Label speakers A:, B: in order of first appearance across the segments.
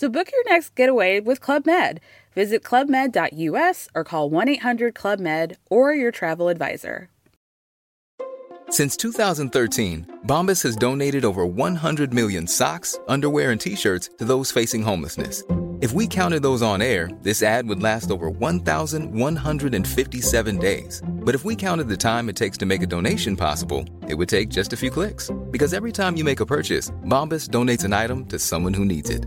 A: So book your next getaway with Club Med. Visit clubmed.us or call 1 800 Club Med or your travel advisor.
B: Since 2013, Bombas has donated over 100 million socks, underwear, and t shirts to those facing homelessness. If we counted those on air, this ad would last over 1,157 days. But if we counted the time it takes to make a donation possible, it would take just a few clicks. Because every time you make a purchase, Bombas donates an item to someone who needs it.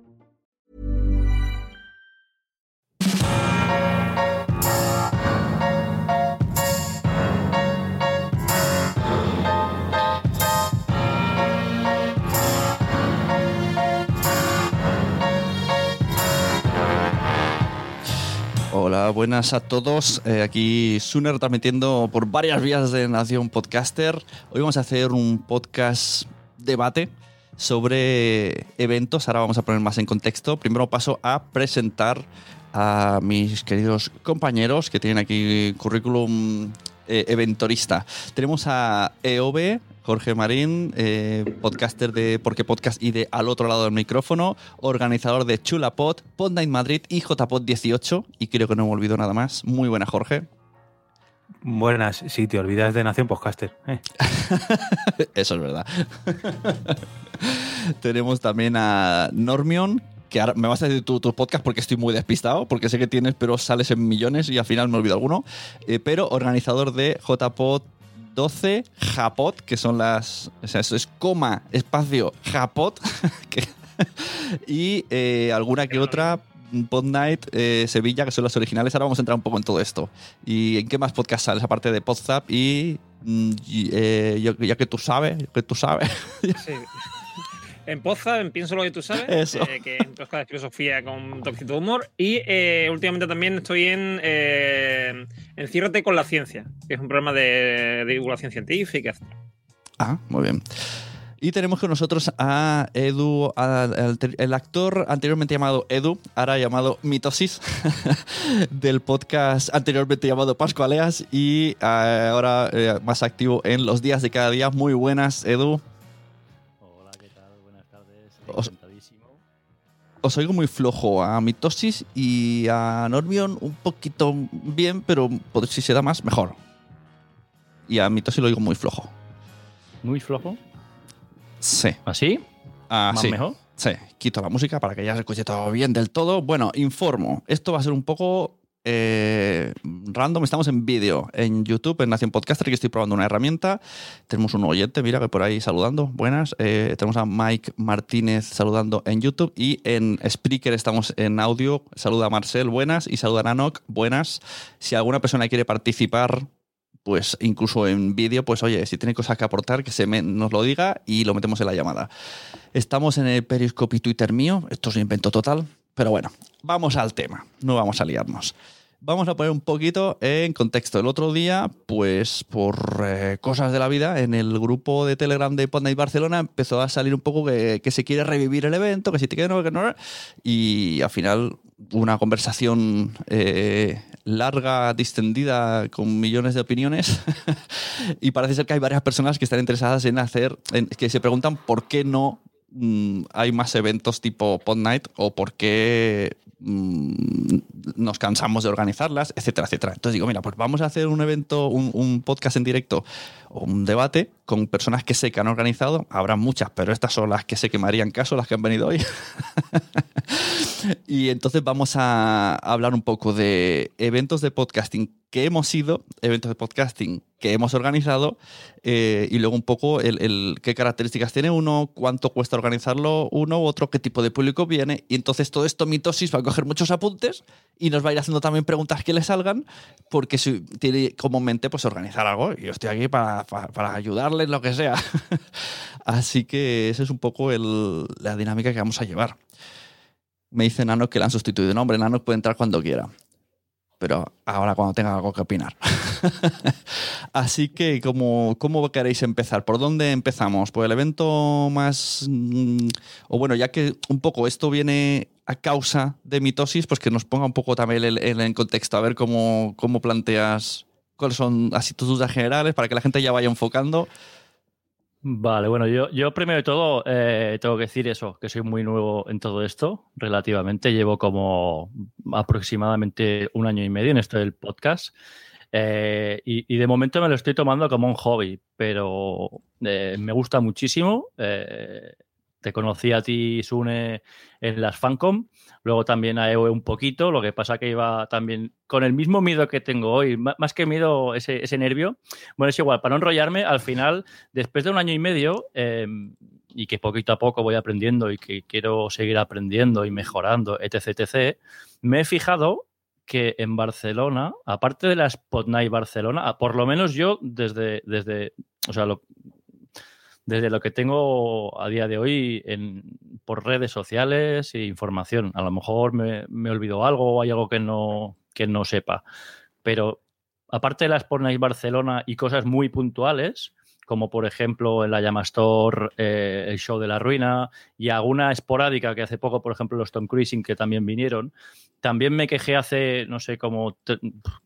C: Hola, buenas a todos. Eh, aquí Suner transmitiendo por varias vías de Nación Podcaster. Hoy vamos a hacer un podcast debate sobre eventos. Ahora vamos a poner más en contexto. Primero paso a presentar a mis queridos compañeros que tienen aquí currículum eh, eventorista. Tenemos a EOB, Jorge Marín, eh, podcaster de Porque Podcast y de Al otro lado del micrófono, organizador de Chulapod, Podnight Madrid y JPod 18. Y creo que no me olvido nada más. Muy buena, Jorge.
D: Buenas, si te olvidas de Nación Podcaster. eh.
C: Eso es verdad. Tenemos también a Normion, que ahora me vas a decir tu, tu podcast porque estoy muy despistado, porque sé que tienes, pero sales en millones y al final me olvido alguno. Eh, pero organizador de JPod 12, Japot, que son las. O sea, eso es coma, espacio, Japot. que- y eh, alguna que otra. Pod Night, eh, Sevilla, que son las originales. Ahora vamos a entrar un poco en todo esto. ¿Y en qué más podcast sales? Aparte de Podzap y. mm, y, eh, ya que tú sabes, ya que tú sabes.
E: Sí. En Poza, en Pienso lo que tú sabes,
C: Eso.
E: eh, que es un podcast de filosofía con toquecito de humor. Y eh, últimamente también estoy en eh, Enciérrate con la ciencia, que es un programa de, de divulgación científica.
C: Ah, muy bien. Y tenemos con nosotros a Edu, a- el actor anteriormente llamado Edu, ahora llamado Mitosis, del podcast anteriormente llamado Pascualeas y eh, ahora eh, más activo en los días de cada día. Muy buenas, Edu. Os oigo muy flojo a Mitosis y a Normion un poquito bien, pero pod- si se da más, mejor. Y a Mitosis lo oigo muy flojo.
F: Muy flojo.
C: Sí.
F: ¿Así?
C: Ah,
F: ¿Más
C: sí.
F: mejor?
C: Sí, quito la música para que ya se escuche todo bien del todo. Bueno, informo. Esto va a ser un poco eh, random. Estamos en vídeo en YouTube, en Nación Podcaster, que estoy probando una herramienta. Tenemos un oyente, mira, que por ahí saludando. Buenas. Eh, tenemos a Mike Martínez saludando en YouTube y en Spreaker estamos en audio. Saluda a Marcel, buenas. Y saluda a Nanok, buenas. Si alguna persona quiere participar pues incluso en vídeo, pues oye, si tiene cosas que aportar, que se nos lo diga y lo metemos en la llamada. Estamos en el Periscope y Twitter mío, esto es un invento total, pero bueno, vamos al tema, no vamos a liarnos. Vamos a poner un poquito en contexto. El otro día, pues por eh, cosas de la vida, en el grupo de Telegram de Podnight Barcelona empezó a salir un poco que, se quiere revivir el evento, que si te queda no, que no. Y al final una conversación eh, larga, distendida, con millones de opiniones. y parece ser que hay varias personas que están interesadas en hacer, en- que se preguntan por qué no mm, hay más eventos tipo Pod Night o por qué mm, nos cansamos de organizarlas, etcétera, etcétera. Entonces digo, mira, pues vamos a hacer un evento, un, podcast en directo o un debate con personas que sé que han organizado. Habrá muchas, pero estas son las que sé que me harían caso, las que han venido hoy. Y entonces vamos a hablar un poco de eventos de podcasting que hemos ido, eventos de podcasting que hemos organizado eh, y luego un poco el, qué características tiene uno, cuánto cuesta organizarlo uno u otro, qué tipo de público viene. Y entonces todo esto mitosis va a coger muchos apuntes y nos va a ir haciendo también preguntas que le salgan porque si tiene como mente pues organizar algo y yo estoy aquí para, para, para ayudarles lo que sea. Así que esa es un poco el- la dinámica que vamos a llevar. Me dice Nano que le han sustituido. No, hombre, Nano puede entrar cuando quiera. Pero ahora cuando tenga algo que opinar. Así que, ¿cómo, ¿cómo queréis empezar? ¿Por dónde empezamos? ¿Por el evento más... mm, O bueno, ya que un poco esto viene a causa de mitosis, pues que nos ponga un poco también el, el- en contexto. A ver cómo, cómo planteas cuáles son así tus dudas generales para que la gente ya vaya enfocando.
F: Vale, bueno, yo, yo primero de todo eh, tengo que decir eso, que soy muy nuevo en todo esto, relativamente. Llevo como aproximadamente un año y medio en esto del podcast. eh, y, y de momento me lo estoy tomando como un hobby, pero eh, me gusta muchísimo. Te conocí a ti, Sune, en las Fancom, luego también a EOE un poquito, lo que pasa que iba también con el mismo miedo que tengo hoy, má- más que miedo, ese, ese nervio. Bueno, es igual, para no enrollarme, al final, después de un año y medio, eh, y que poquito a poco voy aprendiendo y que quiero seguir aprendiendo y mejorando, etc., etc., me he fijado que en Barcelona, aparte de la Spot Barcelona, a- por lo menos yo desde, desde o sea, lo- desde lo que tengo a día de hoy en, por redes sociales e información. A lo mejor me, me olvido algo o hay algo que no, que no sepa. Pero aparte de la Sport Night Barcelona y cosas muy puntuales, como por ejemplo en la Llama Store, eh, el show de la ruina y alguna esporádica que hace poco, por ejemplo, los Tom Cruising que también vinieron, también me quejé hace, no sé, como tre-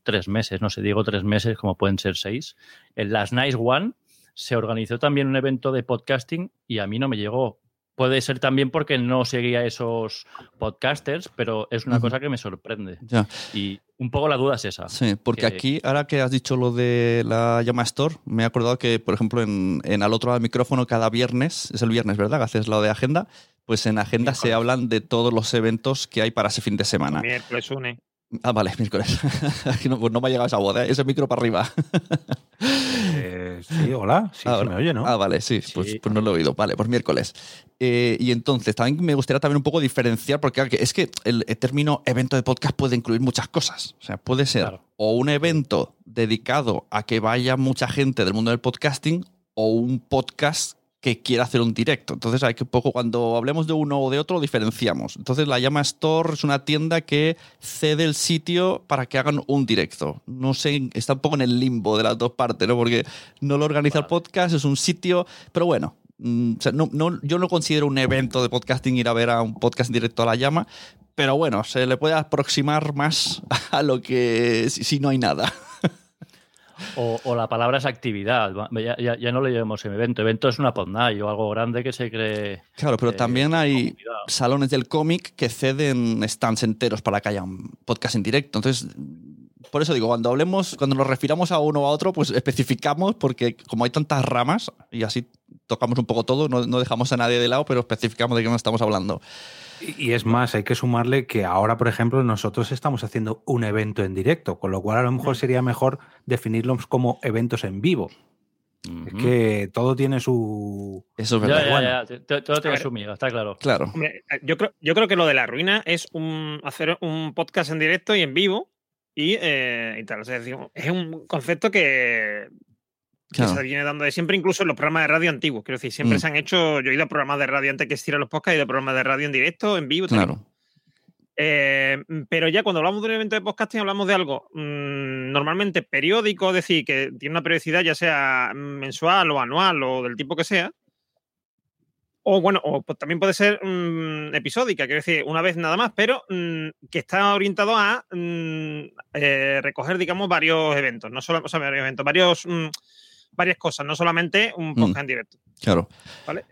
F: tres meses, no sé, digo tres meses, como pueden ser seis, en las Nice One se organizó también un evento de podcasting y a mí no me llegó. Puede ser también porque no seguía esos podcasters, pero es una cosa que me sorprende.
C: Ya.
F: Y un poco la duda es esa.
C: Sí, porque
F: que-
C: aquí, ahora que has dicho lo de la llama Store, me he acordado que, por ejemplo, en, en al otro lado del micrófono, cada viernes, es el viernes, ¿verdad? Que haces lo de agenda. Pues en agenda se hablan de todos los eventos que hay para ese fin de semana.
E: Miércoles une.
C: Ah, vale, miércoles. No, pues no me ha llegado esa voz, ¿eh? ese micro para arriba.
D: Eh, sí, hola. Sí,
C: Ah,
D: se me oye, ¿no?
C: Ah, vale, sí, Pues,
F: Sí.
C: pues no lo he oído. Vale, pues miércoles. Eh, y entonces, también me gustaría también un poco diferenciar, porque que es que el, el término evento de podcast puede incluir muchas cosas. O sea, puede ser
F: Claro.
C: o un evento dedicado a que vaya mucha gente del mundo del podcasting o un podcast que quiera hacer un directo. Entonces hay que un poco, cuando hablemos de uno o de otro, diferenciamos. Entonces la llama Store es una tienda que cede el sitio para que hagan un directo. No sé, está un poco en el limbo de las dos partes, ¿no? Porque no lo organiza el podcast, es un sitio, pero bueno. mm, o sea, no, no- yo no considero un evento de podcasting ir a ver a un podcast en directo a la llama, pero bueno, se le puede aproximar más a lo que si, si no hay nada.
F: O, o la palabra es actividad. Ya, ya- ya no le llamamos evento. Evento es una podnight o algo grande que se cree.
C: Claro, pero
F: eh,
C: también hay
F: comunidad.
C: salones del cómic que ceden stands enteros para que haya un podcast en directo. Entonces, por eso digo, cuando hablemos, cuando nos refiramos a uno o a otro, pues especificamos, porque como hay tantas ramas y así tocamos un poco todo, no, no dejamos a nadie de lado, pero especificamos de qué nos estamos hablando.
D: Y y es más, hay que sumarle que ahora, por ejemplo, nosotros estamos haciendo un evento en directo, con lo cual a lo mejor sería mejor definirlos como eventos en vivo. Es que todo tiene su...
C: Eso es verdad.
F: ya, Todo tiene su miga, está claro.
C: Claro.
E: Hombre, eh, yo creo, yo creo que lo de la ruina es un, hacer un podcast en directo y en vivo y, eh, y tal. O sea, es decir, es un concepto que, que se viene dando de siempre, incluso en los programas de radio antiguos. Quiero decir, siempre
C: Mm.
E: se han hecho. Yo he ido a programas de radio antes que existieran los podcasts, he ido a programas de radio en directo, en vivo.
C: Claro.
E: Eh, pero ya cuando hablamos de un evento de podcasting hablamos de algo mm, normalmente periódico, es decir, que tiene una periodicidad ya sea mensual o anual o del tipo que sea. O bueno, o pues también puede ser mm, episódica, quiero decir, una vez nada más, pero que está orientado a eh, recoger, digamos, varios eventos, no solo, o sea, varios eventos, varios, varias cosas, no solamente un podcast en directo.
C: Claro.
E: ¿Vale?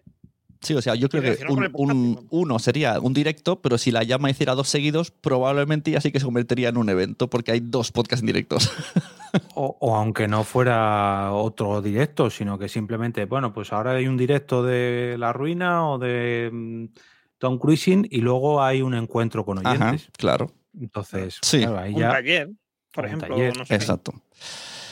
C: Sí, o sea, yo creo que un, uno sería un directo, pero si la llama hiciera dos seguidos, probablemente ya sí que se convertiría en un evento, porque hay dos podcasts en directos.
D: O, o aunque no fuera otro directo, sino que simplemente, bueno, pues ahora hay un directo de La Ruina o de mm, Tom Cruising y luego hay un encuentro con
C: Ajá,
D: oyentes.
C: claro.
D: Entonces,
C: Sí.
D: claro, ahí
E: Un
D: ya,
E: taller, por
D: un
E: ejemplo.
D: taller,
E: no sé.
C: Exacto.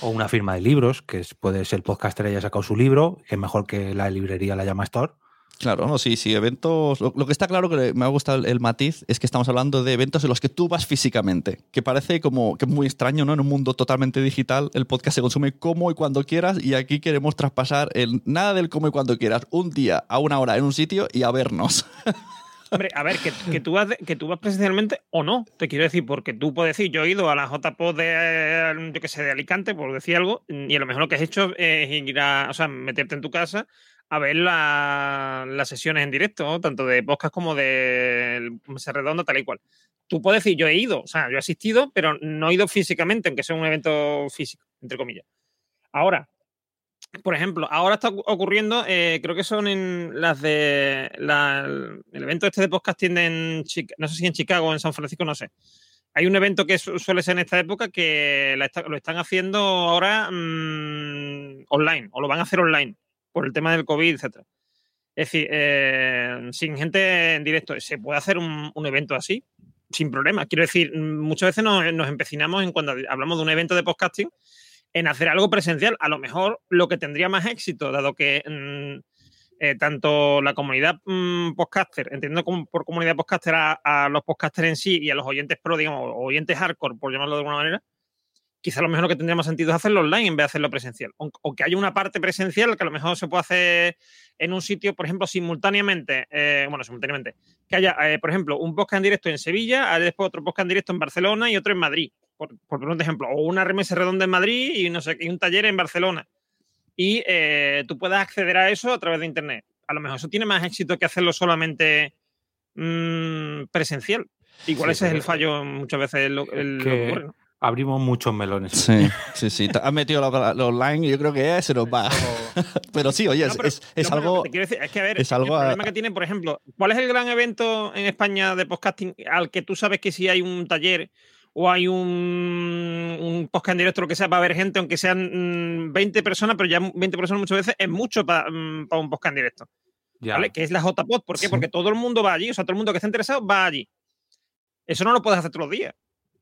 D: O una firma de libros, que es- puede ser el podcaster haya sacado su libro, que es mejor que la librería la llama Store.
C: Claro, no, sí, sí, eventos. Lo, que está claro que me ha gustado el, el matiz es que estamos hablando de eventos en los que tú vas físicamente, que parece como que es muy extraño, ¿no? En un mundo totalmente digital, el podcast se consume como y cuando quieras, y aquí queremos traspasar el nada del como y cuando quieras, un día a una hora en un sitio y a vernos.
E: Hombre, a ver, que, que tú vas que tú vas presencialmente o no, te quiero decir, porque tú puedes decir, yo he ido a la JPO de, yo qué sé, de Alicante, por decir algo, y a lo mejor lo que has hecho es ir a, o sea, meterte en tu casa a ver la- las sesiones en directo, tanto de podcast como de Mesa Redonda, tal y cual. Tú puedes decir, yo he ido, o sea, yo he asistido, pero no he ido físicamente, aunque sea un evento físico, entre comillas. Ahora, por ejemplo, ahora está ocu- ocurriendo, eh, creo que son en las de la- el evento este de podcasting en no sé si en Chicago o en San Francisco, no sé. Hay un evento que su- suele ser en esta época que lo están haciendo ahora mm, online, o lo van a hacer online, por el tema del COVID, etcétera. Es decir, eh, sin gente en directo, se puede hacer un, evento así, sin problema. Quiero decir, muchas veces nos, nos empecinamos en cuando hablamos de un evento de podcasting en hacer algo presencial. A lo mejor lo que tendría más éxito, dado que mm, eh, tanto la comunidad mm, podcaster, entiendo como por comunidad podcaster a, a los podcasters en sí y a los oyentes pro, digamos, oyentes hardcore, por llamarlo de alguna manera, quizá lo mejor que tendría más sentido es hacerlo online en vez de hacerlo presencial. O, o que haya una parte presencial que a lo mejor se puede hacer en un sitio, por ejemplo, simultáneamente, eh, bueno, simultáneamente, que haya, eh, por ejemplo, un podcast en directo en Sevilla, después otro podcast en directo en Barcelona y otro en Madrid, por, por un ejemplo, o una remesa redonda en Madrid y, no sé, y un taller en Barcelona. Y eh, tú puedas acceder a eso a través de Internet. A lo mejor eso tiene más éxito que hacerlo solamente mm, presencial. Igual
D: Sí,
E: ese es el fallo muchas veces lo, el-
D: que
E: ocurre, ¿no?
D: Abrimos muchos melones.
C: Sí, sí, sí. Has metido lo, lo online y yo creo que se nos va. Pero sí, oye,
E: No,
C: es,
E: pero-
C: es- es
E: no,
C: algo.
E: que te quiero decir es que, a ver,
C: es algo
E: el
C: a-
E: problema que tiene, por ejemplo, ¿cuál es el gran evento en España de podcasting al que tú sabes que si hay un taller o hay un, un podcast en directo, lo que sea, va a haber gente, aunque sean mm, 20 personas, pero ya 20 personas muchas veces es mucho para un podcast en directo,
D: Ya.
E: ¿vale? Que es la JPod. ¿Por qué?
C: Sí.
E: Porque todo el mundo va allí, o sea, todo el mundo que esté interesado va allí. Eso no lo puedes hacer todos los días.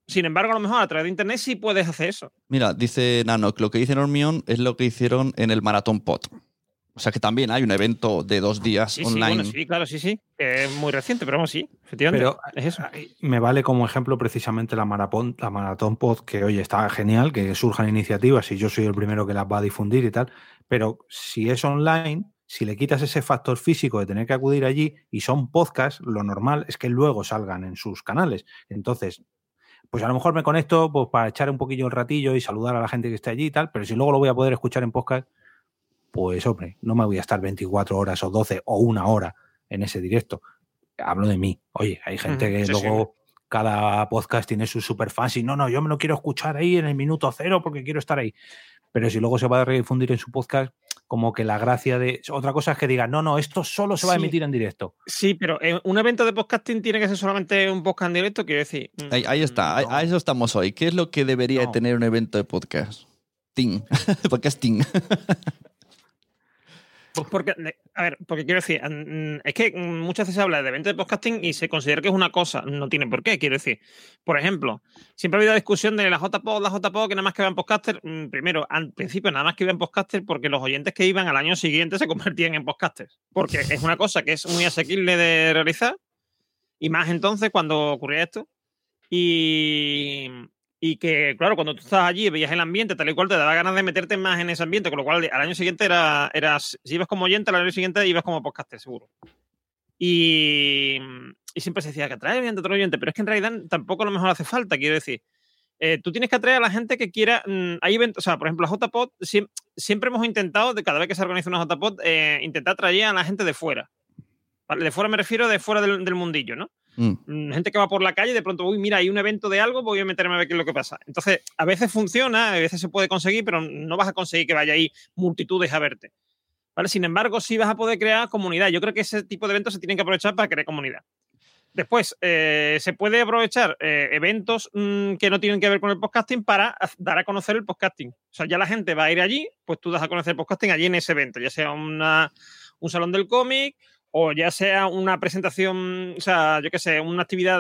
E: Sin embargo, a lo mejor a través de internet sí puedes hacer eso.
C: Mira, dice Nano que lo que dice Normion es lo que hicieron en el Maratón Pod. O sea que también hay un evento de dos días
E: Sí, sí,
C: online.
E: bueno, sí, claro, sí, sí. es muy reciente, pero vamos, sí, efectivamente.
D: Pero
E: es eso.
D: me vale como ejemplo precisamente la maratón, la maratón pod, que oye, está genial, que surjan iniciativas y yo soy el primero que las va a difundir y tal. Pero si es online, si le quitas ese factor físico de tener que acudir allí y son podcasts, lo normal es que luego salgan en sus canales. Entonces, pues a lo mejor me conecto pues, para echar un poquillo el ratillo y saludar a la gente que esté allí y tal, pero si luego lo voy a poder escuchar en podcast, pues hombre, no me voy a estar 24 horas o 12 o una hora en ese directo. Hablo de mí. Oye, hay gente que
E: sí, sí.
D: luego cada podcast tiene sus superfans y no, no, yo me lo quiero escuchar ahí en el minuto cero porque quiero estar ahí. Pero si luego se va a redifundir en su podcast, como que la gracia de... Otra cosa es que digan, no, no, esto solo se va a
E: Sí.
D: emitir en directo.
E: Sí, pero eh, un evento de podcasting tiene que ser solamente un podcast en directo, quiero decir. mm,
C: Ahí, ahí está,
D: No.
C: a eso estamos hoy. ¿Qué es lo que debería
D: No.
C: tener un evento de podcast? Ting. Podcasting.
E: Pues porque, a ver, porque quiero decir, es que muchas veces se habla de evento de podcasting y se considera que es una cosa, no tiene por qué, quiero decir. Por ejemplo, siempre ha habido discusión de la JPod, la JPod, que nada más que vean podcaster. Mm, Primero, al principio nada más que vean podcaster porque los oyentes que iban al año siguiente se convertían en podcasters. Porque es una cosa que es muy asequible de realizar y más entonces cuando ocurría esto. Y, y que, claro, cuando tú estás allí, veías el ambiente, tal y cual, te daba ganas de meterte más en ese ambiente, con lo cual al año siguiente era, eras, si ibas como oyente, al año siguiente ibas como podcaster, seguro. Y, y siempre se decía que atrae oyente, atrae oyente, pero es que en realidad tampoco lo mejor hace falta, quiero decir. Eh, tú tienes que atraer a la gente que quiera. mm, hay eventos, o sea, por ejemplo, la JPod, siem- siempre hemos intentado, de cada vez que se organiza una JPod, eh, intentar atraer a la gente de fuera. ¿Vale? De fuera me refiero de fuera del mundillo, ¿no?
C: Mm.
E: Mm, Gente que va por la calle y de pronto, uy, mira, hay un evento de algo, voy a meterme a ver qué es lo que pasa. Entonces, a veces funciona, a veces se puede conseguir, pero no vas a conseguir que vaya ahí multitudes a verte. ¿Vale? Sin embargo, sí vas a poder crear comunidad. Yo creo que ese tipo de eventos se tienen que aprovechar para crear comunidad. Después, eh, se puede aprovechar eh, eventos mm, que no tienen que ver con el podcasting para dar a conocer el podcasting. O sea, ya la gente va a ir allí, pues tú das a conocer el podcasting allí en ese evento, ya sea una, un salón del cómic o ya sea una presentación, o sea, yo qué sé, una actividad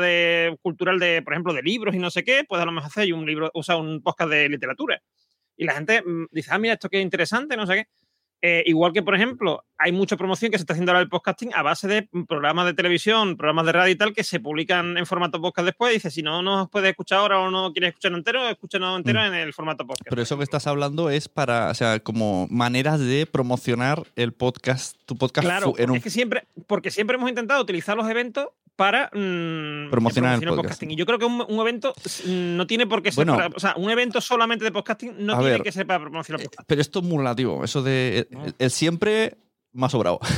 E: cultural de, por ejemplo, de libros y no sé qué, pues a lo mejor hacer un libro, o sea, un podcast de literatura. Y la gente mm, dice, ah, mira, esto que interesante, no sé qué. Eh, igual que, por ejemplo, hay mucha promoción que se está haciendo ahora del podcasting a base de programas de televisión, programas de radio y tal, que se publican en formato podcast después. Dice, si no nos puedes escuchar ahora o no quieres escucharlo entero, escúchanos entero
C: Mm.
E: en el formato podcast.
C: Pero eso que estás hablando es para, o sea, como maneras de promocionar el podcast, tu podcast
E: Claro,
C: en un
E: es que siempre, porque siempre hemos intentado utilizar los eventos para mm,
C: Promocionar el podcasting.
E: Y yo creo que un, un evento no tiene por qué ser
C: Bueno.
E: para- o sea, un evento solamente de podcasting no tiene
C: ver,
E: que ser para promocionar
C: Eh,
E: podcasting.
C: Pero esto es muy relativo. Eso de el, el siempre más sobrado.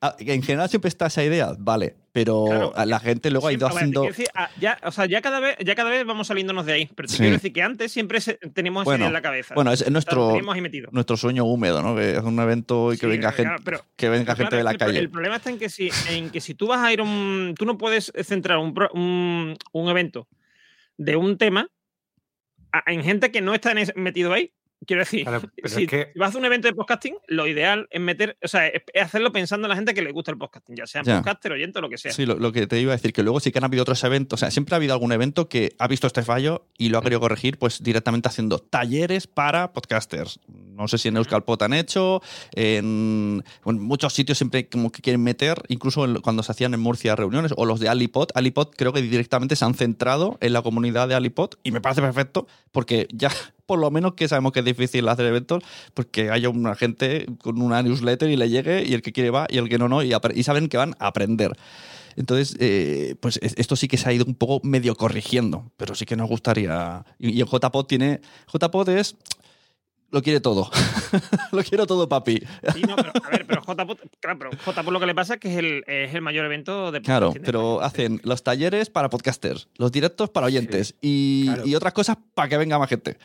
C: Ah, en general siempre está esa idea, vale. Pero
E: Claro.
C: la gente luego ha ido haciendo.
E: decir, ah, ya, o sea, ya cada vez, ya cada vez vamos saliéndonos de ahí. Pero te
C: Sí.
E: quiero decir que antes siempre teníamos esa idea en la cabeza.
C: Bueno, es nuestro, nuestro sueño húmedo, ¿no? Que es un evento y que
E: Sí,
C: venga
E: claro,
C: gente,
E: pero-
C: que venga
E: Pero
C: gente
E: claro,
C: de la
E: el-
C: calle.
E: El problema está en que si, en que si tú vas a ir a un. Tú no puedes centrar un, un, un evento de un tema en gente que no está metido ahí. Quiero decir,
D: Claro, pero
E: si,
D: es que-
E: si vas a hacer un evento de podcasting, lo ideal es meter, o sea, es, es hacerlo pensando en la gente que le gusta el podcasting, ya sea
C: Ya.
E: podcaster, oyente o lo que sea.
C: Sí, lo, lo que te iba a decir, que luego sí que han habido otros eventos, o sea, siempre ha habido algún evento que ha visto este fallo y lo ha querido corregir, pues directamente haciendo talleres para podcasters. No sé si en Euskalpot han hecho, en, en muchos sitios siempre como que quieren meter, incluso en- cuando se hacían en Murcia reuniones, o los de Alipod. Alipod creo que directamente se han centrado en la comunidad de Alipod y me parece perfecto porque ya por lo menos que sabemos que es difícil hacer eventos, pues que haya una gente con una newsletter y le llegue y el que quiere va y el que no, no, y, saben que van a aprender. Entonces, eh, pues es- esto sí que se ha ido un poco medio corrigiendo, pero sí que nos gustaría. Y, y el JPod tiene. JPod es. Lo quiere todo. lo quiero todo, papi.
E: Sí, no, pero, a ver, pero JPod, claro, pero JPod lo que le pasa es que es el, es el mayor evento de
C: Claro, pero hacen los talleres para podcasters, los directos para oyentes y,
D: claro.
C: y otras cosas para que venga más gente.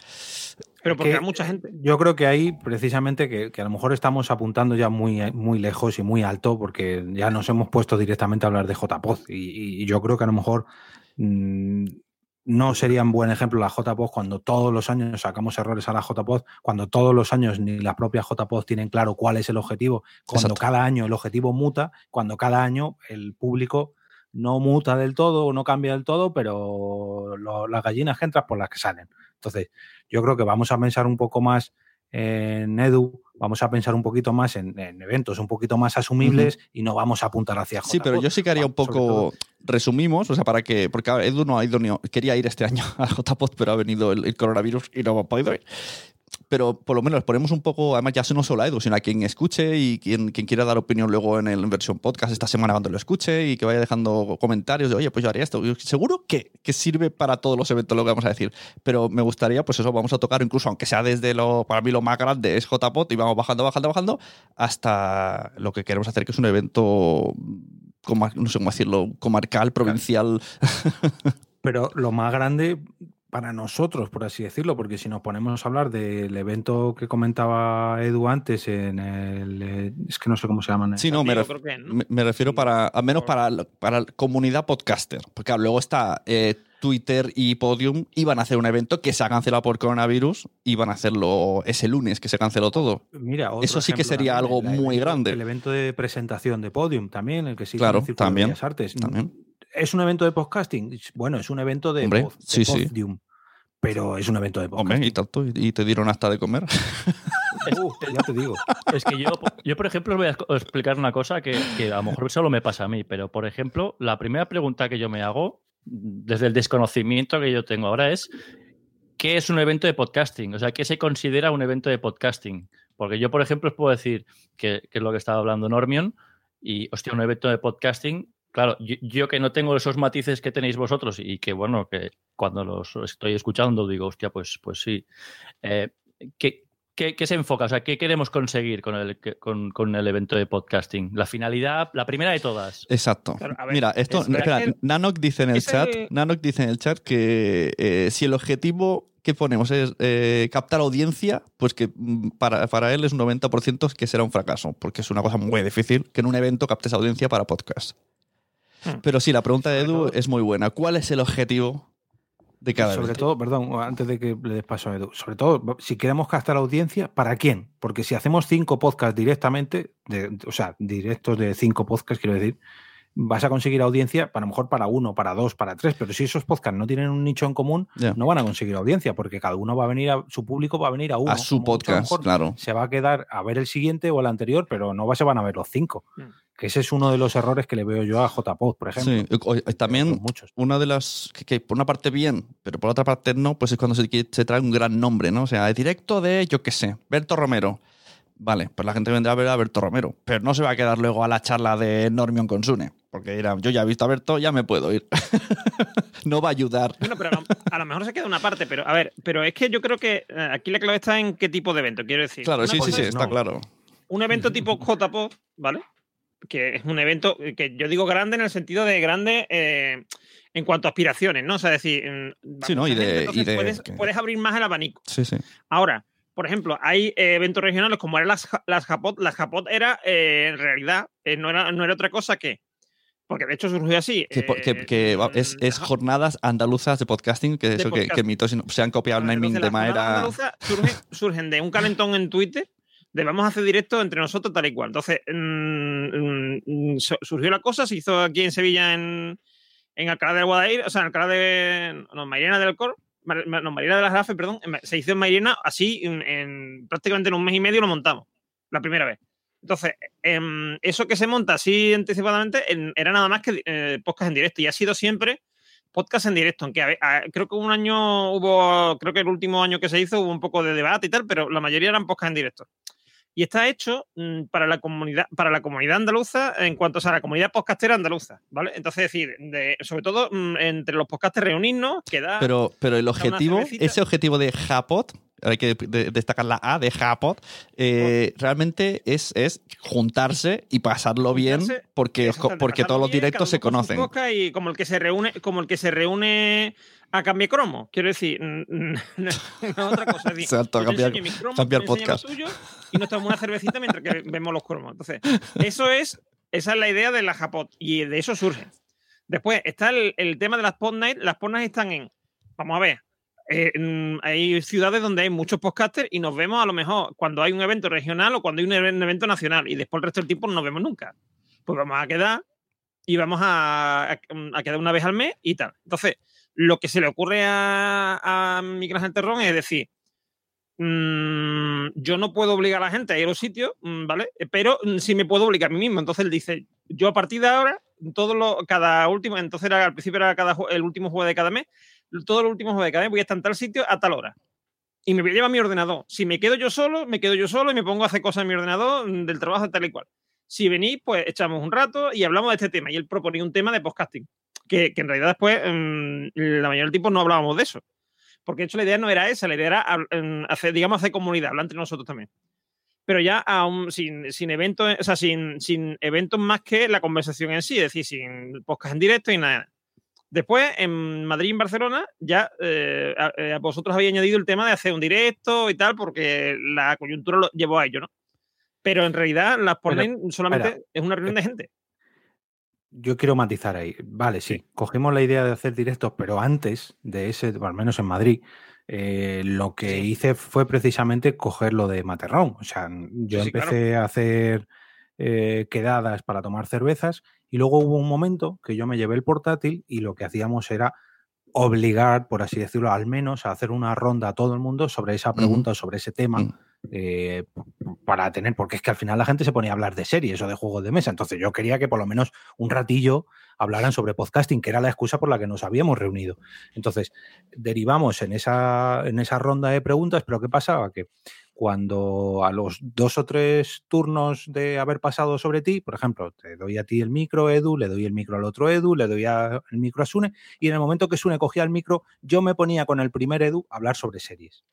E: Pero porque
D: que-
E: hay mucha gente.
D: Yo creo que ahí, precisamente, que, que a lo mejor estamos apuntando ya muy, muy lejos y muy alto, porque ya nos hemos puesto directamente a hablar de JPOZ. Y, y yo creo que a lo mejor mm, no sería un buen ejemplo la JPOZ cuando todos los años sacamos errores a la JPOZ, cuando todos los años ni las propias JPOZ tienen claro cuál es el objetivo, cuando
C: Exacto.
D: cada año el objetivo muta, cuando cada año el público no muta del todo o no cambia del todo, pero lo- las gallinas que entran por las que salen. Entonces, yo creo que vamos a pensar un poco más en Edu, vamos a pensar un poquito más en, en eventos un poquito más asumibles y no vamos a apuntar hacia
C: Sí, pero
D: JPod.
C: yo sí que haría un poco. Resumimos, o sea, para que. Porque Edu no ha ido ni. Quería ir este año a JPod, pero ha venido el, el coronavirus y no ha podido ir. Pero por lo menos ponemos un poco, además ya no solo a Edu, sino a quien escuche y quien, quien quiera dar opinión luego en el versión podcast esta semana cuando lo escuche y que vaya dejando comentarios de, oye, pues yo haría esto. Seguro que, que sirve para todos los eventos lo que vamos a decir. Pero me gustaría, pues eso, vamos a tocar incluso, aunque sea desde lo, para mí lo más grande es JPod y vamos bajando, bajando, bajando, hasta lo que queremos hacer, que es un evento, no sé cómo decirlo, comarcal, provincial.
D: Pero lo más grande para nosotros, por así decirlo, porque si nos ponemos a hablar del evento que comentaba Edu antes en el... eh, Es que no sé cómo se llaman.
C: Sí, no, me,
E: Yo
C: ref-
E: creo que no.
C: me- me refiero para, al menos para, para la comunidad podcaster. Porque luego está eh, Twitter y Podium, iban a hacer un evento que se ha cancelado por coronavirus, iban a hacerlo ese lunes, que se canceló todo.
D: Mira, otro
C: Eso sí que sería
D: también,
C: algo muy grande.
D: El evento de presentación de Podium también, el que sí
C: Claro,
D: el Círculo de
C: también,
D: Bellas Artes.
C: también.
D: ¿Es un evento de podcasting? Bueno, es un evento de,
C: Hombre,
D: pod- de
C: sí, sí.
D: Podium, pero es un evento de podcasting.
C: Hombre, y tanto, y, y te dieron hasta de comer.
D: Uh, ya te digo.
F: Es que yo, yo, por ejemplo, os voy a explicar una cosa que, que a lo mejor solo me pasa a mí, pero, por ejemplo, la primera pregunta que yo me hago, desde el desconocimiento que yo tengo ahora, es ¿qué es un evento de podcasting? O sea, ¿qué se considera un evento de podcasting? Porque yo, por ejemplo, os puedo decir que, que es lo que estaba hablando Normion, y, hostia, un evento de podcasting Claro, yo, yo, que no tengo esos matices que tenéis vosotros y que, bueno, que cuando los estoy escuchando digo, hostia, pues, pues sí. Eh, ¿qué, qué, qué, se enfoca? O sea, ¿qué queremos conseguir con el, con, con el evento de podcasting? La finalidad, la primera de todas.
C: Exacto. Claro, ver, Mira, esto, espera, que Nanok dice en el ese... chat, Nanok dice en el chat que eh, si el objetivo que ponemos es eh, captar audiencia, pues que mm, para, para, él es un 90% que será un fracaso, porque es una cosa muy difícil que en un evento captes audiencia para podcast. Hmm. Pero sí, la pregunta de Edu es muy buena. ¿Cuál es el objetivo de cada
D: Sobre
C: evento?
D: todo, perdón, antes de que le des paso a Edu, sobre todo, si queremos captar audiencia, ¿para quién? Porque si hacemos cinco podcasts directamente, de, o sea, directos de cinco podcasts, quiero decir, vas a conseguir audiencia, para lo mejor para uno, para dos, para tres, pero si esos podcasts no tienen un nicho en común, yeah. no van a conseguir audiencia, porque cada uno va a venir a, su público va a venir a uno.
C: A su podcast, claro.
D: Se va a quedar a ver el siguiente o el anterior, pero no se van a ver los cinco. Mm. Que ese es uno de los errores que le veo yo a JPod, por ejemplo.
C: Sí, también una de las que, que, por una parte bien, pero por otra parte no, pues es cuando se, se trae un gran nombre, ¿no? O sea, directo de, yo qué sé, Berto Romero. Vale, pues la gente vendrá a ver a Berto Romero, pero no se va a quedar luego a la charla de Normion con Sune, porque dirá, yo ya he visto a Berto, ya me puedo ir. no va a ayudar.
E: Bueno, pero a lo, a lo, mejor se queda una parte, pero a ver, pero es que yo creo que eh, aquí la clave está en qué tipo de evento, quiero decir.
C: Claro, sí, sí, sí, está
E: no.
C: claro.
E: Un evento tipo JPod, ¿vale? Que es un evento que yo digo grande en el sentido de grande eh, en cuanto a aspiraciones, ¿no? O sea, decir, mm,
C: sí, no, y de,
E: gente,
C: y de
E: puedes,
C: que...
E: puedes abrir más el abanico.
C: Sí, sí.
E: Ahora, por ejemplo, hay eh, eventos regionales como eran las, las Japot. Las Japot era, eh, en realidad, eh, no, era, no era otra cosa que. Porque de hecho surgió así.
C: Que, que, que es, es, jornadas andaluzas de podcasting, que eso que, que mitos se han copiado el naming de manera.
E: Surgen, surgen de un calentón en Twitter de vamos a hacer directo entre nosotros tal y cual. Entonces, mmm, mmm, surgió la cosa, se hizo aquí en Sevilla en, en Alcalá del Guadair, o sea, en Alcalá de. No, Mairena del Cor. No, Mairena de las Grafes, perdón. Se hizo en Mairena así, en, en, prácticamente en un mes y medio lo montamos, la primera vez. Entonces, eh, eso que se monta así anticipadamente en, era nada más que eh, podcast en directo y ha sido siempre podcast en directo, aunque a a, creo que un año hubo, creo que el último año que se hizo hubo un poco de debate y tal, pero la mayoría eran podcast en directo y está hecho mmm, para la comunidad para la comunidad andaluza en cuanto o sea, a la comunidad podcastera andaluza, ¿vale? Entonces, es decir, de, sobre todo mmm, entre los podcasters reunirnos, queda
C: Pero pero el objetivo, ese objetivo de Japot, hay que destacar la A de Japot, eh, oh. realmente es, es juntarse y pasarlo bien porque, porque todos los directos se conocen.
E: Y como el que se reúne, como el que se reúne a cambiar cromo. Quiero decir, no, otra cosa.
C: Exacto, a cambiar, mi cromo, cambiar podcast.
E: Y nos tomamos una cervecita mientras que vemos los cromos. Entonces, eso es, esa es la idea de la Japot y de eso surge. Después está el, el tema de las pod night. Las pod night están en, vamos a ver, eh, hay ciudades donde hay muchos podcasters y nos vemos a lo mejor cuando hay un evento regional o cuando hay un evento nacional y después el resto del tiempo no nos vemos nunca. Pues vamos a quedar y vamos a, a, a quedar una vez al mes y tal. Entonces, lo que se le ocurre a, a Miguel Ángel Terrón es decir, mmm, yo no puedo obligar a la gente a ir a los sitios, mmm, ¿vale? Pero sí me puedo obligar a mí mismo. Entonces él dice, yo a partir de ahora, todo lo, cada último, entonces era, al principio era cada, el último juego de cada mes, todos los últimos juegos de cada mes voy a estar en tal sitio a tal hora. Y me lleva mi ordenador. Si me quedo yo solo, me quedo yo solo y me pongo a hacer cosas en mi ordenador del trabajo tal y cual. Si venís, pues echamos un rato y hablamos de este tema. Y él proponía un tema de podcasting que, que en realidad después mmm, la mayoría del tiempo no hablábamos de eso. Porque de hecho la idea no era esa, la idea era hacer, digamos, hacer comunidad, hablar entre nosotros también. Pero ya aún sin, sin eventos, o sea, sin, sin eventos más que la conversación en sí, es decir, sin podcast en directo y nada. Después, en Madrid y en Barcelona, ya eh, a, a vosotros habéis añadido el tema de hacer un directo y tal, porque la coyuntura lo llevó a ello, ¿no? Pero en realidad, las ponen solamente es una reunión de gente
D: yo quiero matizar ahí. Vale, sí, cogemos la idea de hacer directos, pero antes de ese, al menos en Madrid, eh, lo que sí. hice fue precisamente coger lo de Materrón. O sea, yo sí, empecé claro. a hacer eh, quedadas para tomar cervezas y luego hubo un momento que yo me llevé el portátil y lo que hacíamos era obligar, por así decirlo, al menos a hacer una ronda a todo el mundo sobre esa pregunta, uh -huh. sobre ese tema. Uh -huh. Eh, para tener, porque es que al final la gente se ponía a hablar de series o de juegos de mesa, entonces yo quería que por lo menos un ratillo hablaran sobre podcasting, que era la excusa por la que nos habíamos reunido. Entonces, derivamos en esa, en esa ronda de preguntas, pero ¿qué pasaba? Que cuando a los dos o tres turnos de haber pasado sobre ti, por ejemplo, te doy a ti el micro, Edu, le doy el micro al otro Edu, le doy el micro a Sune, y en el momento que Sune cogía el micro, yo me ponía con el primer Edu a hablar sobre series.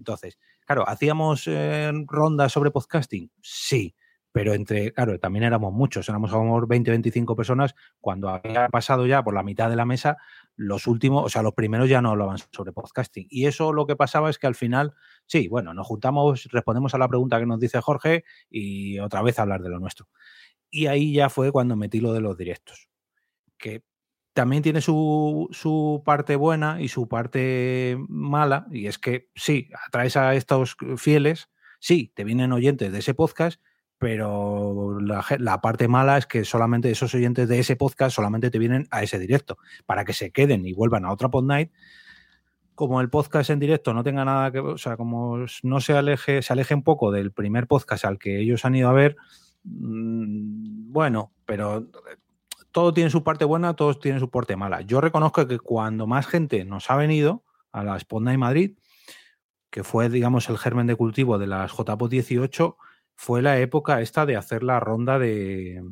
D: Entonces, claro, ¿hacíamos eh, rondas sobre podcasting? Sí, pero entre, claro, también éramos muchos, éramos a lo mejor 20, 25 personas, cuando había pasado ya por la mitad de la mesa, los últimos, o sea, los primeros ya no hablaban sobre podcasting. Y eso lo que pasaba es que al final, sí, bueno, nos juntamos, respondemos a la pregunta que nos dice Jorge y otra vez hablar de lo nuestro. Y ahí ya fue cuando metí lo de los directos, que también tiene su, su parte buena y su parte mala, y es que sí, atraes a estos fieles, sí, te vienen oyentes de ese podcast, pero la, la parte mala es que solamente esos oyentes de ese podcast solamente te vienen a ese directo, para que se queden y vuelvan a otra pod night. Como el podcast en directo no tenga nada que, o sea, como no se aleje, se aleje un poco del primer podcast al que ellos han ido a ver, mm, bueno, pero todo tiene su parte buena, todo tiene su parte mala. Yo reconozco que cuando más gente nos ha venido a la Spot Night Madrid, que fue, digamos, el germen de cultivo de las JPO 18, fue la época esta de hacer la ronda de,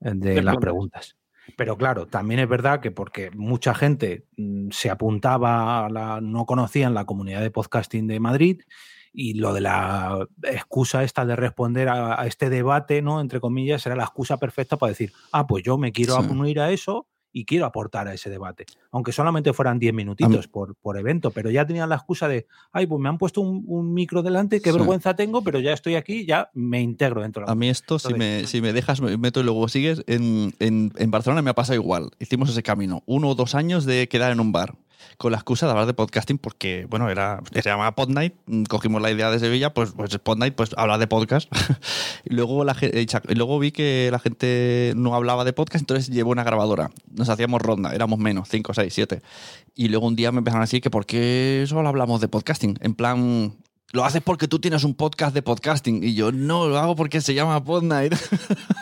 D: de
E: De
D: las
E: preguntas.
D: preguntas. Pero claro, también es verdad que porque mucha gente mm, se apuntaba, a la, no conocían la comunidad de podcasting de Madrid y lo de la excusa esta de responder a, a este debate, ¿no? Entre comillas, era la excusa perfecta para decir, ah, pues yo me quiero
C: Sí.
D: unir a eso y quiero aportar a ese debate. Aunque solamente fueran 10 minutitos por, por evento, pero ya tenían la excusa de, ay, pues me han puesto un, un micro delante, qué
C: Sí.
D: vergüenza tengo, pero ya estoy aquí, ya me integro dentro de la
C: A mí esto, si me, si me dejas, me meto y luego sigues. En, en, en Barcelona me ha pasado igual. Hicimos ese camino. Uno o dos años de quedar en un bar. Con la excusa de hablar de podcasting, porque, bueno, era, se llamaba Pod Night. mm, Cogimos la idea de Sevilla, pues, pues Pod Night, pues hablar de podcast. y, luego la, eh, y luego vi que la gente no hablaba de podcast, entonces llevó una grabadora. Nos hacíamos ronda, éramos menos, 5, 6, 7. Y luego un día me empezaron a decir que por qué solo hablamos de podcasting. En plan, lo haces porque tú tienes un podcast de podcasting. Y yo, no, lo hago porque se llama Pod Night.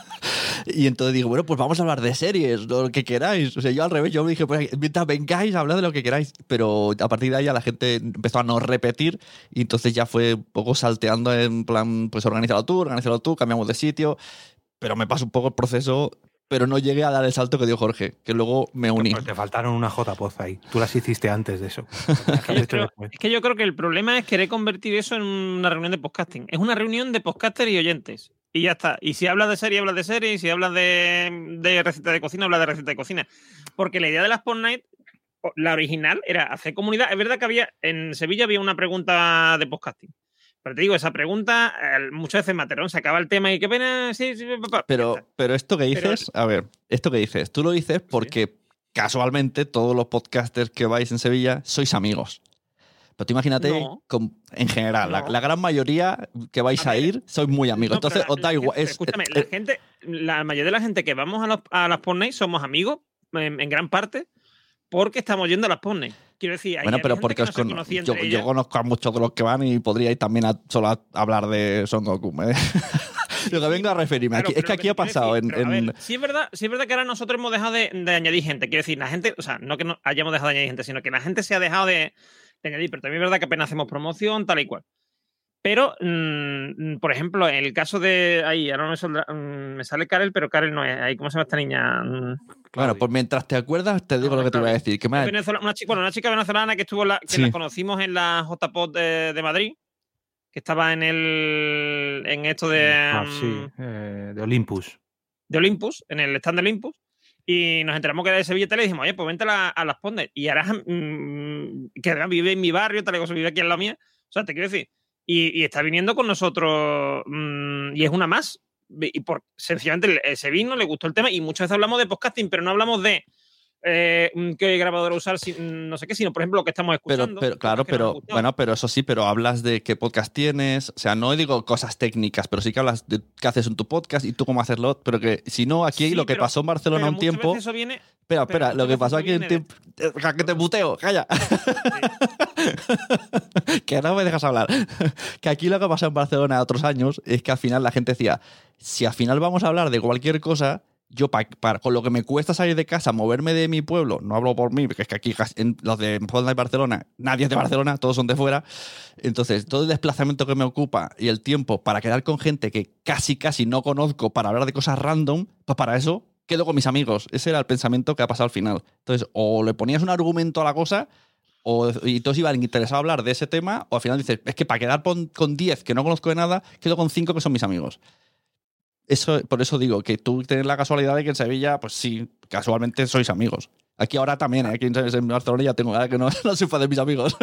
C: y entonces digo, bueno, pues vamos a hablar de series, lo que queráis. O sea, yo al revés, yo me dije, pues mientras vengáis, hablad de lo que queráis. Pero a partir de ahí la gente empezó a no repetir y entonces ya fue un poco salteando en plan, pues organízalo tú, organízalo tú, cambiamos de sitio. Pero me pasó un poco el proceso, pero no llegué a dar el salto que dio Jorge, que luego me uní.
D: Te faltaron una JPOZ ahí. Tú las hiciste antes de eso.
E: Es que, yo creo, es que yo creo que el problema es querer convertir eso en una reunión de podcasting. Es una reunión de podcaster y oyentes. Y ya está. Y si hablas de serie, hablas de serie. Y si hablas de, de receta de cocina, hablas de receta de cocina. Porque la idea de las Pod Night, la original, era hacer comunidad. Es verdad que había, en Sevilla había una pregunta de podcasting. Pero te digo, esa pregunta, muchas veces Materón se acaba el tema y qué pena, sí, sí,
C: Pero, pero esto que
E: Pero-
C: dices, a ver, esto que dices, tú lo dices porque casualmente todos los podcasters que vais en Sevilla sois amigos. Pero tú imagínate,
E: No.
C: con- en general, la,
E: No.
C: la gran mayoría que vais
E: A
C: ir sois muy amigos.
E: No,
C: Entonces
E: la-
C: os da igual.
E: gente-
C: es-
E: escúchame, la gente, la mayoría de la gente que vamos a, los- a las Pornay somos amigos, en, en gran parte, porque estamos yendo a las Pornay. Quiero decir, hay
C: bueno, pero porque
E: que
C: os
E: no
C: yo, conozco a muchos de los que van y podríais también a- solo a- hablar de Son Goku. ¿eh? Lo que vengo a referirme.
E: Claro,
C: aquí- es que aquí ha pasado
E: decir,
C: en,
E: pero, a
C: en-
E: ver, sí es verdad, sí es verdad que ahora nosotros hemos dejado de, de añadir gente. Quiero decir, la gente, o sea, no que no hayamos dejado de añadir gente, sino que la gente se ha dejado de, de añadir, pero también es verdad que apenas hacemos promoción, tal y cual. Pero, mm, por ejemplo, en el caso de. Ahí, ahora no me, saldrá- mm, me sale Karel, pero Karel no es. Ahí, ¿Cómo se llama esta niña? Mm,
C: Bueno, pues mientras te acuerdas, te digo
E: No,
C: lo que te voy a
E: claro.
C: decir.
E: Una, chica, bueno, una chica venezolana que estuvo en la, que
C: Sí.
E: la conocimos en la JPOD de, de Madrid, que estaba en el en esto de,
D: Ah, sí, eh, de Olympus.
E: de Olympus, en el stand de Olympus, y nos enteramos que era de Sevilla Tele y dijimos, oye, pues vente a, la- a las Pondes. Y ahora mm, que vive en mi barrio, tal y cosa, vive aquí en la mía. O sea, te quiero decir. Y, está viniendo con nosotros mm, y es una más. Y por sencillamente eh, se vino, le gustó el tema y muchas veces hablamos de podcasting, pero no hablamos de eh, qué grabadora usar, si- no sé qué, sino por ejemplo lo que estamos escuchando.
C: pero claro, pero bueno, pero eso sí, pero hablas de qué podcast tienes, o sea, no digo cosas técnicas, pero sí que hablas de qué haces en tu podcast y tú cómo hacerlo, pero que si no, aquí
E: Sí,
C: lo que
E: pero-
C: pasó en Barcelona un tiempo,
E: veces eso viene
C: espera,
E: pero
C: espera, lo que pasó aquí en
E: viene
C: tiempo, Eh, que te muteo, calla, que no me dejas hablar, que aquí lo que pasó en Barcelona otros años es que al final la gente decía, si al final vamos a hablar de cualquier cosa, yo con lo que me cuesta salir de casa, moverme de mi pueblo, no hablo por mí, porque es que aquí en los de Barcelona, nadie es de Barcelona, todos son de fuera. Entonces, todo el desplazamiento que me ocupa y el tiempo para quedar con gente que casi, casi no conozco para hablar de cosas random, pues para eso quedo con mis amigos. Ese era el pensamiento que ha pasado al final. Entonces, o le ponías un argumento a la cosa, o, y todos iban interesados a hablar de ese tema, o al final dices, es que para quedar con 10 que no conozco de nada, quedo con 5 que son mis amigos. Eso, por eso digo que tú tienes la casualidad de que en Sevilla, pues sí, casualmente sois amigos. Aquí ahora también, ¿eh? aquí en en Barcelona ya tengo, que no, no soy fan de mis amigos.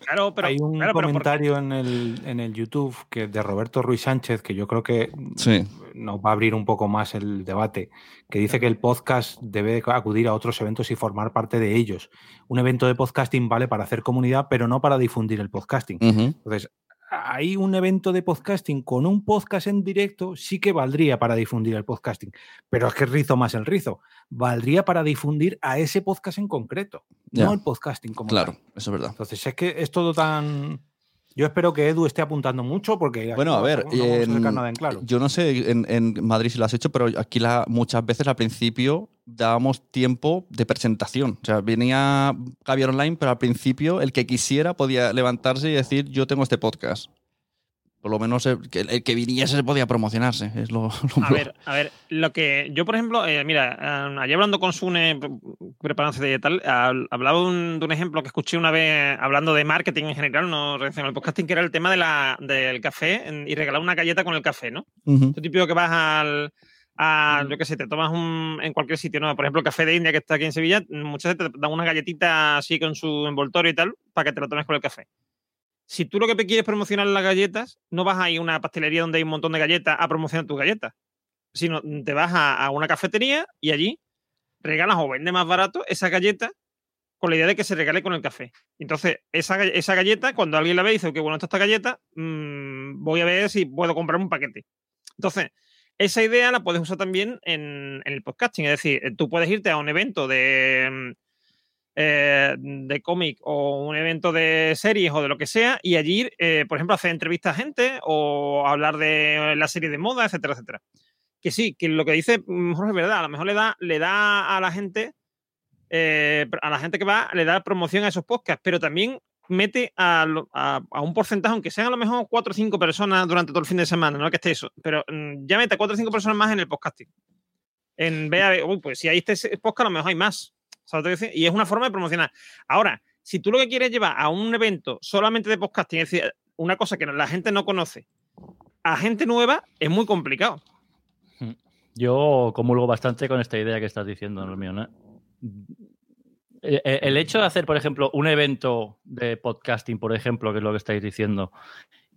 E: Claro, pero.
D: Hay un
E: claro, pero porque-
D: comentario en, el, en el YouTube que de Roberto Ruiz Sánchez que yo creo que
C: Sí.
D: nos va a abrir un poco más el debate, que dice que el podcast debe acudir a otros eventos y formar parte de ellos. Un evento de podcasting vale para hacer comunidad, pero no para difundir el podcasting. Entonces, hay un evento de podcasting con un podcast en directo, sí que valdría para difundir el podcasting, pero es que rizo más el rizo. Valdría para difundir a ese podcast en concreto, no el podcasting como
C: Claro,
D: tal.
C: eso es verdad.
D: Entonces, es que es todo tan. Yo espero que Edu esté apuntando mucho porque.
C: Bueno, a ver,
D: no
C: en-
D: en claro.
C: yo no sé en, en Madrid si lo has hecho, pero aquí la, muchas veces al principio dábamos tiempo de presentación. O sea, venía Javier Online, pero al principio el que quisiera podía levantarse y decir, yo tengo este podcast. Por lo menos el que, el que viniese se podía promocionarse. Es lo, lo-
E: A ver, a ver, lo que yo, por ejemplo, eh, mira, eh, ayer hablando con Sune, pre- preparándose y tal, hab- hablaba de un, de un ejemplo que escuché una vez hablando de marketing en general, no relacionado al podcasting, que era el tema de la, del café en- y regalar una galleta con el café, ¿no? Esto típico que vas al. A, yo qué sé, te tomas un, en cualquier sitio, ¿no? Por ejemplo, el café de India que está aquí en Sevilla, muchas veces te dan una galletita así con su envoltorio y tal, para que te lo tomes con el café. Si tú lo que te quieres promocionar las galletas, no vas a ir a una pastelería donde hay un montón de galletas a promocionar tus galletas, sino te vas a, a una cafetería y allí regalas o vendes más barato esa galleta con la idea de que se regale con el café. Entonces, esa, esa galleta, cuando alguien la ve y dice, qué bueno está esta galleta, mm, voy a ver si puedo comprar un paquete. Entonces, esa idea la puedes usar también en, el podcasting. Es decir, eh, tú puedes irte a un evento de, mm, eh, de cómic o un evento de series o de lo que sea y allí, eh, por ejemplo, hacer entrevistas a gente o hablar de la serie de moda, etcétera, etcétera. Que sí, que lo que dice mm, Jorge es verdad. A lo mejor le da, le da a la gente, a la gente que va, le da promoción a esos podcasts, pero también mete a, un porcentaje, aunque sean a lo mejor cuatro o cinco personas durante todo el fin de semana, no que esté eso, pero mm, ya mete a cuatro o cinco personas más en el podcasting. En de, uy, pues si hay este podcast, a lo mejor hay más. ¿Sabes? Y es una forma de promocionar. Ahora, si tú lo que quieres llevar a un evento solamente de podcasting, es decir, una cosa que la gente no conoce, a gente nueva, es muy complicado.
F: Yo comulgo bastante con esta idea que estás diciendo, Hermione. El, el- el hecho de hacer, por ejemplo, un evento de podcasting, por ejemplo, que es lo que estáis diciendo,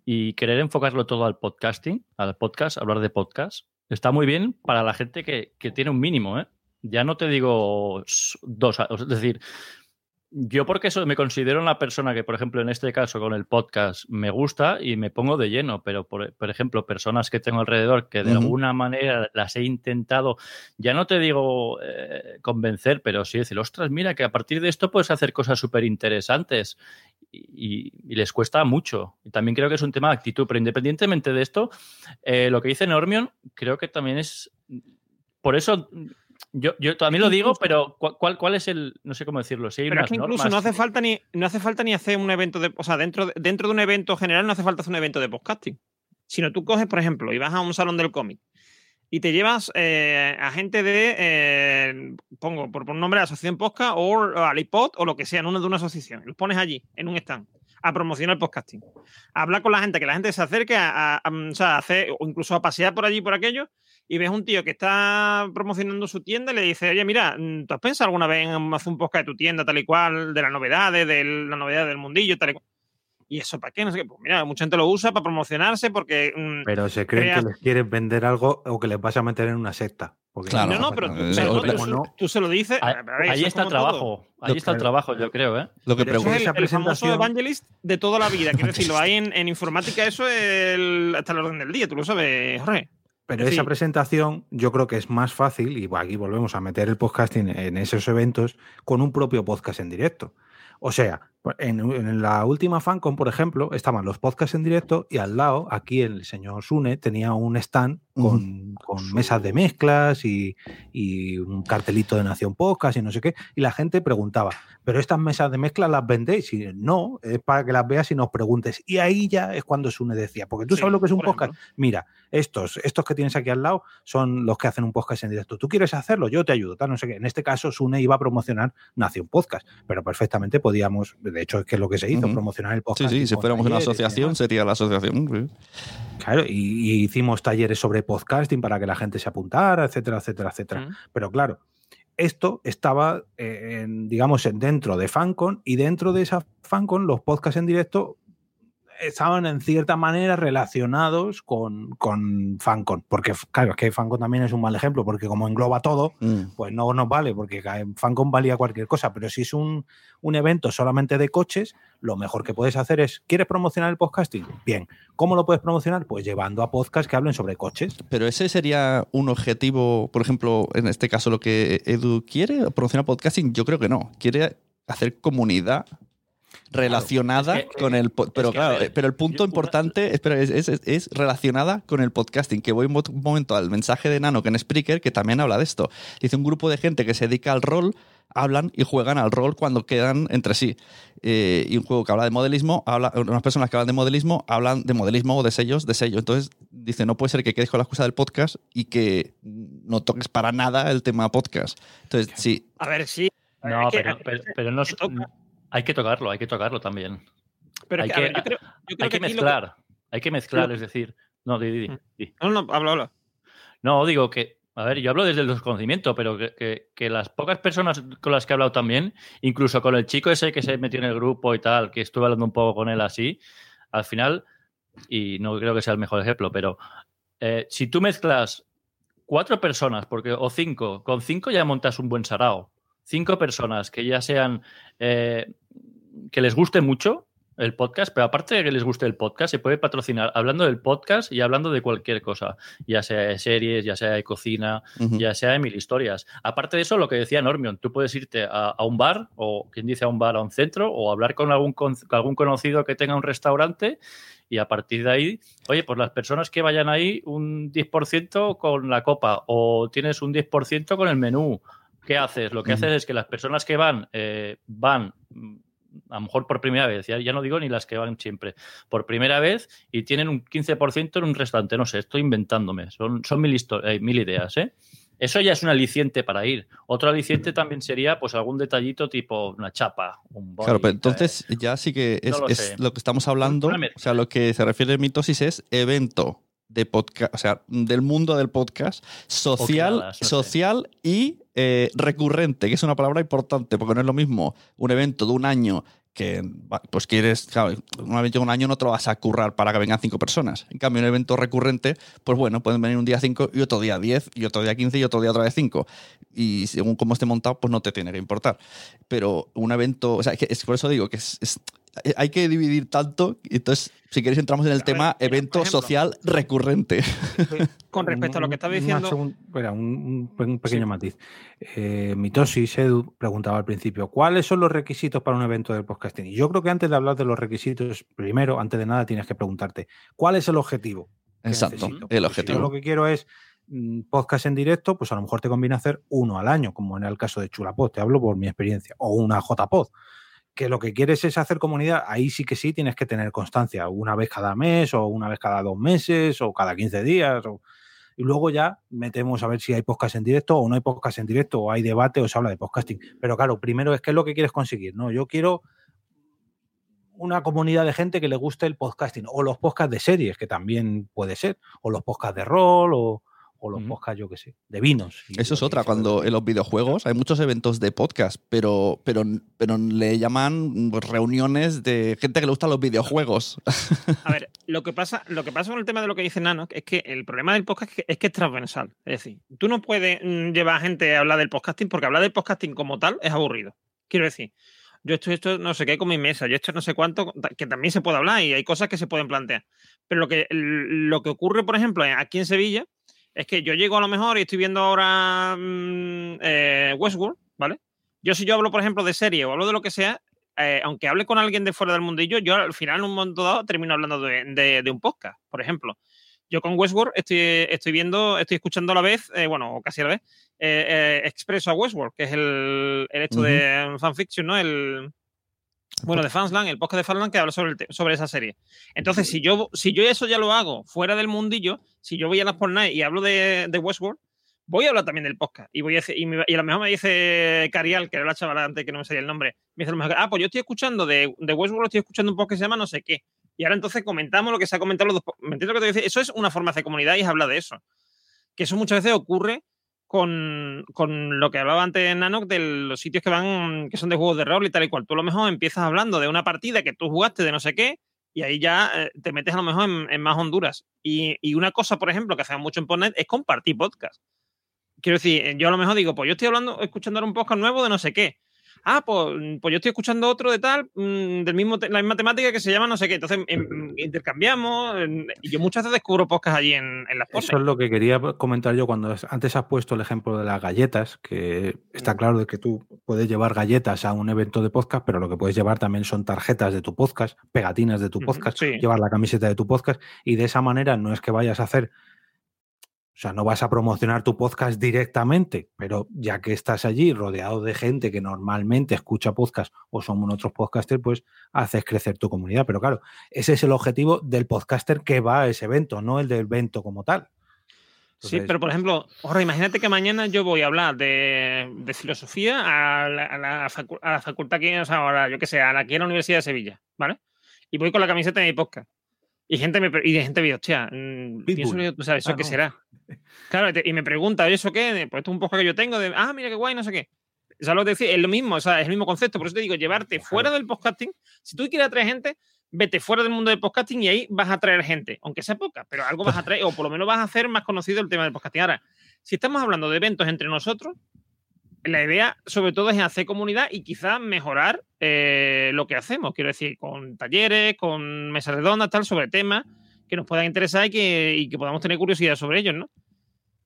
F: y querer enfocarlo todo al podcasting, al podcast, hablar de podcast, está muy bien para la gente que, que tiene un mínimo, ¿eh? Ya no te digo dos, es decir, yo porque eso me considero una persona que, por ejemplo, en este caso con el podcast me gusta y me pongo de lleno, pero por, por ejemplo, personas que tengo alrededor que de alguna manera las he intentado, ya no te digo eh, convencer, pero sí decir, ostras, mira que a partir de esto puedes hacer cosas súper interesantes y les cuesta mucho. Y también creo que es un tema de actitud, pero independientemente de esto, eh, lo que dice Normion creo que también es... Por eso... Yo, yo también lo digo, pero ¿cuál, cuál, es el, no sé cómo decirlo? Si hay
E: Pero es
F: unas
E: que incluso
F: normas-
E: no hace falta ni no hace falta ni hacer un evento de, o sea, dentro de, dentro de un evento general no hace falta hacer un evento de podcasting. Sino tú coges, por ejemplo, y vas a un salón del cómic y te llevas eh, a gente de, eh, pongo por, por nombre, Asociación Podcast o Alipod o lo que sea, en una de una asociación. Los pones allí, en un stand, a promocionar el podcasting. A hablar con la gente, que la gente se acerque a, a- a- o sea, a hacer, o incluso a pasear por allí, por aquello, y ves un tío que está promocionando su tienda y le dice, oye, mira, mm, ¿tú has pensado alguna vez en hacer un podcast de tu tienda tal y cual, de las novedades, de la novedad del mundillo, tal y cual? ¿Y eso para qué? No sé qué. Pues mira, mucha gente lo usa para promocionarse porque... mm,
D: Pero se creen
E: creas-
D: que les quieres vender algo o que les vas a meter en una secta. Porque
C: Claro.
E: no, no, pero,
C: Eh,
E: pero tú,
D: no,
E: tú se lo dices...
F: Ahí, ahí está el
E: como todo.
F: trabajo. Ahí está el trabajo, yo creo, ¿eh?
C: Lo que pregunto.
E: es el, el famoso evangelist de toda la vida. Quiero decir, lo hay en, en informática, eso es el- hasta el orden del día, tú lo sabes, Jorge.
D: Pero
E: Sí.
D: esa presentación yo creo que es más fácil, y aquí volvemos a meter el podcasting en esos eventos, con un propio podcast en directo. O sea, en, en la última FanCon, por ejemplo, estaban los podcasts en directo y al lado, aquí el señor Sune tenía un stand con, con mesas de mezclas y, y un cartelito de Nación Podcast y no sé qué. Y la gente preguntaba, ¿pero estas mesas de mezclas las vendéis? Y no, es para que las veas y nos preguntes. Y ahí ya es cuando Sune decía, porque tú
E: Sí,
D: sabes lo que es un podcast.
E: ejemplo.
D: Mira, estos, estos que tienes aquí al lado son los que hacen un podcast en directo. ¿Tú quieres hacerlo? Yo te ayudo, tal, no sé qué. En este caso, Sune iba a promocionar Nación Podcast, pero perfectamente podíamos, de hecho, es que es lo que se hizo, promocionar el
C: Sí,
D: podcast.
C: sí, si fuéramos una asociación,
D: Sí.
C: sería la asociación. sí.
D: Claro, y, y hicimos talleres sobre podcasting para que la gente se apuntara, etcétera, etcétera, etcétera. Pero claro, esto estaba, eh, en, digamos, en- dentro de FanCon y dentro de esa FanCon los podcasts en directo estaban en cierta manera relacionados con, con FanCon. Porque, claro, es que FanCon también es un mal ejemplo, porque como engloba todo,
C: Mm.
D: pues no nos vale, porque en FanCon valía cualquier cosa, pero si es un, un evento solamente de coches, lo mejor que puedes hacer es, ¿quieres promocionar el podcasting? Bien, ¿cómo lo puedes promocionar? Pues llevando a podcasts que hablen sobre coches.
C: Pero ese sería un objetivo, por ejemplo, en este caso lo que Edu quiere, promocionar podcasting, yo creo que no. Quiere hacer comunidad relacionada
F: Es que-
C: con el po- pero
F: que,
C: claro eh, pero el punto importante espera, es, es- es relacionada con el podcasting que voy un mo- un momento al mensaje de Nano que en Spreaker que también habla de esto. Dice un grupo de gente que se dedica al rol hablan y juegan al rol cuando quedan entre sí. Eh, y un juego que habla de modelismo habla unas personas que hablan de modelismo hablan de modelismo o de sellos de sello. Entonces dice no puede ser que quedes con la excusa del podcast y que no toques para nada el tema podcast. Entonces sí.
E: A ver, sí.
F: No, pero, pero, pero no. Hay que tocarlo, hay que tocarlo también.
E: Pero
F: hay
E: que, a
F: que-
E: ver, yo creo, yo creo
F: Hay que
E: aquí lo
F: mezclar, hay que mezclar, es decir, no, di, di,
E: Mm.
F: di.
E: No, no, habla, habla.
F: No, digo que, a ver, yo hablo desde el desconocimiento, pero que, que- que las pocas personas con las que he hablado también, incluso con el chico ese que se metió en el grupo y tal, que estuve hablando un poco con él así, al final, y no creo que sea el mejor ejemplo, pero eh, si tú mezclas cuatro personas, porque o cinco, con cinco ya montas un buen sarao. Cinco personas que ya sean eh, que les guste mucho el podcast, pero aparte de que les guste el podcast, se puede patrocinar hablando del podcast y hablando de cualquier cosa, ya sea de series, ya sea de cocina, ya sea de mil historias. Aparte de eso, lo que decía Normion, tú puedes irte a, a un bar, o quien dice a un bar, a un centro, o hablar con algún, con algún conocido que tenga un restaurante y a partir de ahí, oye, pues las personas que vayan ahí, un 10% con la copa o tienes un 10% con el menú. ¿Qué haces? Lo que haces es que las personas que van, eh, van a lo mejor por primera vez, ya, ya no digo ni las que van siempre, por primera vez y tienen un 15% en un restaurante, no sé, estoy inventándome, son, son mil, eh, mil ideas, ¿eh? Eso ya es un aliciente para ir. Otro aliciente también sería pues algún detallito tipo una chapa, un body,
C: Claro, pero
F: eh,
C: entonces ya sí que es,
F: no lo
C: es lo que estamos hablando. O sea, lo que se refiere a mitosis es evento de podcast, o sea, del mundo del podcast, social,
F: quedadas, no sé.
C: social y eh, recurrente, que es una palabra importante, porque no es lo mismo un evento de un año que pues quieres, claro, un evento de un año no te lo vas a currar para que vengan cinco personas. En cambio, un evento recurrente, pues bueno, pueden venir un día cinco y otro día diez y otro día quince y otro día otra vez cinco. Y según cómo esté montado, pues no te tiene que importar. Pero un evento, o sea, que es por eso digo que es- hay que dividir tanto. y Entonces, si queréis, entramos en el
E: A
C: tema evento
E: ejemplo.
C: social recurrente.
E: Con respecto a lo que estaba diciendo.
D: segun- espera, un, un pe- un pequeño matiz. Eh, Mitosis Edu preguntaba al principio, ¿cuáles son los requisitos para un evento del podcasting? Y yo creo que antes de hablar de los requisitos, primero, antes de nada, tienes que preguntarte, ¿cuál es el objetivo?
C: Exacto,
D: necesito?
C: el objetivo.
D: Si yo lo que quiero es mm, podcast en directo, pues a lo mejor te conviene hacer uno al año, como en el caso de Chulapod, te hablo por mi experiencia, o una JPod. Que lo que quieres es hacer comunidad, ahí sí que sí tienes que tener constancia, una vez cada mes, o una vez cada dos meses, o cada 15 días, y luego ya metemos a ver si hay podcast en directo o no hay podcast en directo, o hay debate o se habla de podcasting. Pero claro, primero es qué es lo que quieres conseguir, ¿no? Yo quiero una comunidad de gente que le guste el podcasting, o los podcasts de series, que también puede ser, o los podcasts de rol, o, o los
F: Ujú.
D: podcasts, yo qué sé, de vinos.
C: Eso es
D: que
C: otra, cuando en los videojuegos hay muchos eventos de podcast, pero, pero, pero le llaman reuniones de gente que le gustan los videojuegos.
E: A ver, lo que pasa, lo que pasa con el tema de lo que dice Nano es que el problema del podcast es que es, que es transversal. Es decir, tú no puedes mm, llevar a gente a hablar del podcasting porque hablar del podcasting como tal es aburrido. Quiero decir, yo esto, esto no sé qué con mi mesa, yo esto no sé cuánto, que también se puede hablar y hay cosas que se pueden plantear. Pero lo que, lo que ocurre, por ejemplo, aquí en Sevilla, es que yo llego a lo mejor y estoy viendo ahora mm, eh, Westworld, ¿vale? Yo si yo hablo, por ejemplo, de serie o hablo de lo que sea, eh, aunque hable con alguien de fuera del mundillo, yo al final en un momento dado termino hablando de, de- de un podcast, por ejemplo. Yo con Westworld estoy, estoy viendo, estoy escuchando a la vez, eh, bueno, o casi a la vez, Expreso a Westworld, que es el, el hecho de fanfiction, ¿no? El, bueno, de Fansland, el podcast de Fansland que habla sobre, el sobre esa serie. Entonces, si yo, si yo eso ya lo hago fuera del mundillo, si yo voy a las night y hablo de, de Westworld, voy a hablar también del podcast. Y, voy a y, a lo mejor me dice Carial, que era la chavala antes que no me salía el nombre, me dice lo mejor, ah, pues yo estoy escuchando de, de Westworld, estoy escuchando un podcast que se llama no sé qué. Y ahora entonces comentamos lo que se ha comentado los dos. ¿Me entiendes lo que te voy? Eso es una forma de comunidad y es hablar de eso. Que eso muchas veces ocurre con, con lo que hablaba antes Nano de los sitios que van, que son de juegos de rol y tal y cual. Tú a lo mejor empiezas hablando de una partida que tú jugaste de no sé qué y ahí ya eh, te metes a lo mejor en, más Honduras. Y, y una cosa, por ejemplo, que hacemos mucho en Podnet es compartir podcast. Quiero decir, eh, yo a lo mejor digo, pues yo estoy hablando, escuchando ahora un podcast nuevo de no sé qué. Ah, pues, pues yo estoy escuchando otro de tal, mm, del mismo la misma temática que se llama no sé qué. Entonces em, intercambiamos. en- y yo muchas veces descubro podcast allí en, en las
D: Eso es lo que quería comentar yo cuando es- antes has puesto el ejemplo de las galletas, que está claro de que tú puedes llevar galletas a un evento de podcast, pero lo que puedes llevar también son tarjetas de tu podcast, pegatinas de tu podcast,
E: sí.
D: llevar la camiseta de tu podcast y de esa manera no es que vayas a hacer, o sea, no vas a promocionar tu podcast directamente, pero ya que estás allí rodeado de gente que normalmente escucha podcast o son otros podcasters, pues haces crecer tu comunidad. Pero claro, ese es el objetivo del podcaster que va a ese evento, no el del evento como tal.
E: Sí, pero por ejemplo, ahora imagínate que mañana yo voy a hablar de, de filosofía a la, a la facu- a la facultad que, o sea, ahora, yo que sé, a la, aquí en la Universidad de Sevilla, ¿vale? Y voy con la camiseta de mi podcast. Y gente me y gente me dice, hostia, pienso que tú sabes, ¿eso
D: Ah,
E: qué
D: no.
E: será? Claro, y me pregunta, ¿y ¿eso qué? Pues esto es un podcast que yo tengo, de, ah, mira qué guay, no sé qué. ¿Sabes lo? Es lo mismo, o sea, es el mismo concepto. Por eso te digo, llevarte fuera del podcasting. Si tú quieres atraer gente, vete fuera del mundo del podcasting y ahí vas a atraer gente, aunque sea poca, pero algo vas a atraer, o por lo menos vas a hacer más conocido el tema del podcasting. Ahora, si estamos hablando de eventos entre nosotros, la idea sobre todo es hacer comunidad y quizás mejorar eh, lo que hacemos. Quiero decir, con talleres, con mesas redondas, tal, sobre temas que nos puedan interesar y que, podamos tener curiosidad sobre ellos, ¿no?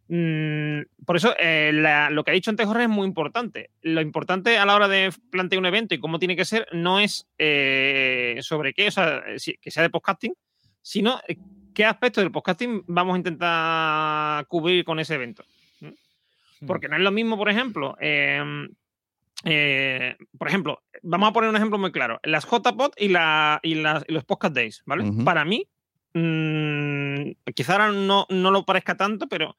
E: Mm, por eso, eh, la- lo que ha dicho antes Jorge es muy importante. Lo importante a la hora de plantear un evento y cómo tiene que ser no es eh, sobre qué, o sea, que sea de podcasting, sino qué aspectos del podcasting vamos a intentar cubrir con ese evento. ¿No? Porque no es lo mismo, por ejemplo, eh, eh, por ejemplo, vamos a poner un ejemplo muy claro. Las JPod y, la, y, las- y los Podcast Days, ¿vale? Para mí, mm, quizá ahora no, no lo parezca tanto, pero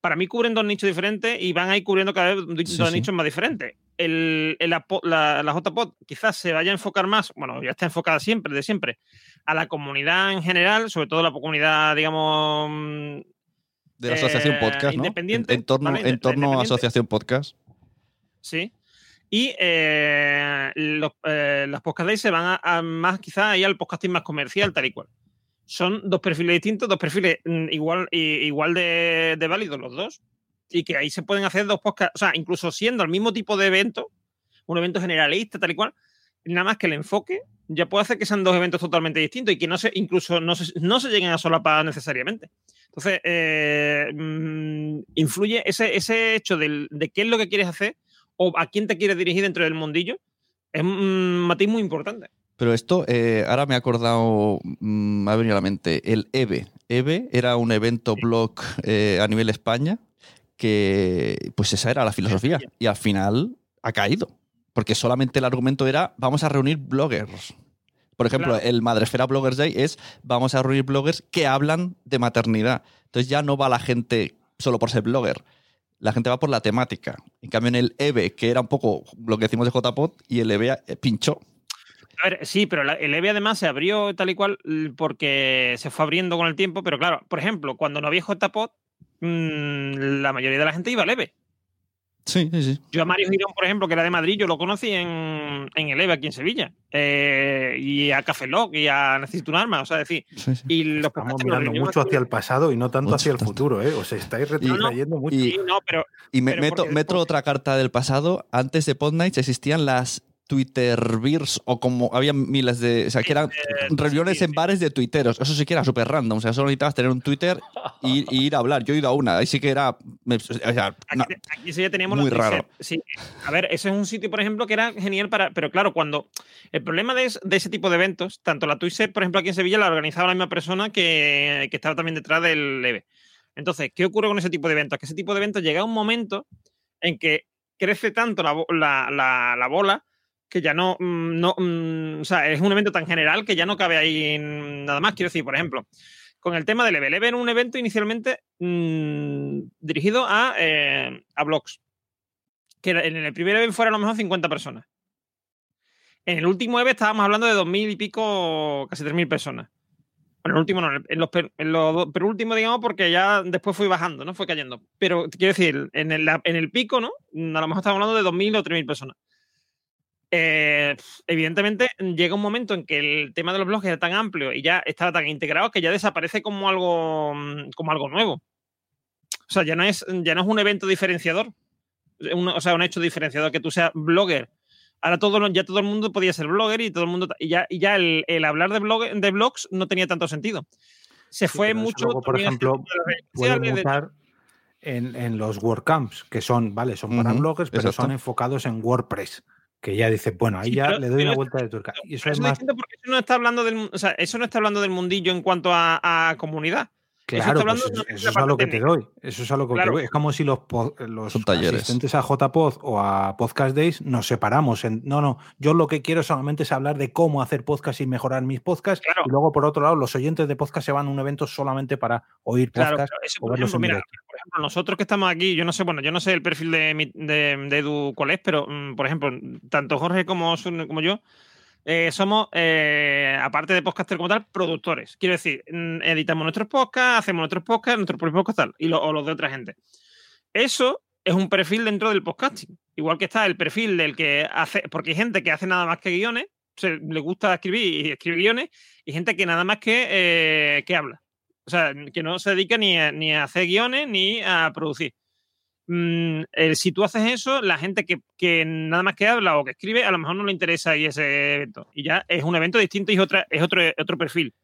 E: para mí cubren dos nichos diferentes y van a ir cubriendo cada vez dos
C: Sí, sí.
E: nichos más diferentes. El, el apo- la, la JPod quizás se vaya a enfocar más, bueno, ya está enfocada siempre, de siempre, a la comunidad en general, sobre todo la comunidad, digamos, mm,
C: De la Asociación
E: eh,
C: Podcast, ¿no? En,
E: independiente,
C: en torno, en torno a. Asociación Podcast.
E: Sí. Y eh, los, eh, las podcast days se van a, a más quizás ahí al podcasting más comercial, tal y cual. Son dos perfiles distintos, dos perfiles mm, igual, igual de, de válidos los dos. Y que ahí se pueden hacer dos podcasts, o sea, incluso siendo el mismo tipo de evento, un evento generalista, tal y cual, nada más que el enfoque ya puede hacer que sean dos eventos totalmente distintos y que no se, incluso no se, no se lleguen a solapar necesariamente. Entonces, eh, mm, influye ese, ese hecho del- de qué es lo que quieres hacer o a quién te quieres dirigir dentro del mundillo, es un matiz muy importante.
C: Pero esto, eh, ahora me he acordado, mm, me ha venido a la mente, el EVE. EVE era un evento blog eh, a nivel España que, pues esa era la filosofía. Y al final ha caído. Porque solamente el argumento era, vamos a reunir bloggers. Por ejemplo,
E: Claro.
C: el Madresfera Bloggers Day es, vamos a reunir bloggers que hablan de maternidad. Entonces ya no va la gente solo por ser blogger. La gente va por la temática. En cambio, en el EVE, que era un poco lo que decimos de JPod, y el EVE eh, pinchó.
E: A ver, sí, pero el EVE además se abrió tal y cual porque se fue abriendo con el tiempo, pero claro, por ejemplo, cuando no había JPod, mm, la mayoría de la gente iba al EVE.
C: Sí, sí, sí.
E: Yo a Mario Girón, por ejemplo, que era de Madrid, yo lo conocí en, en el EVE aquí en Sevilla. Eh, y a Café Lock y a Necesito un arma, o sea, decir,
C: sí, sí.
E: y los
D: Estamos mirando mucho hacia el pasado y no tanto
C: Mucho,
D: hacia el
C: tanto.
D: futuro, ¿eh? Os estáis retrayendo mucho.
C: Y-
E: Sí, no, pero
C: Y me
E: Pero
C: meto, otra carta del pasado. Antes de Pod Nights existían las Twitter Beers o como había miles de. O sea, que eran reuniones en bares de tuiteros. Eso sí que era súper random. O sea, solo necesitabas tener un Twitter y, y ir a hablar. Yo he ido a una. Ahí sí que era. me- o sea, no,
E: Aquí, aquí sí ya teníamos
C: muy raro.
E: Sí. A ver, ese es un sitio, por ejemplo, que era genial para. Pero claro, cuando. El problema de, es- de ese tipo de eventos, tanto la Twitter, por ejemplo, aquí en Sevilla, la organizaba la misma persona que, que estaba también detrás del EVE. Entonces, ¿qué ocurre con ese tipo de eventos? Que ese tipo de eventos llega a un momento en que crece tanto la, bo- la- la- la bola que ya no, mm, no mm, o sea, es un evento tan general que ya no cabe ahí nada más. Quiero decir, por ejemplo, con el tema del EVE. El EVE era un evento inicialmente mm, dirigido a, eh, a blogs. Que en el primer EVE fueron a lo mejor 50 personas. En el último EVE estábamos hablando de 2.000 y pico, casi 3.000 personas. Bueno, en el último no, en los, per- en digamos, porque ya después fue bajando, ¿no? Fue cayendo. Pero quiero decir, en el, en el pico, ¿no? A lo mejor estamos hablando de 2.000 o 3.000 personas. Eh, evidentemente, llega un momento en que el tema de los blogs era tan amplio y ya estaba tan integrado que ya desaparece como algo, mm, como algo nuevo. O sea, ya no es, ya no es un evento diferenciador. Un- o sea, un hecho diferenciador que tú seas blogger. Ahora todo, ya todo el mundo podía ser blogger y todo el mundo. Y ya, y ya el, el hablar de, blog, de blogs no tenía tanto sentido. Se
D: Sí,
E: fue mucho.
D: luego, por ejemplo, en, en los WordCamps, que son, vale, son para
C: Ujú,
D: bloggers, pero
C: exacto.
D: son enfocados en WordPress. Que ya dice, bueno, ahí
E: Sí,
D: ya
E: pero-
D: le doy una vuelta de tuerca. Y eso es más
E: porque eso no está hablando del, o sea, eso no está hablando del mundillo en cuanto a, a comunidad.
D: Claro, pues
E: de
D: eso, es a lo que te doy. Eso es a lo que te
E: Claro.
D: doy. Es como si los, los asistentes a JPod o a Podcast Days nos separamos. En, no, no, yo lo que quiero solamente es hablar de cómo hacer podcast y mejorar mis podcasts.
E: Claro.
D: Y luego, por otro lado, los oyentes de podcast se van a un evento solamente para oír
E: Claro,
D: podcast
E: pero eso,
D: o
E: por ejemplo, mira, por ejemplo, nosotros que estamos aquí, yo no sé, bueno, yo no sé el perfil de, mi- de, de Edu cuál es, pero mm, por ejemplo, tanto Jorge como, como yo eh, somos, eh, aparte de podcaster como tal, productores. Quiero decir, mm, editamos nuestros podcasts, hacemos nuestros podcasts, nuestros propios podcasts y lo- o los de otra gente. Eso es un perfil dentro del podcasting. Igual que está el perfil del que hace, porque hay gente que hace nada más que guiones, se, le gusta escribir y escribe guiones, y gente que nada más que, eh, que habla. O sea, que no se dedica ni a, ni a hacer guiones ni a producir. Mm, eh, si tú haces eso, la gente que, que nada más que habla o que escribe, a lo mejor no le interesa a ese evento. Y ya es un evento distinto y es, otra, es otro, otro perfil.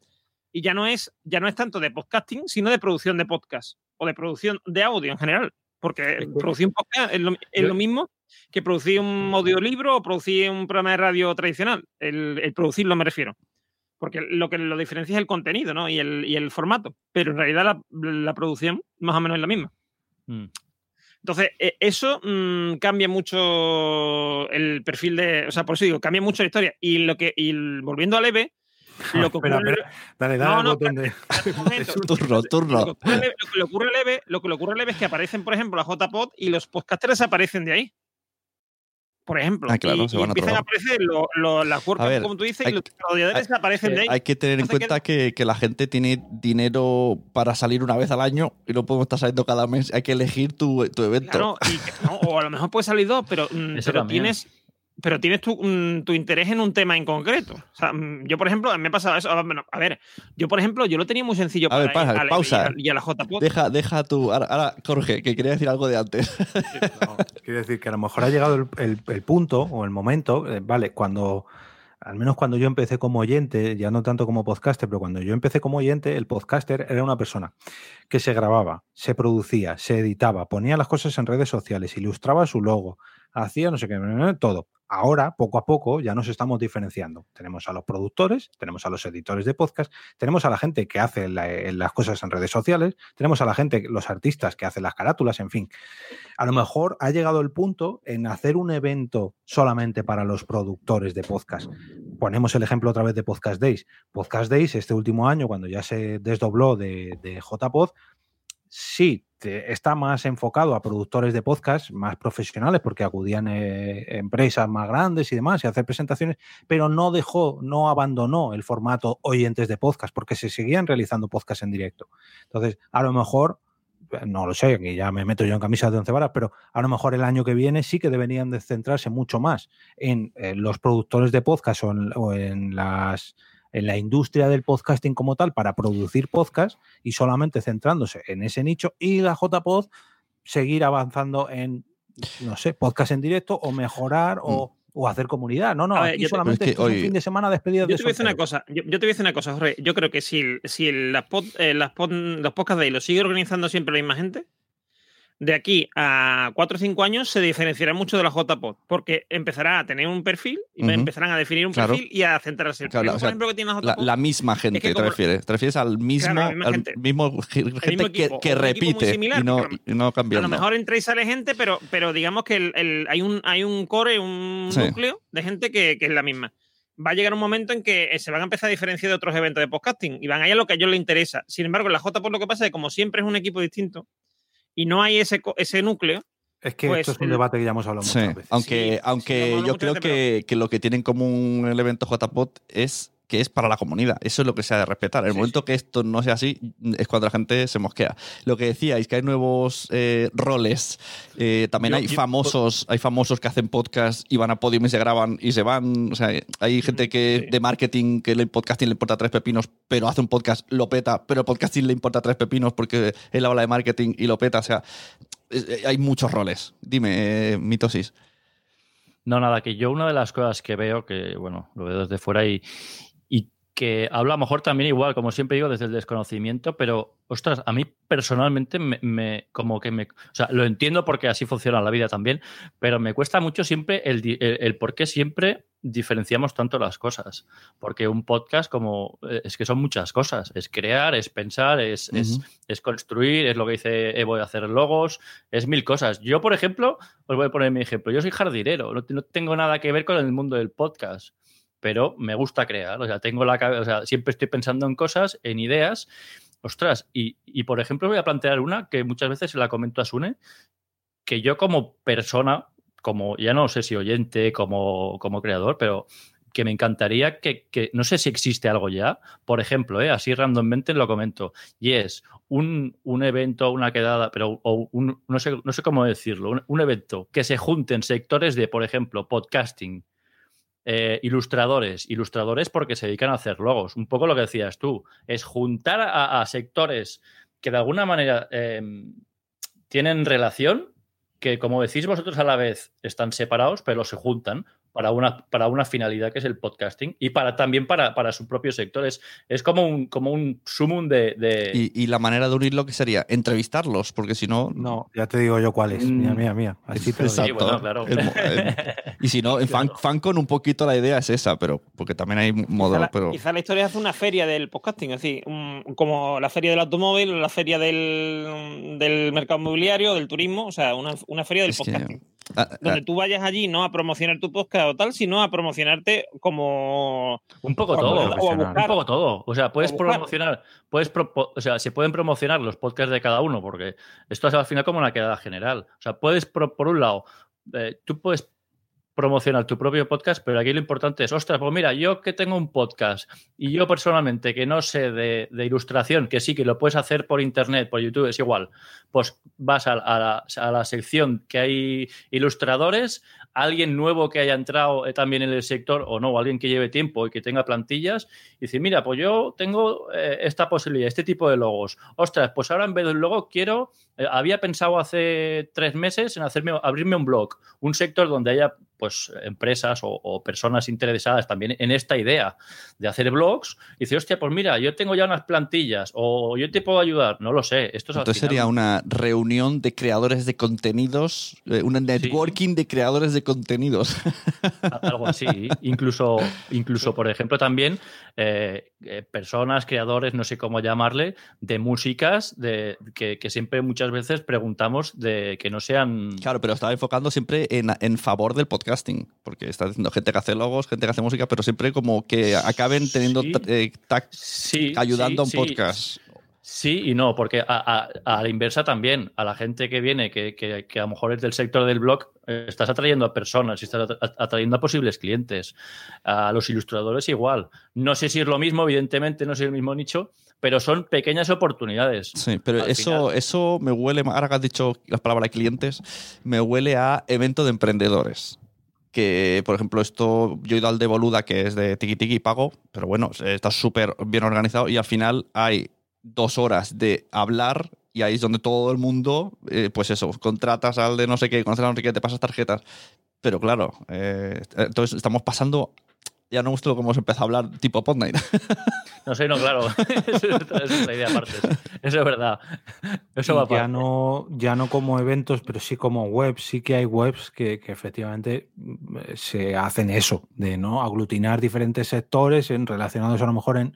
E: Y ya no, es, ya no es tanto de podcasting, sino de producción de podcast o de producción de audio en general. Porque producir un podcast es lo, es lo mismo que producir un audiolibro o producir un programa de radio tradicional. El, el producirlo me refiero. Porque lo que lo diferencia es el contenido ¿no? y, el, y el formato. Pero en realidad la, la producción más o menos es la misma.
F: Mm.
E: Entonces, eh, eso mm, cambia mucho el perfil de. O sea, por eso digo, cambia mucho la historia. Y lo que. Y volviendo al EVE, lo que
D: Espera,
E: ocurre.
D: espera, dale, dale
E: No, no,
D: botón de-
E: espérate un.
C: Turno,
E: Lo
C: turno.
E: lo que le ocurre al EVE- lo que le ocurre al EVE es que aparecen, por ejemplo, la JPod y los podcasters desaparecen de ahí. Por ejemplo.
C: Ah, claro,
E: y,
C: se van
E: empiezan a aparecer lo- lo- las
C: A
E: WordCamp,
C: ver,
E: como tú dices,
C: hay-
E: y los desarrolladores desaparecen de ahí.
C: Hay que tener en cuenta que, que la gente tiene dinero para salir una vez al año y no podemos estar saliendo cada mes. Hay que elegir tu, tu evento.
E: Claro, y que- no, o a lo mejor puede salir dos, pero, mm,
F: Eso
E: pero tienes, pero tienes tu, mm, tu interés en un tema en concreto. O sea, mm, yo, por ejemplo, me ha pasado eso. Ah, a ver, yo, por ejemplo, yo lo tenía muy sencillo
C: A ver,
E: ir
C: para,
E: EVE
C: pausa.
E: y a, y a la JPod.
C: Deja, deja tu. Ahora, ahora, Jorge, que quería decir algo de antes.
D: No, quiero decir que a lo mejor ha llegado el, el- el punto o el momento, eh, vale, cuando, al menos cuando yo empecé como oyente, ya no tanto como podcaster, pero cuando yo empecé como oyente, el podcaster era una persona que se grababa, se producía, se editaba, ponía las cosas en redes sociales, ilustraba su logo, hacía no sé qué, todo. Ahora, poco a poco, ya nos estamos diferenciando. Tenemos a los productores, tenemos a los editores de podcast, tenemos a la gente que hace eh, las cosas en redes sociales, tenemos a la gente, los artistas que hacen las carátulas, en fin. A lo mejor ha llegado el punto en hacer un evento solamente para los productores de podcast. Ponemos el ejemplo otra vez de Podcast Days. Podcast Days, este último año, cuando ya se desdobló de, de JPod, sí, está más enfocado a productores de podcast más profesionales, porque acudían eh, empresas más grandes y demás y hacer presentaciones, pero no dejó, no abandonó el formato oyentes de podcast, porque se seguían realizando podcasts en directo. Entonces, a lo mejor eh, no lo sé, que ya me meto yo en camisas de once varas, pero a lo mejor el año que viene sí que deberían de centrarse mucho más en, eh, los productores de podcast o en las en la industria del podcasting como tal para producir podcast y solamente centrándose en ese nicho y la JPod seguir avanzando en no sé, podcast en directo o mejorar o o hacer comunidad. No, no,
E: A ver,
D: aquí
E: yo te-
D: solamente
C: Es que
D: esto es un fin de semana despedido de
E: Yo te voy a decir una cosa, yo, yo te voy a decir una cosa, Jorge. Yo creo que si, el- si el- las, pod- eh, las pod- los podcasts de ahí lo sigue organizando siempre la misma gente, de aquí a 4 o 5 años se diferenciará mucho de la JPod, porque empezará a tener un perfil y empezarán a definir un
C: Claro.
E: perfil y a centrarse. El
C: Claro,
E: problema,
C: o sea,
E: por ejemplo, que tiene la
C: La,
E: JPod
C: la misma gente,
E: que
C: te refieres. Te refieres al mismo, al
E: gente.
C: mismo ge- gente que, repite
E: similar,
C: y no, y no
E: A lo mejor entra y sale gente, pero, pero digamos que el- el- hay, un, hay un core, un
C: Sí.
E: núcleo de gente que, que es la misma. Va a llegar un momento en que eh, se van a empezar a diferenciar de otros eventos de podcasting y van a ir a lo que a ellos les interesa. Sin embargo, en la J por lo que pasa es que como siempre es un equipo distinto y no hay ese, co- ese núcleo,
D: Es que
E: Pues
D: esto es un debate que ya hemos hablado
C: Sí,
D: muchas veces.
C: aunque,
E: Sí,
C: aunque yo creo que, que lo que tienen común el evento JPOT es que es para la comunidad. Eso es lo que se ha de respetar. El
E: Sí,
C: momento que esto no sea así es cuando la gente se mosquea. Lo que decíais, que hay nuevos eh, roles. Eh, también
F: Yo-
C: hay
F: yo-
C: famosos, hay famosos que hacen podcast y van a podium y se graban y se van. O sea, hay gente que
E: sí.
C: de marketing que el podcasting le importa tres pepinos, pero hace un podcast, lo peta, pero el podcasting le importa tres pepinos porque él habla de marketing y lo peta. O sea, eh, hay muchos roles. Dime, eh, mitosis.
F: No, nada, que yo una de las cosas que veo, que bueno, lo veo desde fuera y que hablo a lo mejor también igual, como siempre digo, desde el desconocimiento, pero ostras, a mí personalmente me, me- como que me, o sea, lo entiendo porque así funciona la vida también, pero me cuesta mucho siempre el, el, el por qué siempre diferenciamos tanto las cosas. Porque un podcast como eh, es que son muchas cosas, es crear, es pensar, es, es- es construir, es lo que dice Evo de hacer logos, es mil cosas. Yo, por ejemplo, os voy a poner mi ejemplo. Yo soy jardinero, no, no tengo nada que ver con el mundo del podcast, pero me gusta crear. O sea, tengo la cabe- o sea, siempre estoy pensando en cosas, en ideas. Ostras, y, y, por ejemplo, voy a plantear una que muchas veces se la comento a Sune, que yo como persona, como ya no sé si oyente, como, como creador, pero que me encantaría que, que- no sé si existe algo ya, por ejemplo, ¿eh? así randommente lo comento, y es un, un evento, una quedada, pero o un, no, sé, no sé cómo decirlo, un, un evento que se junten sectores de, por ejemplo, podcasting, eh, ilustradores, ilustradores porque se dedican a hacer logos, un poco lo que decías tú, es juntar a, sectores que de alguna manera eh, tienen relación, que como decís vosotros a la vez están separados, pero se juntan para una, para una finalidad que es el podcasting y para también para, para su propio sector. Es, es como un, como un sumum de... de-
C: Y, y la manera de unirlo que sería entrevistarlos, porque si no.
D: No, ya te digo yo cuál es.
F: Mm.
D: Mía, mía, mía. Así te lo digo.
F: Sí, bueno, claro.
C: El mo- el- y si no, en fan,
F: Claro.
C: Fancon un poquito la idea es esa, pero porque también hay
E: quizá
C: modo.
E: la,
C: Pero
E: quizá la historia hace una feria del podcasting, es decir, un- como la feria del automóvil, la feria del, del mercado inmobiliario, del turismo, o sea, una, una feria del
C: es
E: podcasting.
C: Ah,
E: donde tú vayas allí no a promocionar tu podcast o tal, sino a promocionarte como
F: Un poco
D: O a
F: todo.
D: profesional.
F: Un poco todo. O sea, puedes
E: O buscar.
F: promocionar, puedes propo- o sea, se pueden promocionar los podcasts de cada uno, porque esto es al final como una quedada general. O sea, puedes, pro- por un lado, eh, tú puedes promocionar tu propio podcast, pero aquí lo importante es, ostras, pues mira, yo que tengo un podcast y yo personalmente que no sé de, ilustración, que sí que lo puedes hacer por internet, por YouTube, es igual, pues vas a, la, sección que hay ilustradores, alguien nuevo que haya entrado eh, también en el sector o no, alguien que lleve tiempo y que tenga plantillas, y dice, mira, pues yo tengo eh, esta posibilidad, este tipo de logos. Ostras, pues ahora en vez de un logo quiero, eh, había pensado hace tres meses en hacerme, abrirme un blog, un sector donde haya pues empresas o, o personas interesadas también en esta idea de hacer blogs, y dice, hostia, pues mira, yo tengo ya unas plantillas o yo te puedo ayudar, no lo sé. Esto es al
C: entonces
F: final-
C: sería una reunión de creadores de contenidos, eh, un networking de creadores de contenidos.
F: Algo así. incluso, incluso por ejemplo, también eh, eh, personas, creadores, no sé cómo llamarle, de músicas de, que, que siempre muchas veces preguntamos de que no sean.
C: Claro, pero estaba enfocando siempre en, en favor del podcasting, porque está diciendo gente que hace logos, gente que hace música, pero siempre como que acaben teniendo
F: Sí.
C: eh,
F: Sí,
C: ayudando
F: sí,
C: a un podcast.
F: Sí y no, porque a, a- a la inversa también, a la gente que viene, que, que- que a lo mejor es del sector del blog, eh, estás atrayendo a personas y estás atra- atrayendo a posibles clientes. A los ilustradores igual. No sé si es lo mismo, evidentemente, no es el mismo nicho, pero son pequeñas oportunidades.
C: Sí, pero eso,
F: final.
C: eso me huele, ahora que has dicho las palabras clientes, me huele a evento de emprendedores. Que, por ejemplo, esto, yo he ido al de Boluda, que es de Tiki Tiki pago, pero bueno, está súper bien organizado y al final hay dos horas de hablar y ahí es donde todo el mundo, eh, pues eso, contratas al de no sé qué, conoces a no sé te pasas tarjetas. Pero claro, eh, entonces estamos pasando ya no gusta cómo hemos empezado a hablar tipo Podnight.
F: No sé, no, claro. Esa es la idea aparte. Eso es verdad. Eso va
D: ya no, ya no como eventos, pero sí como webs. Sí que hay webs que, que, efectivamente mm, se hacen eso, de no aglutinar diferentes sectores en, relacionados a lo mejor en,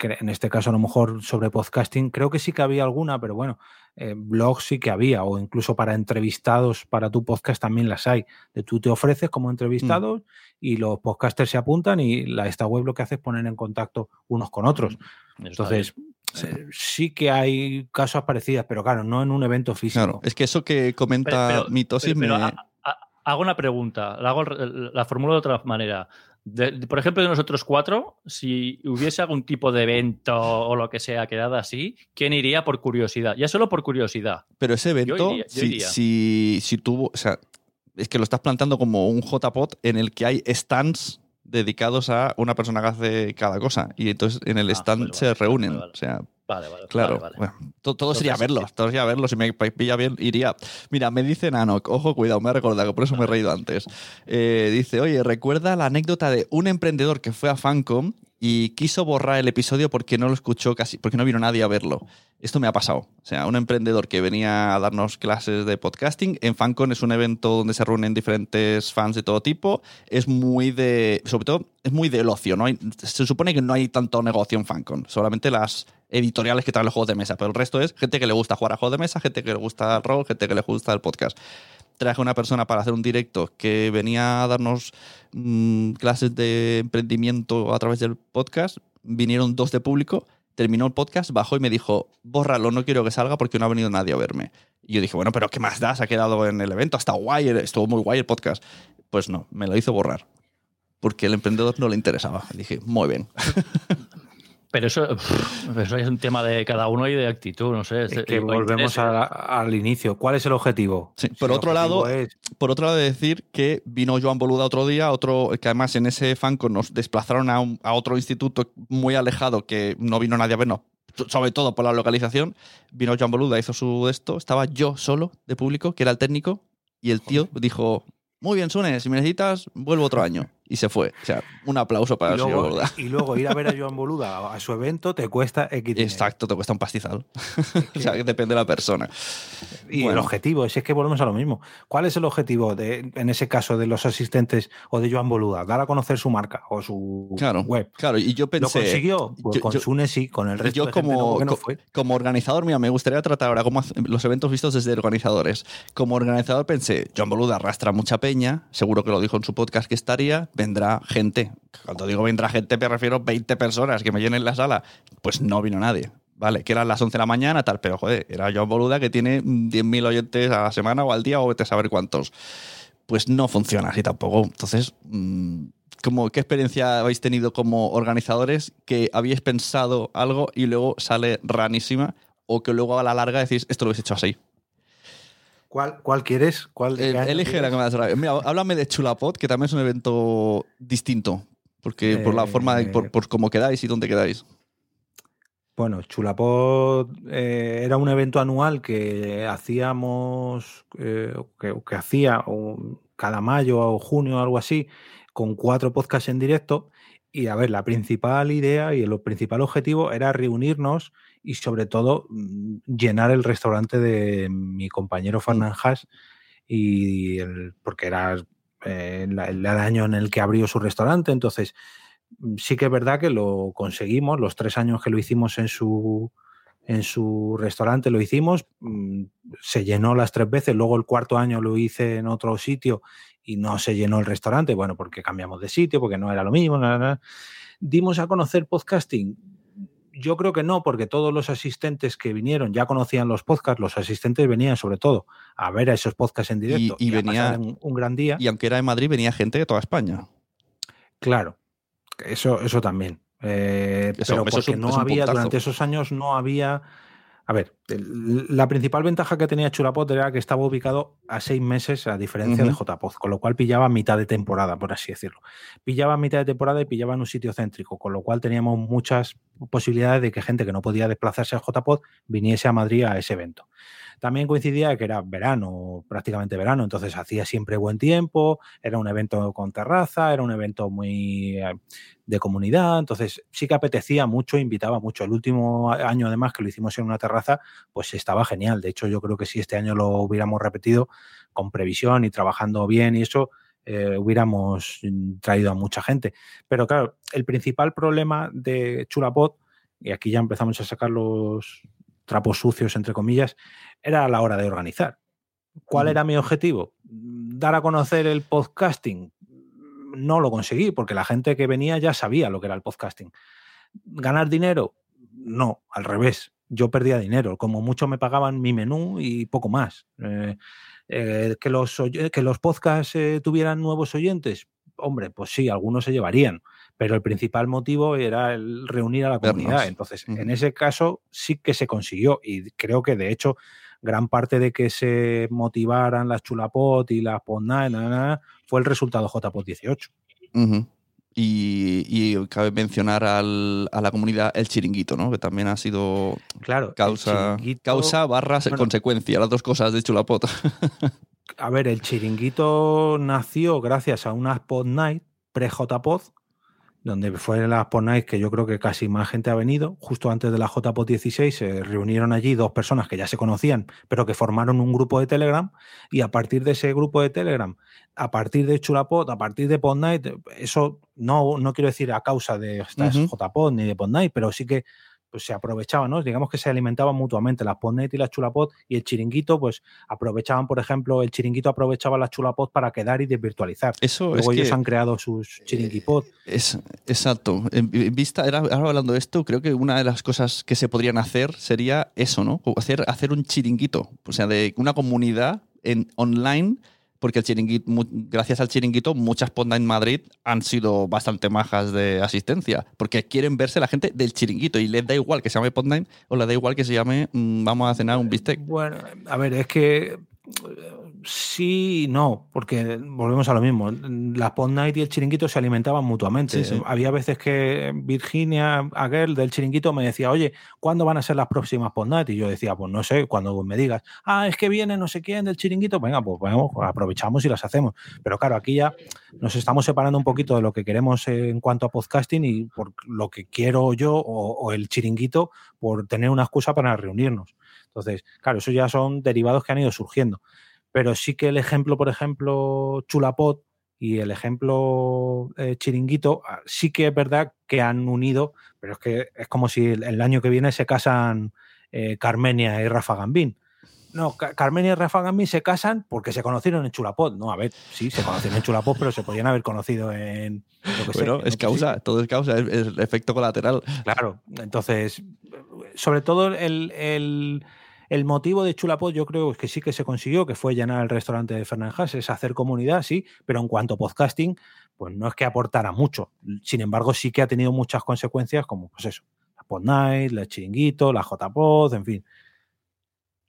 D: en este caso a lo mejor sobre podcasting, creo que sí que había alguna, pero bueno, eh, blogs sí que había, o incluso para entrevistados para tu podcast también las hay. De tú te ofreces como entrevistado mm. y los podcasters se apuntan y la, esta web lo que hace es poner en contacto unos con otros. Mm, Entonces, eh, sí. que hay casos parecidas, pero claro, no en un evento físico. Claro,
C: es que eso que comenta Mitosis me...
F: hago una pregunta, la, hago, la formulo de otra manera por ejemplo, de nosotros cuatro, si hubiese algún tipo de evento o lo que sea quedado así, ¿quién iría por curiosidad? Ya solo por curiosidad.
C: Pero ese evento, si, si, tuvo, o sea, es que lo estás plantando como un JPOT en el que hay stands dedicados a una persona que hace cada cosa. Y entonces en el ah, stand se reúnen. O sea,
F: Vale, vale.
C: Claro. todo, sería verlo. Todo sería verlo. Si me pilla bien, iría. Mira, me dice Nanok, ojo, cuidado, me ha recordado, por eso me he reído antes. Eh, dice, oye, recuerda la anécdota de un emprendedor que fue a Fancom y quiso borrar el episodio porque no lo escuchó casi, porque no vino nadie a verlo. Esto me ha pasado. O sea, un emprendedor que venía a darnos clases de podcasting. En FanCon es un evento donde se reúnen diferentes fans de todo tipo. Es muy de. Sobre todo, es muy del ocio. ¿no? se supone que no hay tanto negocio en FanCon. Solamente las editoriales que traen los juegos de mesa. Pero el resto es gente que le gusta jugar a juegos de mesa, gente que le gusta el rol, gente que le gusta el podcast traje una persona para hacer un directo que venía a darnos mm, clases de emprendimiento a través del podcast. Vinieron dos de público, terminó el podcast, bajó y me dijo, bórralo, no quiero que salga porque no ha venido nadie a verme. Y yo dije, bueno, pero ¿qué más da? Se ha quedado en el evento, está guay, estuvo muy guay el podcast. Pues no, me lo hizo borrar. Porque el emprendedor no le interesaba. Dije, muy bien.
F: Pero eso, eso es un tema de cada uno y de actitud, no sé.
D: que volvemos al inicio. ¿Cuál es el objetivo?
C: por otro lado, por otro lado, decir que vino Joan Boluda otro día, otro que además en ese fanco nos desplazaron a, a otro instituto muy alejado que no vino nadie a vernos, sobre todo por la localización. Vino Joan Boluda, hizo su esto, estaba yo solo de público, que era el técnico, y el tío dijo, muy bien, Sune, si me necesitas, vuelvo otro año y se fue. O sea, un aplauso para el señor Boluda.
D: Y luego ir a ver a Joan Boluda a su evento te cuesta X
C: Exacto, te cuesta un pastizal. o sea, que depende de la persona.
D: Y el objetivo, es que volvemos a lo mismo. ¿Cuál es el objetivo de, en ese caso de los asistentes o de Joan Boluda? Dar a conocer su marca o su web.
C: Claro, y yo pensé.
D: ¿Lo consiguió? Pues con Sune sí, con el resto
C: yo como, como organizador, mira, me gustaría tratar ahora como los eventos vistos desde organizadores. Como organizador pensé, Joan Boluda arrastra mucha peña, seguro que lo dijo en su podcast que estaría, vendrá gente. Cuando digo vendrá gente, me refiero a 20 personas que me llenen la sala. Pues no vino nadie. Vale, que eran las 11 de la mañana, tal, pero joder, era yo Boluda que tiene 10.000 oyentes a la semana o al día o vete a saber cuántos. Pues no funciona así tampoco. Entonces, mm, como, ¿qué experiencia habéis tenido como organizadores que habéis pensado algo y luego sale ranísima o que luego a la larga decís, esto lo habéis hecho así?
D: ¿Cuál, cuál quieres? ¿Cuál
C: elige la que me das Mira, háblame de Chulapod, que también es un evento distinto. Porque por la forma, de, por, por, cómo quedáis y dónde quedáis.
D: Bueno, Chulapod eh, era un evento anual que hacíamos, eh, que, que, hacía cada mayo o junio o algo así, con cuatro podcasts en directo. Y a ver, la principal idea y el principal objetivo era reunirnos y sobre todo mm, llenar el restaurante de mi compañero mm. Fernán Haas y el, porque era eh, el, año en el que abrió su restaurante, entonces mm, sí que es verdad que lo conseguimos, los tres años que lo hicimos en su, en su restaurante lo hicimos, se llenó las tres veces, luego el cuarto año lo hice en otro sitio y no se llenó el restaurante, bueno, porque cambiamos de sitio, porque no era lo mismo, nada, dimos a conocer podcasting yo creo que no, porque todos los asistentes que vinieron ya conocían los podcasts, los asistentes venían sobre todo a ver a esos podcasts en directo
C: y, venía
D: un, gran día.
C: Y aunque era de Madrid, venía gente de toda España.
D: Claro, eso, eso también. Eh, pero porque no había, durante esos años no había A ver, la principal ventaja que tenía Chulapod era que estaba ubicado a seis meses a diferencia de JPod, con lo cual pillaba mitad de temporada, por así decirlo. Pillaba mitad de temporada y pillaba en un sitio céntrico, con lo cual teníamos muchas posibilidades de que gente que no podía desplazarse a JPod viniese a Madrid a ese evento. También coincidía que era verano, prácticamente verano, entonces hacía siempre buen tiempo, era un evento con terraza, era un evento muy eh, de comunidad, entonces sí que apetecía mucho, invitaba mucho. El último año además que lo hicimos en una terraza, pues estaba genial. De hecho, yo creo que si este año lo hubiéramos repetido con previsión y trabajando bien y eso, eh, hubiéramos traído a mucha gente. Pero claro, el principal problema de Chulapot, y aquí ya empezamos a sacar los trapos sucios, entre comillas, era a la hora de organizar. ¿Cuál era mi objetivo? Dar a conocer el podcasting. No lo conseguí porque la gente que venía ya sabía lo que era el podcasting. ¿Ganar dinero? No, al revés. Yo perdía dinero. Como mucho me pagaban mi menú y poco más. Eh, eh, que, los, que los podcasts eh, tuvieran nuevos oyentes. Hombre, pues sí, algunos se llevarían pero el principal motivo era el reunir a la comunidad. Entonces, en ese caso sí que se consiguió y creo que de hecho gran parte de que se motivaran las Chulapot y las Podnight fue el resultado JPOT 18.
C: y, cabe mencionar a la comunidad el chiringuito, ¿no? Que también ha sido
D: claro,
C: causa, causa barra consecuencia, las dos cosas de Chulapot.
D: a ver, el chiringuito nació gracias a unas Pod Night pre-JPod donde fue la Night que yo creo que casi más gente ha venido. Justo antes de la JPOT 16 se reunieron allí dos personas que ya se conocían, pero que formaron un grupo de Telegram. Y a partir de ese grupo de Telegram, a partir de Chulapod, a partir de Night, eso no, no quiero decir a causa de estas JPOT ni de Night, pero sí que pues se aprovechaban, ¿no? Digamos que se alimentaban mutuamente, las Podnet y la Chulapod y el chiringuito, pues aprovechaban, por ejemplo, el chiringuito aprovechaba la Chulapod para quedar y desvirtualizar.
C: Eso
D: Luego
C: es
D: ellos han creado sus eh, chiringuipod.
C: Es, exacto. En vista, ahora hablando de esto, creo que una de las cosas que se podrían hacer sería eso, ¿no? Hacer, hacer un chiringuito, o sea, de una comunidad en online porque el chiringuito, gracias al chiringuito, muchas pondas en Madrid han sido bastante majas de asistencia, porque quieren verse la gente del chiringuito y les da igual que se llame Podnight o les da igual que se llame mm, vamos a cenar un bistec.
D: Bueno, a ver, es que sí y no, porque volvemos a lo mismo. La Pod Night y el chiringuito se alimentaban mutuamente. Había veces que Virginia Aguel del chiringuito me decía, oye, ¿cuándo van a ser las próximas Pod Night? Y yo decía, pues no sé, cuando me digas, ah, es que viene no sé quién del chiringuito, venga, pues aprovechamos y las hacemos. Pero claro, aquí ya nos estamos separando un poquito de lo que queremos en cuanto a podcasting y por lo que quiero yo o el chiringuito por tener una excusa para reunirnos. Entonces, claro, eso ya son derivados que han ido surgiendo. Pero sí que el ejemplo, por ejemplo, Chulapot y el ejemplo eh, Chiringuito, ah, sí que es verdad que han unido, pero es que es como si el, año que viene se casan eh, Carmenia y Rafa Gambín. No, Carmenia y Rafa Gambín se casan porque se conocieron en Chulapot. No, a ver, sí, se conocieron en Chulapot, pero se podían haber conocido en.
C: bueno, es causa, todo es causa, es, efecto colateral.
D: Claro, entonces, sobre todo el el motivo de Chulapod yo creo que sí que se consiguió, que fue llenar el restaurante de Fernández, es hacer comunidad, sí, pero en cuanto a podcasting, pues no es que aportara mucho. Sin embargo, sí que ha tenido muchas consecuencias, como pues eso, la Pod Night, la Chiringuito, la JPod, en fin.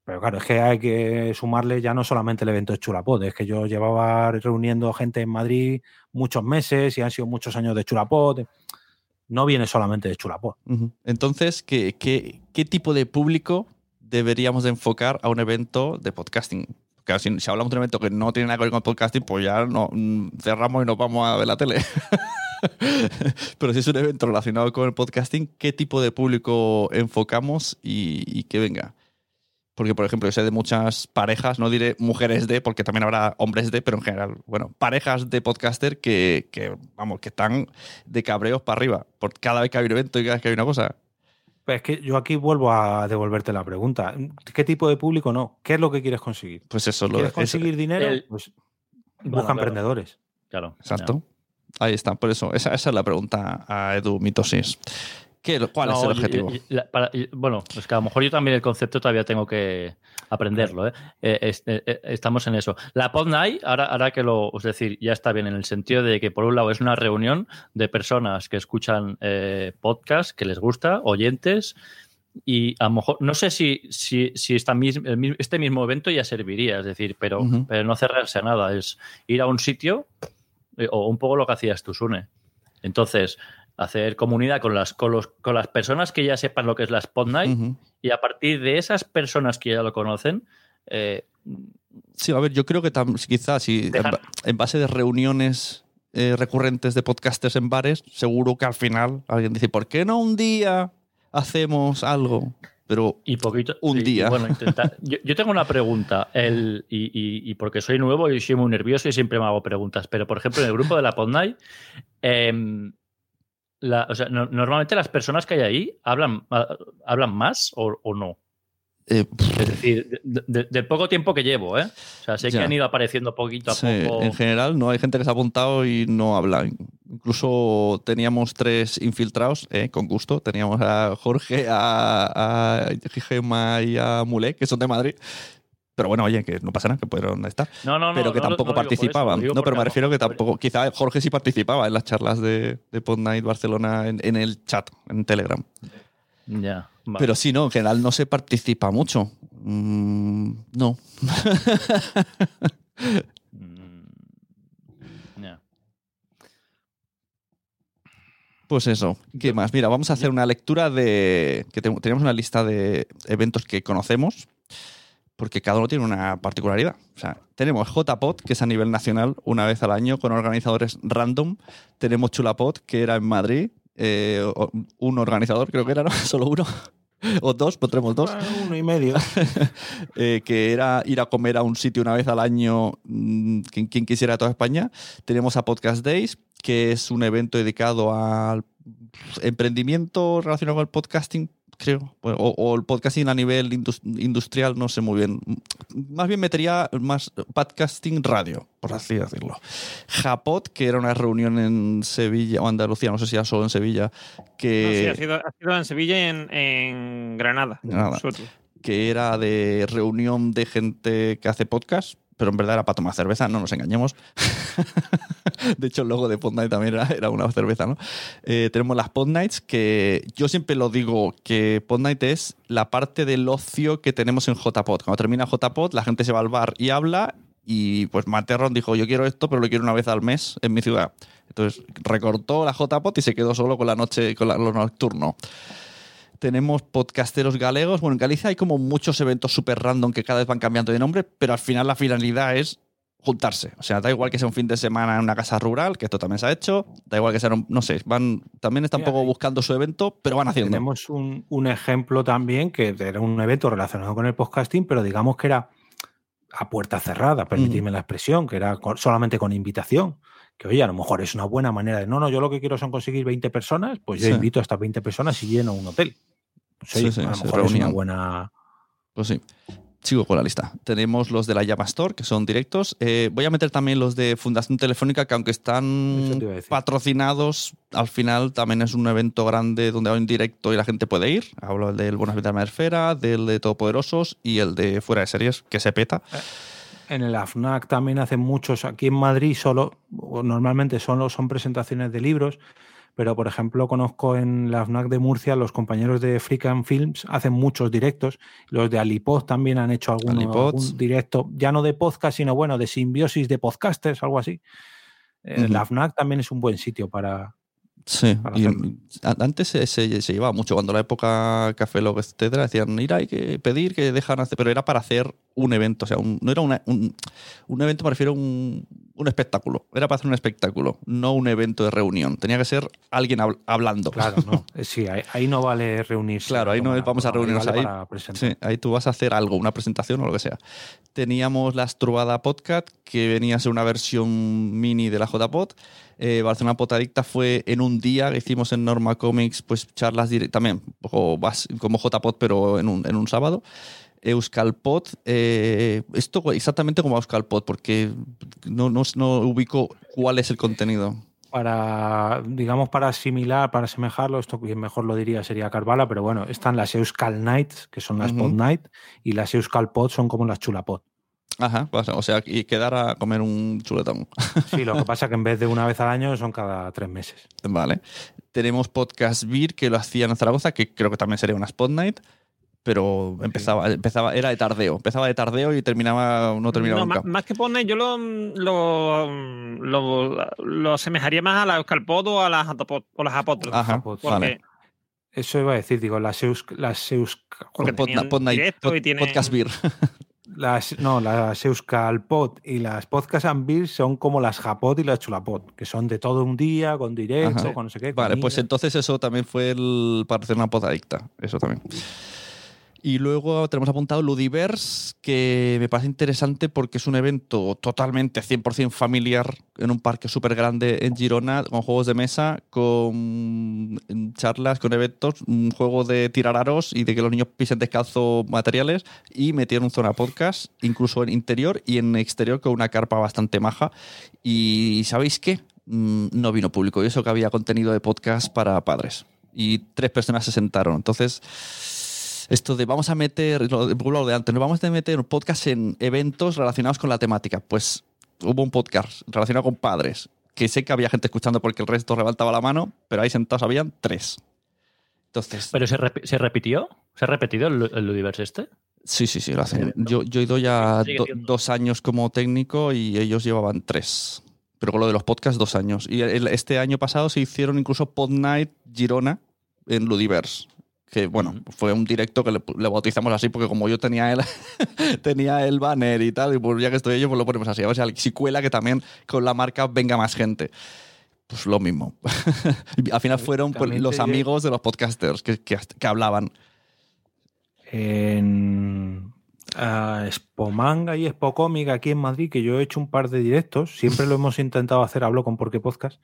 D: Pero claro, es que hay que sumarle ya no solamente el evento de Chulapod, es que yo llevaba reuniendo gente en Madrid muchos meses y han sido muchos años de Chulapod. No viene solamente de Chulapod.
C: Entonces, ¿qué, qué, qué tipo de público deberíamos de enfocar a un evento de podcasting. Porque si, si, hablamos de un evento que no tiene nada que ver con podcasting, pues ya no, mm, cerramos y nos vamos a ver la tele. Pero si es un evento relacionado con el podcasting, ¿qué tipo de público enfocamos y, y que venga? Porque, por ejemplo, yo sé de muchas parejas, no diré mujeres de, porque también habrá hombres de, pero en general, bueno, parejas de podcaster que, que vamos, que están de cabreos para arriba. Por cada vez que hay un evento y cada vez que hay una cosa.
D: Pues es que yo aquí vuelvo a devolverte la pregunta. ¿Qué tipo de público no? ¿Qué es lo que quieres conseguir?
C: Pues eso lo
D: ¿Quieres conseguir dinero? Pues busca emprendedores.
F: Claro.
C: Exacto. Ahí está. Por eso, esa, esa, es la pregunta a Edu Mitosis. ¿Cuál es el objetivo?
F: bueno, es que a lo mejor yo también el concepto todavía tengo que aprenderlo. ¿eh? Eh, eh, estamos en eso. La Pod Night, ahora, ahora que lo, es decir, ya está bien en el sentido de que por un lado es una reunión de personas que escuchan podcast, que les gusta, oyentes, y a lo mejor, no sé si, si, si esta este mismo evento ya serviría, es decir, pero, pero no cerrarse a nada, es ir a un sitio eh, o un poco lo que hacías tú, Sune. Entonces, hacer comunidad con las, con, los, con las personas que ya sepan lo que es la Spot Night y a partir de esas personas que ya lo conocen. Eh,
C: sí, a ver, yo creo que quizás si en, base de reuniones eh, recurrentes de podcasters en bares, seguro que al final alguien dice, ¿por qué no un día hacemos algo? Pero
F: y poquito,
C: un día.
F: Bueno, yo, tengo una pregunta, el, y, porque soy nuevo y soy muy nervioso y siempre me hago preguntas, pero por ejemplo en el grupo de la Pod Night, em, normalmente las personas que hay ahí hablan, hablan más o, no.
C: Eh,
F: es decir, del poco tiempo que llevo, ¿eh? O sea, sé que han ido apareciendo poquito a poco.
C: En general, no hay gente que se ha apuntado y no habla. Incluso teníamos tres infiltrados, ¿eh? con gusto. Teníamos a Jorge, a, a Gema y a Mulé, que son de Madrid. Pero bueno, oye, que no pasa nada, que pudieron estar.
F: No, no, no.
C: Pero que tampoco participaban. no, pero me refiero que tampoco. Quizá Jorge sí participaba en las charlas de, de Pod Night Barcelona en, el chat, en Telegram.
F: Ya.
C: Pero sí, no, en general no se participa mucho. Mm, no. Mm, pues eso, ¿qué más? Mira, vamos a hacer una lectura de. que tenemos una lista de eventos que conocemos porque cada uno tiene una particularidad. O sea, tenemos JPOT, que es a nivel nacional, una vez al año, con organizadores random. Tenemos Chulapot, que era en Madrid, eh, un organizador, creo que era, ¿no? Solo uno. o dos, pondremos dos.
D: uno y medio.
C: Eh, que era ir a comer a un sitio una vez al año, mm, quien, quien quisiera toda España. Tenemos a Podcast Days, que es un evento dedicado al emprendimiento relacionado con el podcasting, creo. O, el podcasting a nivel industrial, no sé muy bien. Más bien metería más podcasting radio, por así decirlo. Japot, que era una reunión en Sevilla o Andalucía, no sé si era solo en Sevilla. Que...
E: ha, sido, en Sevilla y en, Granada.
C: Granada que era de reunión de gente que hace podcast pero en verdad era para tomar cerveza, no nos engañemos. de hecho, el logo de Pod Night también era, una cerveza, ¿no? Eh, tenemos las Pod Nights, que yo siempre lo digo, que Pod Night es la parte del ocio que tenemos en JPod. Cuando termina JPod, la gente se va al bar y habla, y pues Materron dijo, yo quiero esto, pero lo quiero una vez al mes en mi ciudad. Entonces recortó la JPod y se quedó solo con la noche, con lo nocturno tenemos podcasteros galegos. Bueno, en Galicia hay como muchos eventos súper random que cada vez van cambiando de nombre, pero al final la finalidad es juntarse. O sea, da igual que sea un fin de semana en una casa rural, que esto también se ha hecho, da igual que sea, no sé, van, también están un poco buscando su evento, pero van haciendo.
D: Tenemos un, ejemplo también que era un evento relacionado con el podcasting, pero digamos que era a puerta cerrada, permitidme la expresión, que era solamente con invitación. Que oye, a lo mejor es una buena manera de, no, no, yo lo que quiero son conseguir 20 personas, pues yo invito a estas 20 personas y lleno un hotel. Sí, a lo mejor es una buena.
C: Pues sí. Sigo con la lista. Tenemos los de la Llama Store, que son directos. Eh, voy a meter también los de Fundación Telefónica, que aunque están patrocinados, al final también es un evento grande donde hay un directo y la gente puede ir. Hablo del Buenas Vidas de Esfera, del de Todopoderosos y el de Fuera de Series, que se peta. Eh,
D: en el AFNAC también hacen muchos. Aquí en Madrid solo, normalmente solo son presentaciones de libros pero por ejemplo conozco en la FNAC de Murcia, los compañeros de Freakan Films hacen muchos directos, los de Alipod también han hecho algún directo, ya no de podcast, sino bueno, de simbiosis de podcasters, algo así. La FNAC también es un buen sitio para,
C: Sí, antes se, llevaba mucho. Cuando la época Café Log, etcétera, decían, ir hay que pedir que dejan hacer, pero era para hacer un evento. O sea, no era un, un, evento, me refiero a un, un, espectáculo. Era para hacer un espectáculo, no un evento de reunión. Tenía que ser alguien hablando.
D: Claro, no. Sí, ahí, no vale reunirse.
C: Claro, ahí no vamos a reunirnos. ahí, sí, ahí tú vas a hacer algo, una presentación o lo que sea. Teníamos la Estrubada Podcast, que venía a ser una versión mini de la JPod eh, Barcelona Potadicta fue en un día que hicimos en Norma Comics, pues charlas también, como, como JPod, pero en un, en un sábado. Euskalpod, eh, esto exactamente como Euskalpod, porque no, no, no, ubico cuál es el contenido.
D: Para, digamos, para asimilar, para asemejarlo, esto quien mejor lo diría sería Carvala, pero bueno, están las Euskal Nights, que son las Pod Night, y las Euskalpod son como las Chulapod.
C: Ajá, o sea, y quedar a comer un chuletón.
D: Sí, lo que pasa es que en vez de una vez al año son cada tres meses.
C: Vale. Tenemos Podcast Beer, que lo hacían en Zaragoza, que creo que también sería una Spot Night, pero empezaba, empezaba, era de tardeo. Empezaba de tardeo y terminaba, no terminaba
E: No,
C: nunca.
E: más, más que poner, yo lo, lo, lo, lo asemejaría más a la Euskalpod o a las Atopod, o las Apotros.
C: Ajá,
E: porque,
C: vale.
D: Eso iba a decir, digo, las Eus, las Eus,
E: Porque
C: Pod-
E: tienen-
C: Podcast Beer.
D: las, no, las Euskalpod y las Podcast and Beer son como las Japod y las Chulapod, que son de todo un día, con directo,
C: Ajá.
D: con no sé qué.
C: Vale, pues
D: niños.
C: entonces eso también fue el, para hacer una podadicta. Eso también. Y luego tenemos apuntado Ludiverse, que me parece interesante porque es un evento totalmente 100% familiar en un parque súper grande en Girona, con juegos de mesa, con charlas, con eventos, un juego de tirar aros y de que los niños pisen descalzo materiales y metieron zona podcast, incluso en interior y en exterior con una carpa bastante maja. Y ¿sabéis qué? Mm, No vino público y eso que había contenido de podcast para padres. Y tres personas se sentaron. Entonces, esto de vamos a meter, lo de, lo de antes, ¿no? vamos a meter podcast en eventos relacionados con la temática. Pues hubo un podcast relacionado con padres, que sé que había gente escuchando porque el resto levantaba la mano, pero ahí sentados habían tres. Entonces,
F: ¿Pero se, repi- se repitió? ¿Se ha repetido el, el Ludiverse este?
C: sí, sí, sí, lo hacen. Yo, yo he ido ya do- dos años como técnico y ellos llevaban tres. Pero con lo de los podcasts, dos años. Y el- este año pasado se hicieron incluso Pod Night Girona en Ludiverse. Que bueno, fue un directo que le, le bautizamos así porque como yo tenía el, tenía el banner y tal, y pues ya que estoy yo, pues lo ponemos así. A ver si- si cuela que también con la marca venga más gente. Pues lo mismo. Al final fueron pues, los amigos de los podcasters que, que, que hablaban.
D: en ah, Spomanga y Spocomic aquí en Madrid, que yo he hecho un par de directos, siempre lo hemos intentado hacer, hablo con Porque Podcast,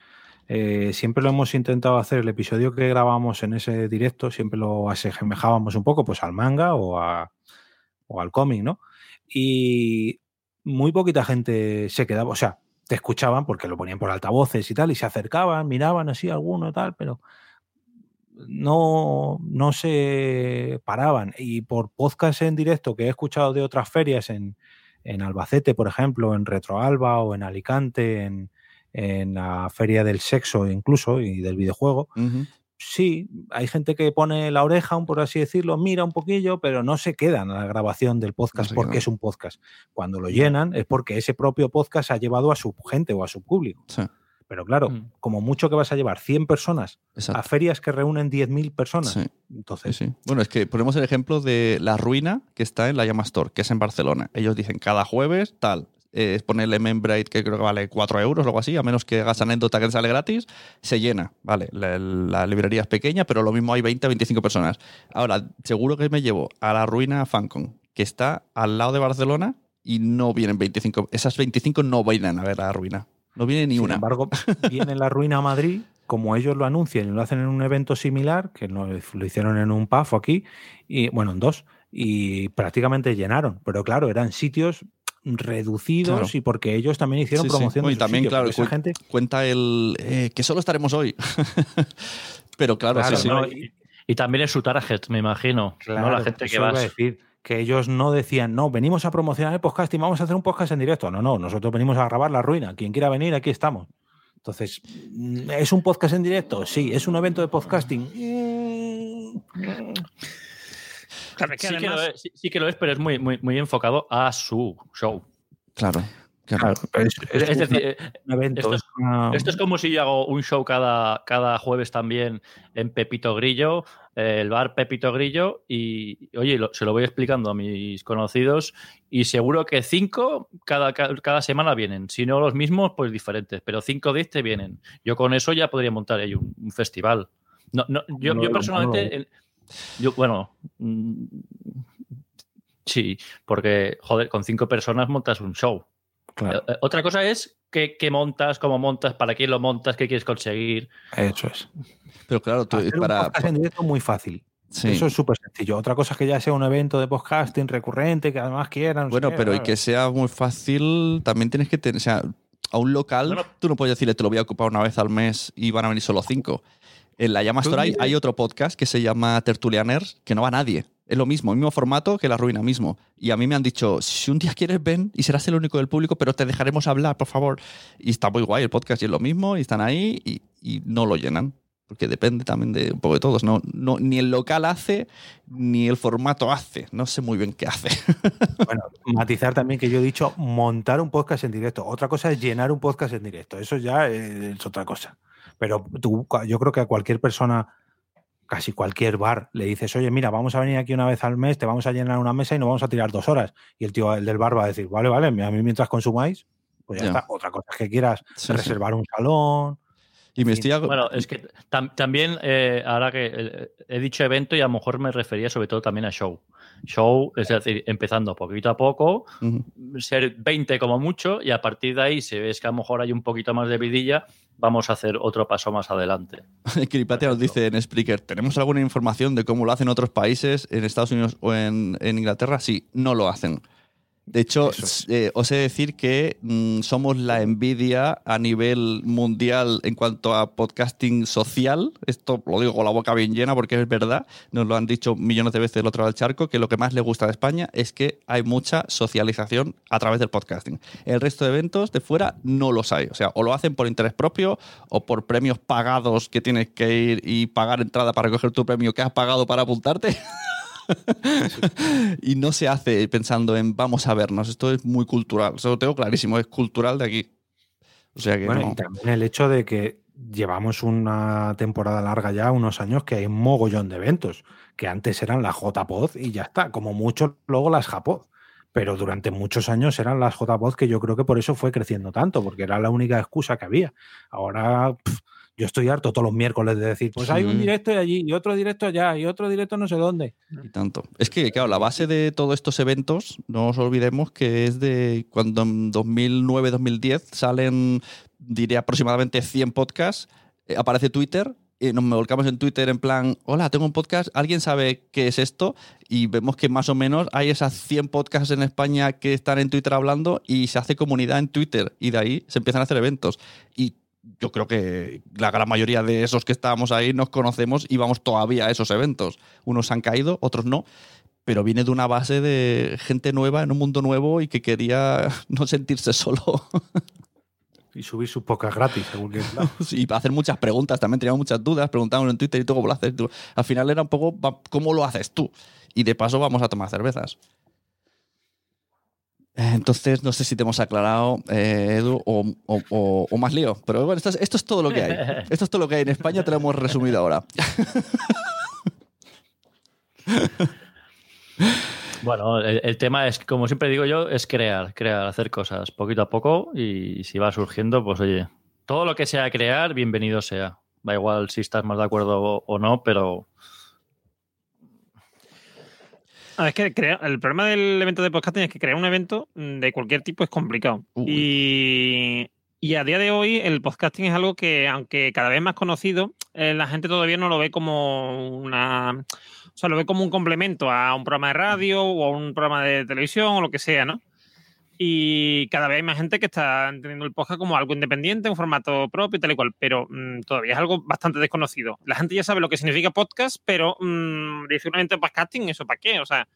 D: eh, siempre lo hemos intentado hacer, el episodio que grabamos en ese directo, siempre lo asemejábamos un poco pues al manga o, al cómic, ¿no? Y muy poquita gente se quedaba, o sea, te escuchaban porque lo ponían por altavoces y tal, y se acercaban, miraban así alguno tal, pero no, no se paraban. Y por podcast en directo que he escuchado de otras ferias en, en Albacete, por ejemplo, en Retroalba o en Alicante, en, en la Feria del Sexo incluso y del videojuego, sí, hay gente que pone la oreja, un- por así decirlo, mira un poquillo, pero no se quedan a la grabación del podcast porque es un podcast. Cuando lo llenan es porque ese propio podcast ha llevado a su gente o a su público.
C: Sí,
D: Pero claro,
F: Mm.
D: como mucho que vas a llevar 100 personas a ferias que reúnen 10.000 personas.
C: Sí. Sí,
D: Entonces,
C: sí. Bueno, es que ponemos el ejemplo de La Ruina, que está en la Llama Store, que es en Barcelona. Ellos dicen cada jueves, tal. Eh, Es ponerle membrane que creo que vale 4 euros o algo así, a menos que hagas anécdota que sale gratis, se llena. Vale, la, la librería es pequeña, pero lo mismo hay 20 25 personas. Ahora, seguro que me llevo a La Ruina Fancon, que está al lado de Barcelona y no vienen 25. Esas 25 no vienen a ver La Ruina. No viene ni
D: sin
C: una.
D: embargo, viene la ruina a Madrid, como ellos lo anuncian y lo hacen en un evento similar, que lo, lo hicieron en un PAF aquí, y bueno, en dos, y prácticamente llenaron. Pero claro, eran sitios reducidos
C: Claro.
D: y porque ellos también hicieron
C: Sí, sí.
D: promoción de
C: y
D: sus
C: también, claro,
D: pero esa
C: cu-
D: gente
C: Cuenta el eh, que solo estaremos hoy. pero claro,
D: Claro,
C: sí, sí.
D: no,
F: y, y también es su target, me imagino. ¿no? La gente que va.
D: a decir que ellos no decían, no, venimos a promocionar el podcast y vamos a hacer un podcast en directo. No, no, nosotros venimos a grabar La Ruina. Quien quiera venir, aquí estamos. Entonces, mm, ¿es un podcast en directo? Sí. ¿Es un evento de podcasting?
E: Claro, es que
F: Sí que, lo es, sí- sí que lo es, pero es muy, muy, muy enfocado a su show.
C: Claro. claro.
D: Claro, pero es, es
F: Es
D: un-
F: decir, eh,
D: un evento.
F: esto es-
D: es una-
F: Esto es como si yo hago un show cada, cada jueves también en Pepito Grillo, eh, el bar Pepito Grillo, y oye, lo- se lo voy explicando a mis conocidos, y seguro que cinco cada, ca- cada semana vienen. Si no los mismos, pues diferentes, pero cinco de este vienen. Yo con eso ya podría montar ahí un, un festival. No, no, yo,
D: No,
F: yo
D: no,
F: personalmente, yo, bueno, mm, sí, porque, joder, con cinco personas montas un show.
D: claro,
F: Eh, eh, Otra cosa es qué, qué montas, cómo montas, para quién lo montas, qué quieres conseguir.
D: eso es.
C: Pero claro, tú,
D: Hacer un
C: para.
D: podcast en directo es muy fácil.
C: sí.
D: Eso es súper sencillo. Otra cosa es que ya sea un evento de podcasting recurrente, que además quieran. no sé
C: Bueno,
D: qué,
C: pero y que sea muy fácil, también tienes que tener. O sea, a un local,
F: Bueno.
C: tú no puedes decirle, te lo voy a ocupar una vez al mes y van a venir solo cinco. En la Llama Store hay, otro podcast que se llama Tertulianers, que no va nadie. Es lo mismo, el mismo formato que La Ruina mismo. Y a mí me han dicho, si un día quieres, ven y serás el único del público, pero te dejaremos hablar, por favor. Y está muy guay el podcast y es lo mismo, y están ahí y, y no lo llenan. porque depende también de un poco de todos. No, no, ni el local hace, ni el formato hace. No sé muy bien qué hace.
D: Bueno, matizar también que yo he dicho montar un podcast en directo. Otra cosa es llenar un podcast en directo. Eso ya es otra cosa. Pero tú, yo creo que a cualquier persona, casi cualquier bar, le dices, oye, mira, vamos a venir aquí una vez al mes, te vamos a llenar una mesa y nos vamos a tirar dos horas. Y el tío, el del bar va a decir, vale, vale, a mí mientras consumáis, pues ya,
C: Ya.
D: está. Otra cosa es que quieras
C: Sí, sí.
D: reservar un salón.
C: Y me
D: Sí.
C: estoy... ag-
F: Bueno, es que tam- también, eh, ahora que eh, he dicho evento y a lo mejor me refería sobre todo también a show. Show, es decir, empezando poquito a poco, ser 20 como mucho y a partir de ahí, si ves que a lo mejor hay un poquito más de vidilla, vamos a hacer otro paso más adelante.
C: Kiripatia nos dice en Spreaker, ¿tenemos alguna información de cómo lo hacen otros países, en Estados Unidos o en, en Inglaterra? Sí, no lo hacen. De hecho, eh, os he de decir que mm, somos la envidia a nivel mundial en cuanto a podcasting social. Esto lo digo con la boca bien llena porque es verdad. Nos lo han dicho millones de veces del otro lado del charco, que lo que más le gusta de España es que hay mucha socialización a través del podcasting. El resto de eventos de fuera no los hay. O sea, o lo hacen por interés propio o por premios pagados que tienes que ir y pagar entrada para coger tu premio que has pagado para apuntarte. y no se hace pensando en vamos a vernos. Esto es muy cultural. Eso lo tengo clarísimo. Es cultural de aquí. O sea que
D: Bueno,
C: no.
D: y también el hecho de que llevamos una temporada larga ya, unos años, que hay un mogollón de eventos, que antes eran las JPod y ya está, como mucho luego las JPod. Pero durante muchos años eran las JPod que yo creo que por eso fue creciendo tanto, porque era la única excusa que había. Ahora yo estoy harto todos los miércoles de decir, pues hay un directo allí y otro directo allá y otro directo no sé dónde.
C: Y tanto. Es que, claro, la base de todos estos eventos, no os olvidemos que es de cuando en 2009-2010 salen, diré aproximadamente 100 podcasts, eh, aparece Twitter, y nos volcamos en Twitter en plan, hola, tengo un podcast, ¿alguien sabe qué es esto? Y vemos que más o menos hay esas 100 podcasts en España que están en Twitter hablando y se hace comunidad en Twitter y de ahí se empiezan a hacer eventos. Y yo creo que la gran mayoría de esos que estábamos ahí nos conocemos y vamos todavía a esos eventos. Unos han caído, otros no, pero viene de una base de gente nueva en un mundo nuevo y que quería no sentirse solo
D: Y subir sus pocas gratis, según que
C: y hacer muchas preguntas. También teníamos muchas dudas, preguntábamos en Twitter y tú cómo lo haces. Tú- Al final era un poco cómo lo haces tú. Y de paso vamos a tomar cervezas. Entonces, no sé si te hemos aclarado, eh, Edu, o, o- o- o más lío. Pero bueno, esto es, esto es todo lo que hay. Esto es todo lo que hay en España, te lo hemos resumido ahora.
F: Bueno, el, el tema es, como siempre digo yo, es crear, crear, hacer cosas poquito a poco y si va surgiendo, pues oye, todo lo que sea crear, bienvenido sea. Da igual si estás más de acuerdo o no, pero
E: Ah, es que crea- el problema del evento de podcasting es que crear un evento mm, de cualquier tipo es complicado. Y, y a día de hoy el podcasting es algo que, aunque cada vez más conocido, eh, la gente todavía no lo ve como una... O sea, lo ve como un complemento a un programa de radio o a un programa de televisión o lo que sea, ¿no? Y cada vez hay más gente que está entendiendo el podcast como algo independiente, un formato propio y tal y cual, pero mm, todavía es algo bastante desconocido. La gente ya sabe lo que significa podcast, pero mm, dice un evento podcasting, ¿eso para qué? O sea,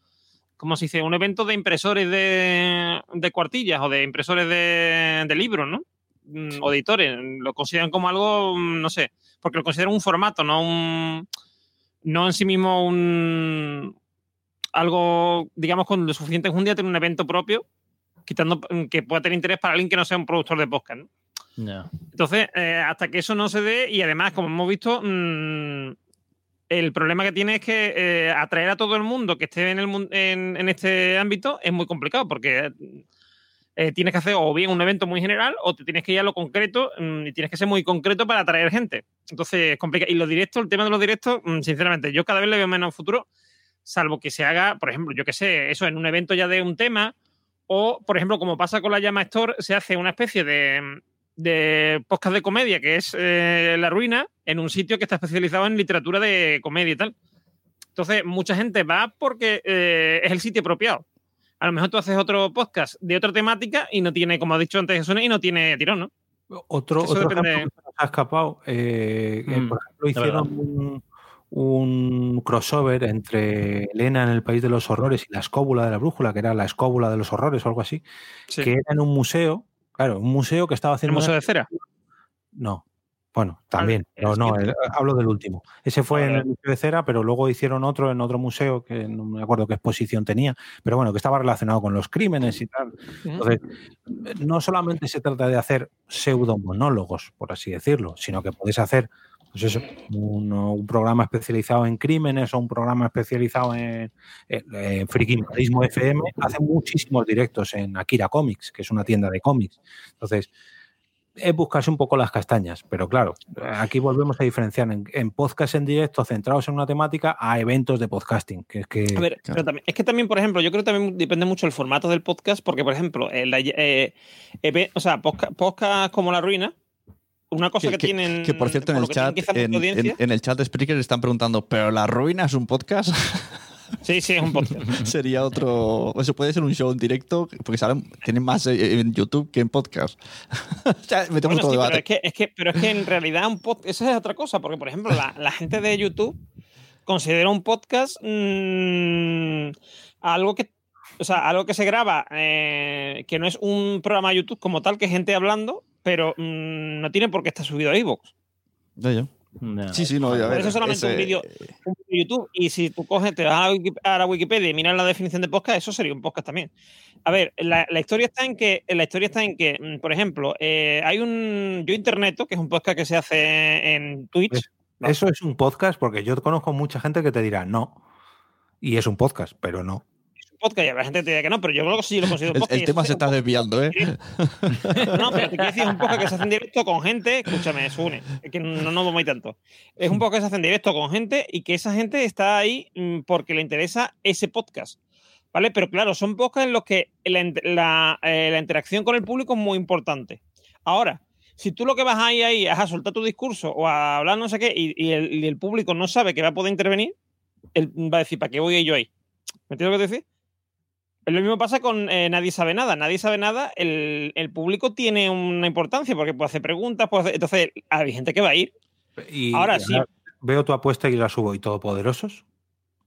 E: como si dice un evento de impresores de, de cuartillas o de impresores de, de libros, ¿no? Mm, O editores. Lo consideran como algo, mm, no sé, porque lo consideran un formato, no un. No en sí mismo un. Algo, digamos, con lo suficiente enjundia tener un evento propio, quitando mm, que pueda tener interés para alguien que no sea un productor de podcast, ¿no? Entonces, eh, hasta que eso no se dé, y además, como hemos visto, mm, el problema que tiene es que eh, atraer a todo el mundo que esté en, el, en, en este ámbito es muy complicado, porque eh, tienes que hacer o bien un evento muy general o te tienes que ir a lo concreto mm, y tienes que ser muy concreto para atraer gente. Entonces, es complicado. Y los directos, el tema de los directos, sinceramente, yo cada vez le veo menos futuro, salvo que se haga, por ejemplo, yo que sé, eso en un evento ya de un tema, o, por ejemplo, como pasa con la Llama Store, se hace una especie de, de podcast de comedia, que es eh, La Ruina, en un sitio que está especializado en literatura de comedia y tal. Entonces, mucha gente va porque eh, es el sitio apropiado. A lo mejor tú haces otro podcast de otra temática y no tiene, como ha dicho antes Jesús, y no tiene tirón, ¿no?
D: Otro,
E: Eso
D: otro
E: depende-
D: ejemplo que se nos ha escapado, eh,
F: Mm,
D: por ejemplo, hicieron un, un crossover entre Elena en el País de los Horrores y la Escóbula de la Brújula, que era la Escóbula de los Horrores o algo así,
E: Sí.
D: que era en un museo, claro, un museo que estaba
E: ¿El
D: haciendo...
E: Museo
D: una-
E: de Cera?
D: No, Bueno, también, pero no, hablo del último. Ese fue en el Museo de Cera, pero luego hicieron otro en otro museo que no me acuerdo qué exposición tenía, pero bueno, que estaba relacionado con los crímenes y tal. Entonces, no solamente se trata de hacer pseudomonólogos, por así decirlo, sino que podéis hacer pues eso, un, programa especializado en crímenes o un programa especializado en, en, FM. Hacen muchísimos directos en Akira Comics, que es una tienda de cómics. Entonces, es buscarse un poco las castañas, pero claro, aquí volvemos a diferenciar en, podcast en directo centrados en una temática a eventos de podcasting. Que es que,
E: a ver, pero también, es que también, por ejemplo, yo creo que también depende mucho el formato del podcast, porque, por ejemplo, eh, o sea, podcast, como La Ruina, una cosa que, tienen.
C: Que por cierto, en el, chat, en, en, el chat de Spreaker están preguntando, ¿pero La Ruina es un podcast?
E: Sí, sí, es un podcast.
C: Sería otro. Eso puede ser un show en directo, porque saben, tienen más eh, en YouTube que en podcast.
E: o sea, metemos todo Pero es, que, es que, pero es que en realidad un podcast. Esa es otra cosa, porque por ejemplo, la, gente de YouTube considera un podcast mmm, algo que. O sea, algo que se graba, eh, que no es un programa de YouTube como tal, que gente hablando, pero mmm, no tiene por qué estar subido a iVoox.
C: Ya, ya. Sí, sí, no,
E: Por eso es solamente un vídeo de YouTube. Y si tú coges, te vas a la Wikipedia y miras la definición de podcast, eso sería un podcast también. A ver, la, historia está en que, la historia está en que, mm, por ejemplo, eh, hay un Yo Interneto, que es un podcast que se hace en Twitch.
D: Eso es un podcast, porque yo conozco mucha gente que te dirá no. Y es un podcast, pero no
E: podcast y habrá gente que te diga que no, pero yo creo que sí lo considero
C: podcast. El, tema se está desviando, ¿eh?
E: No, pero te quiero decir, es un podcast que se hace en directo con gente, escúchame, es une, es que no nos vamos tanto. Es un podcast que se hace en directo con gente y que esa gente está ahí mm, porque le interesa ese podcast. ¿Vale? Pero claro, son podcasts en los que la, eh, la, interacción con el público es muy importante. Ahora, si tú lo que vas ahí, ahí es a soltar tu discurso o a hablar no sé qué y, el, y el, público no sabe que va a poder intervenir, él va a decir, ¿para qué voy yo ahí? ¿Me entiendes lo que te decir? Lo mismo pasa con eh, Nadie sabe nada. Nadie sabe nada, el, público tiene una importancia porque puede hacer preguntas, puede entonces hay gente que va a ir. Y ahora sí.
D: Veo tu apuesta y la subo. ¿Y Todopoderosos?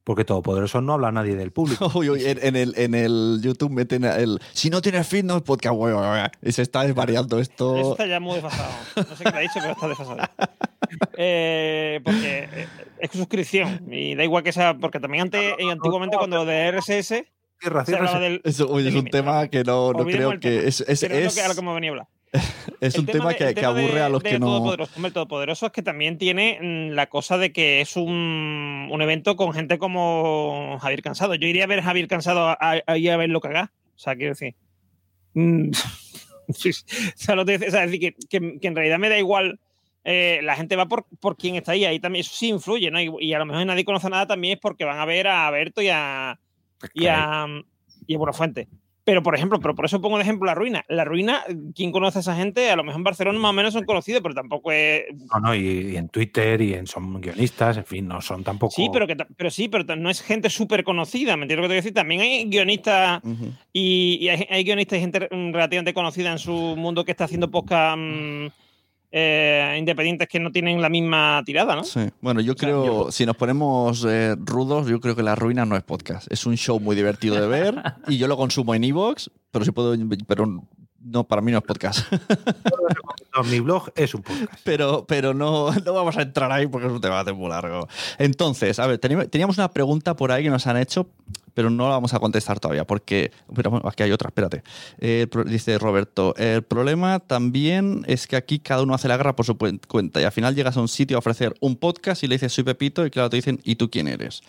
D: Porque Todopoderosos no habla nadie del público.
C: en, el, en el YouTube meten el. Si no tienes feed, no es podcast. Y se está desvariando esto.
E: Eso está ya muy desfasado. No sé qué te ha dicho, pero está desfasado. Eh, porque eh, es suscripción. Y da igual que sea. Porque también antes, antiguamente, cuando lo de RSS
C: es un tema que no, no creo que. Es, es, es,
E: a lo que me venía a hablar.
C: es un tema, que, que, aburre a los que no.
E: Todopoderoso. El Todopoderoso es que también tiene mm, la cosa de que es un, un, evento con gente como Javier Cansado. Yo iría a ver a Javier Cansado ahí a, a, ver lo que haga. O sea, quiero decir. Mm, o sea, lo es decir, que, que, que, en realidad me da igual. Eh, la gente va por, por quien está ahí. Ahí también eso sí influye, ¿no? Y, y, a lo mejor nadie conoce nada también es porque van a ver a Berto y a y, a, y a Buenafuente. Pero, por ejemplo, pero por eso pongo de ejemplo la ruina. La ruina, ¿quién conoce a esa gente? A lo mejor en Barcelona más o menos son conocidos, pero tampoco es.
D: No, no, y, en Twitter y en son guionistas, en fin, no son tampoco.
E: Sí, pero, que, pero sí, pero no es gente súper conocida, ¿me entiendes lo que te decir? También hay guionistas y, hay, guionistas y gente relativamente conocida en su mundo que está haciendo podcast. Mm, eh, independientes que no tienen la misma tirada, ¿no?
C: Sí. Bueno, yo creo, si nos ponemos eh, rudos, yo creo que La Ruina no es podcast. Es un show muy divertido de ver y yo lo consumo en Evox, pero si puedo, pero no, para mí no es podcast.
D: Mi blog es un podcast.
C: Pero, pero no, no vamos a entrar ahí porque es un debate muy largo. Entonces, a ver, teníamos una pregunta por ahí que nos han hecho pero no la vamos a contestar todavía, porque. Pero aquí hay otra, espérate. Dice Roberto: el problema también es que aquí cada uno hace la guerra por su cuenta y al final llegas a un sitio a ofrecer un podcast y le dices soy Pepito y claro, te dicen ¿y tú quién eres?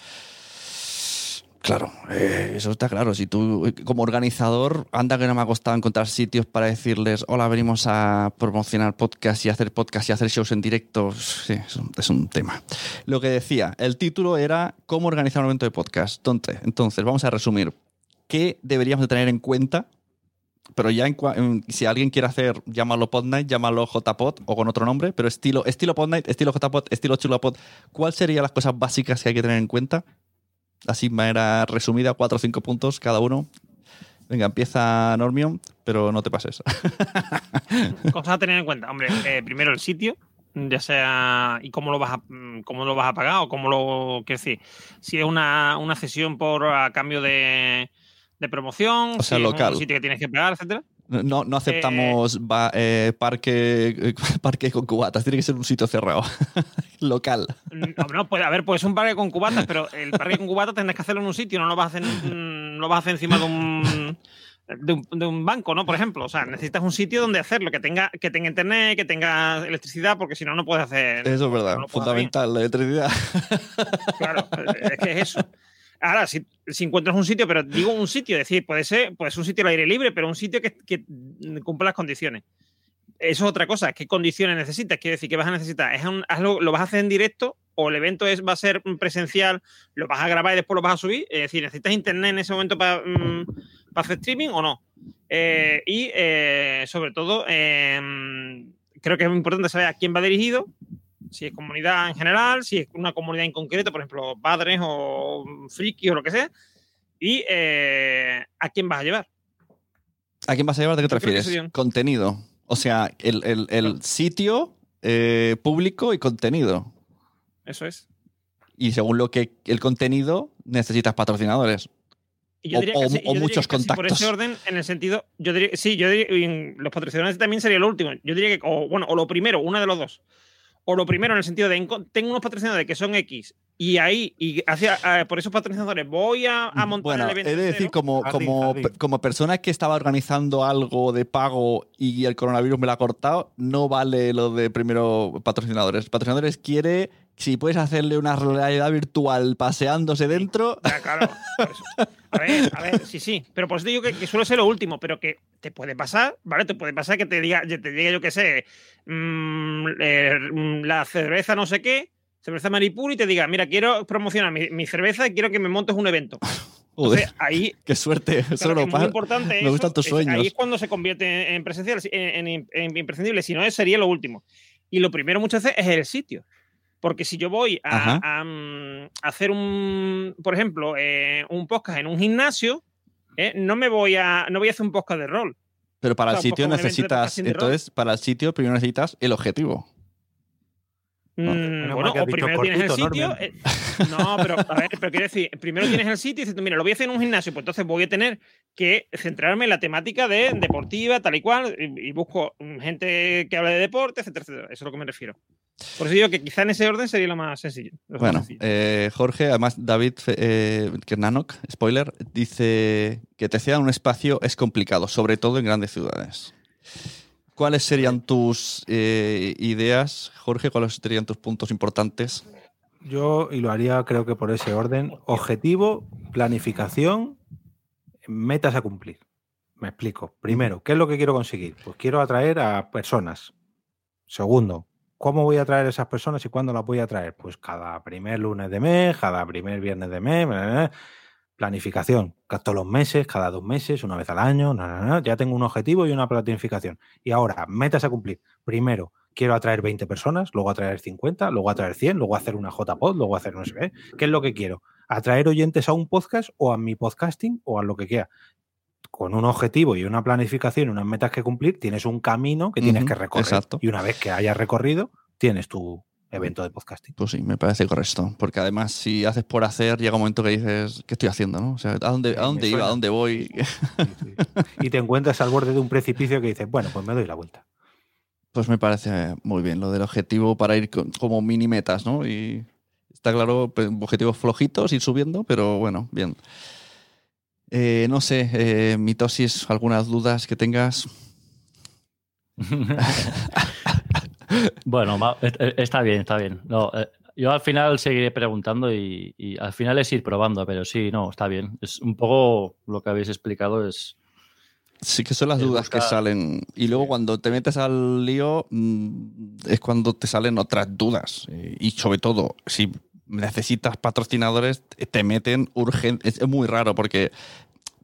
C: Claro, eh, eso está claro. Si tú, como organizador, anda que no me ha costado encontrar sitios para decirles, hola, venimos a promocionar podcast y hacer podcast y hacer shows en directo. Sí, es un, tema. Lo que decía, el título era cómo organizar un evento de podcast. Entonces, entonces vamos a resumir. ¿Qué deberíamos de tener en cuenta? Pero ya si alguien quiere hacer, llámalo Podnight, llámalo JPod o con otro nombre, pero estilo, estilo Podnight, estilo JPod, estilo ChuloPod, ¿cuáles serían las cosas básicas que hay que tener en cuenta? Así manera resumida, cuatro o cinco puntos cada uno. Venga, empieza Normion, pero no te pases.
E: Cosas a tener en cuenta. Hombre, eh, primero el sitio, ya sea y cómo lo vas a mm, cómo lo vas a pagar o cómo lo quiero decir si es una, una cesión por a cambio de, de promoción
C: o sea
E: si
C: local
E: es un sitio que tienes que pagar etcétera
C: No, no aceptamos ba- eh, parque, parque con cubatas, tiene que ser un sitio cerrado, local.
E: No, no, puede haber pues un parque con cubatas, pero el parque con cubatas tendrás que hacerlo en un sitio, no lo vas a hacer, lo vas a hacer encima de un, de un, de un banco, ¿no? Por ejemplo. O sea, necesitas un sitio donde hacerlo, que tenga, que tenga internet, que tenga electricidad, porque si no, no puedes hacer.
C: Eso es verdad,
E: no
C: fundamental, la electricidad.
E: Claro, es que es eso. Ahora, si, encuentras un sitio, pero digo un sitio, es decir, puede ser pues un sitio al aire libre, pero un sitio que, cumpla las condiciones. Eso es otra cosa. ¿Qué condiciones necesitas? Quiere decir, ¿qué vas a necesitar? ¿Es un- ¿Lo vas a hacer en directo o el evento es, va a ser presencial? ¿Lo vas a grabar y después lo vas a subir? Es decir, ¿necesitas internet en ese momento para, mm, hacer streaming o no? Eh, y eh, sobre todo, eh, creo que es muy importante saber a quién va dirigido, si es comunidad en general, si es una comunidad en concreto, por ejemplo, padres o frikis o lo que sea, y eh, a quién vas a llevar.
C: ¿A quién vas a llevar? ¿De qué te
E: Yo
C: refieres? Contenido. O sea, el, el- el sitio eh, público y contenido.
E: Eso es.
C: Y según lo que el contenido, necesitas patrocinadores.
E: Y yo
C: O-
E: diría que
C: o-
E: sí-
C: o
E: yo diría
C: muchos
E: casi Por
C: contactos.
E: ese orden, en el sentido, yo diría, sí, yo diría, los patrocinadores también sería lo último. Yo diría que, o, bueno, o lo primero, una de los dos. O lo primero en el sentido de, tengo unos patrocinadores que son X, y ahí, y hacia, por esos patrocinadores voy a, a montar
C: Bueno,
E: el
C: he
E: evento.
C: de decir, como,
D: Jardín,
C: como,
D: jardín.
C: como persona que estaba organizando algo de pago y el coronavirus me lo ha cortado, no vale lo de primero patrocinadores. Patrocinadores quiere, si puedes hacerle una realidad virtual paseándose dentro,
E: Ya, claro. A ver, a ver, sí, sí. Pero por eso te digo que, que suele ser lo último, pero que te puede pasar, ¿vale? Te puede pasar que te diga, te diga yo qué sé, mm, eh, mm, la cerveza no sé qué, cerveza Maripur, y te diga, mira, quiero promocionar mi, mi cerveza y quiero que me montes un evento.
C: joder,
E: Entonces, ahí,
C: qué suerte.
E: claro,
C: Eso no
E: es muy
C: pasa.
E: importante
C: me
E: eso,
C: gustan tus
E: es-
C: sueños.
E: ahí es cuando se convierte en presencial, en, en- en imprescindible. Si no, sería lo último. Y lo primero muchas veces es el sitio. Porque si yo voy a, a, mm, hacer un, por ejemplo, eh, un podcast en un gimnasio, eh, no me voy a, no voy a hacer un podcast de rol.
C: Pero para
E: o
C: el sitio necesitas, entonces, para el sitio primero necesitas el objetivo.
E: Mm,
D: menos
E: bueno, o primero tienes el sitio. Eh, no, pero a ver, pero quiero decir, primero tienes el sitio y dices, mira, lo voy a hacer en un gimnasio, pues entonces voy a tener que centrarme en la temática de deportiva, tal y cual, y, y busco mm, gente que hable de deporte, etcétera, etcétera. Eso es a lo que me refiero. Por eso digo que quizá en ese orden sería lo más sencillo. lo más
C: Bueno,
E: sencillo.
C: eh, Jorge, además David eh, Kernanok, spoiler, dice que te cedan un espacio es complicado, sobre todo en grandes ciudades. ¿Cuáles serían tus eh, ideas, Jorge? ¿Cuáles serían tus puntos importantes?
D: Yo, y lo haría creo que por ese orden, objetivo, planificación, metas a cumplir. Me explico. Primero, ¿qué es lo que quiero conseguir? Pues quiero atraer a personas. Segundo, ¿cómo voy a atraer a esas personas y cuándo las voy a atraer? Pues cada primer lunes de mes, cada primer viernes de mes. Planificación, todos los meses, cada dos meses, una vez al año. Ya tengo un objetivo y una planificación. Y ahora, metas a cumplir. Primero, quiero atraer 20 personas, luego atraer 50, luego atraer 100, luego hacer una JPod, luego hacer no sé qué. ¿Qué es lo que quiero? ¿Atraer oyentes a un podcast o a mi podcasting o a lo que quiera? Con un objetivo y una planificación, unas metas que cumplir, tienes un camino que tienes
C: Ujú,
D: que recorrer.
C: exacto.
D: Y una vez que hayas recorrido, tienes tu evento de podcasting.
C: Pues sí, me parece correcto. Porque además, si haces por hacer, llega un momento que dices, ¿qué estoy haciendo? ¿no? O sea, ¿a dónde,
D: Sí,
C: a dónde iba? ¿A dónde voy?
D: Sí, sí. Y te encuentras al borde de un precipicio que dices, bueno, pues me doy la vuelta.
C: Pues me parece muy bien lo del objetivo para ir con- como mini metas, ¿no? Y está claro, pe- objetivos flojitos, ir subiendo, pero bueno, bien. Eh, no sé, eh, mitosis, algunas dudas que tengas.
F: bueno, eh, eh, está bien, está bien. No, eh, yo al final seguiré preguntando y, y al final es ir probando, pero sí, no, está bien. Es un poco lo que habéis explicado, es
C: Sí que son las dudas que salen. Y luego cuando te metes al lío mm, es cuando te salen otras dudas. Y sobre todo, si necesitas patrocinadores, te meten urgente. Es muy raro porque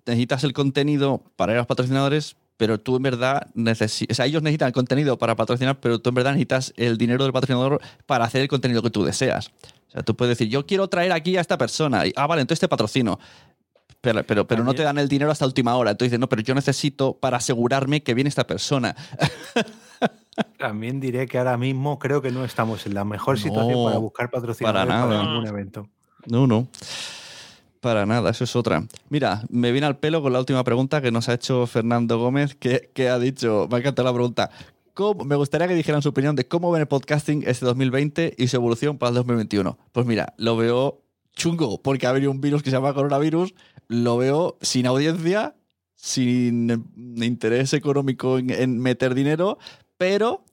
C: necesitas el contenido para ir a los patrocinadores, pero tú en verdad necesitas... O sea, ellos necesitan el contenido para patrocinar, pero tú en verdad necesitas el dinero del patrocinador para hacer el contenido que tú deseas. O sea, tú puedes decir, yo quiero traer aquí a esta persona. Y, ah, vale, entonces te patrocino. Pero, pero, pero no te dan el dinero hasta última hora. Tú dices, no, pero yo necesito para asegurarme que viene esta persona.
D: También diré que ahora mismo creo que no estamos en la mejor situación para buscar patrocinadores
C: para
D: para,
C: nada.
D: ningún evento.
C: No, no. Para nada, eso es otra. Mira, me viene al pelo con la última pregunta que nos ha hecho Fernando Gómez, que, que ha dicho, me ha encantado la pregunta, ¿cómo- me gustaría que dijeran su opinión de cómo ven el podcasting este 2020 y su evolución para el 2021. Pues mira, lo veo chungo, porque ha venido un virus que se llama coronavirus, lo veo sin audiencia, sin interés económico en, en meter dinero, pero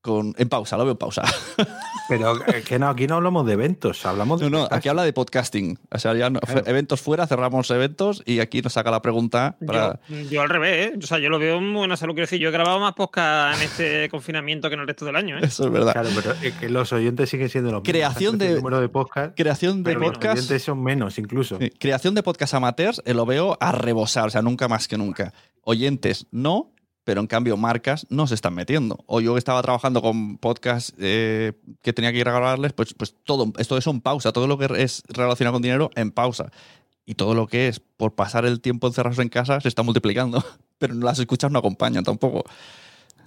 C: con, en pausa, lo veo en pausa.
D: Pero eh, que no, aquí no hablamos de eventos, hablamos de.
C: No, no, aquí habla de podcasting. O sea, ya no-
D: Claro.
C: eventos fuera, cerramos eventos y aquí nos saca la pregunta para...
E: Yo, yo al revés, ¿eh? O sea, yo lo veo en buena salud. Quiero decir, yo he grabado más podcast en este confinamiento que en el resto del año, ¿eh?
C: Eso es verdad.
D: Claro, pero es que los oyentes siguen siendo los mismos.
C: Creación
D: Antes
C: de-
D: el número de podcast,
C: Creación de
D: pero los
C: podcast...
D: oyentes son menos incluso.
C: Sí, Creación de podcast amateurs eh, lo veo a rebosar, o sea, nunca más que nunca. Oyentes no, pero en cambio marcas no se están metiendo. O yo estaba trabajando con podcasts eh, que tenía que ir a grabarles, pues, pues todo, esto eso en pausa, todo lo que es relacionado con dinero en pausa. Y todo lo que es por pasar el tiempo encerrados en casa se está multiplicando. Pero las escuchas no acompañan tampoco.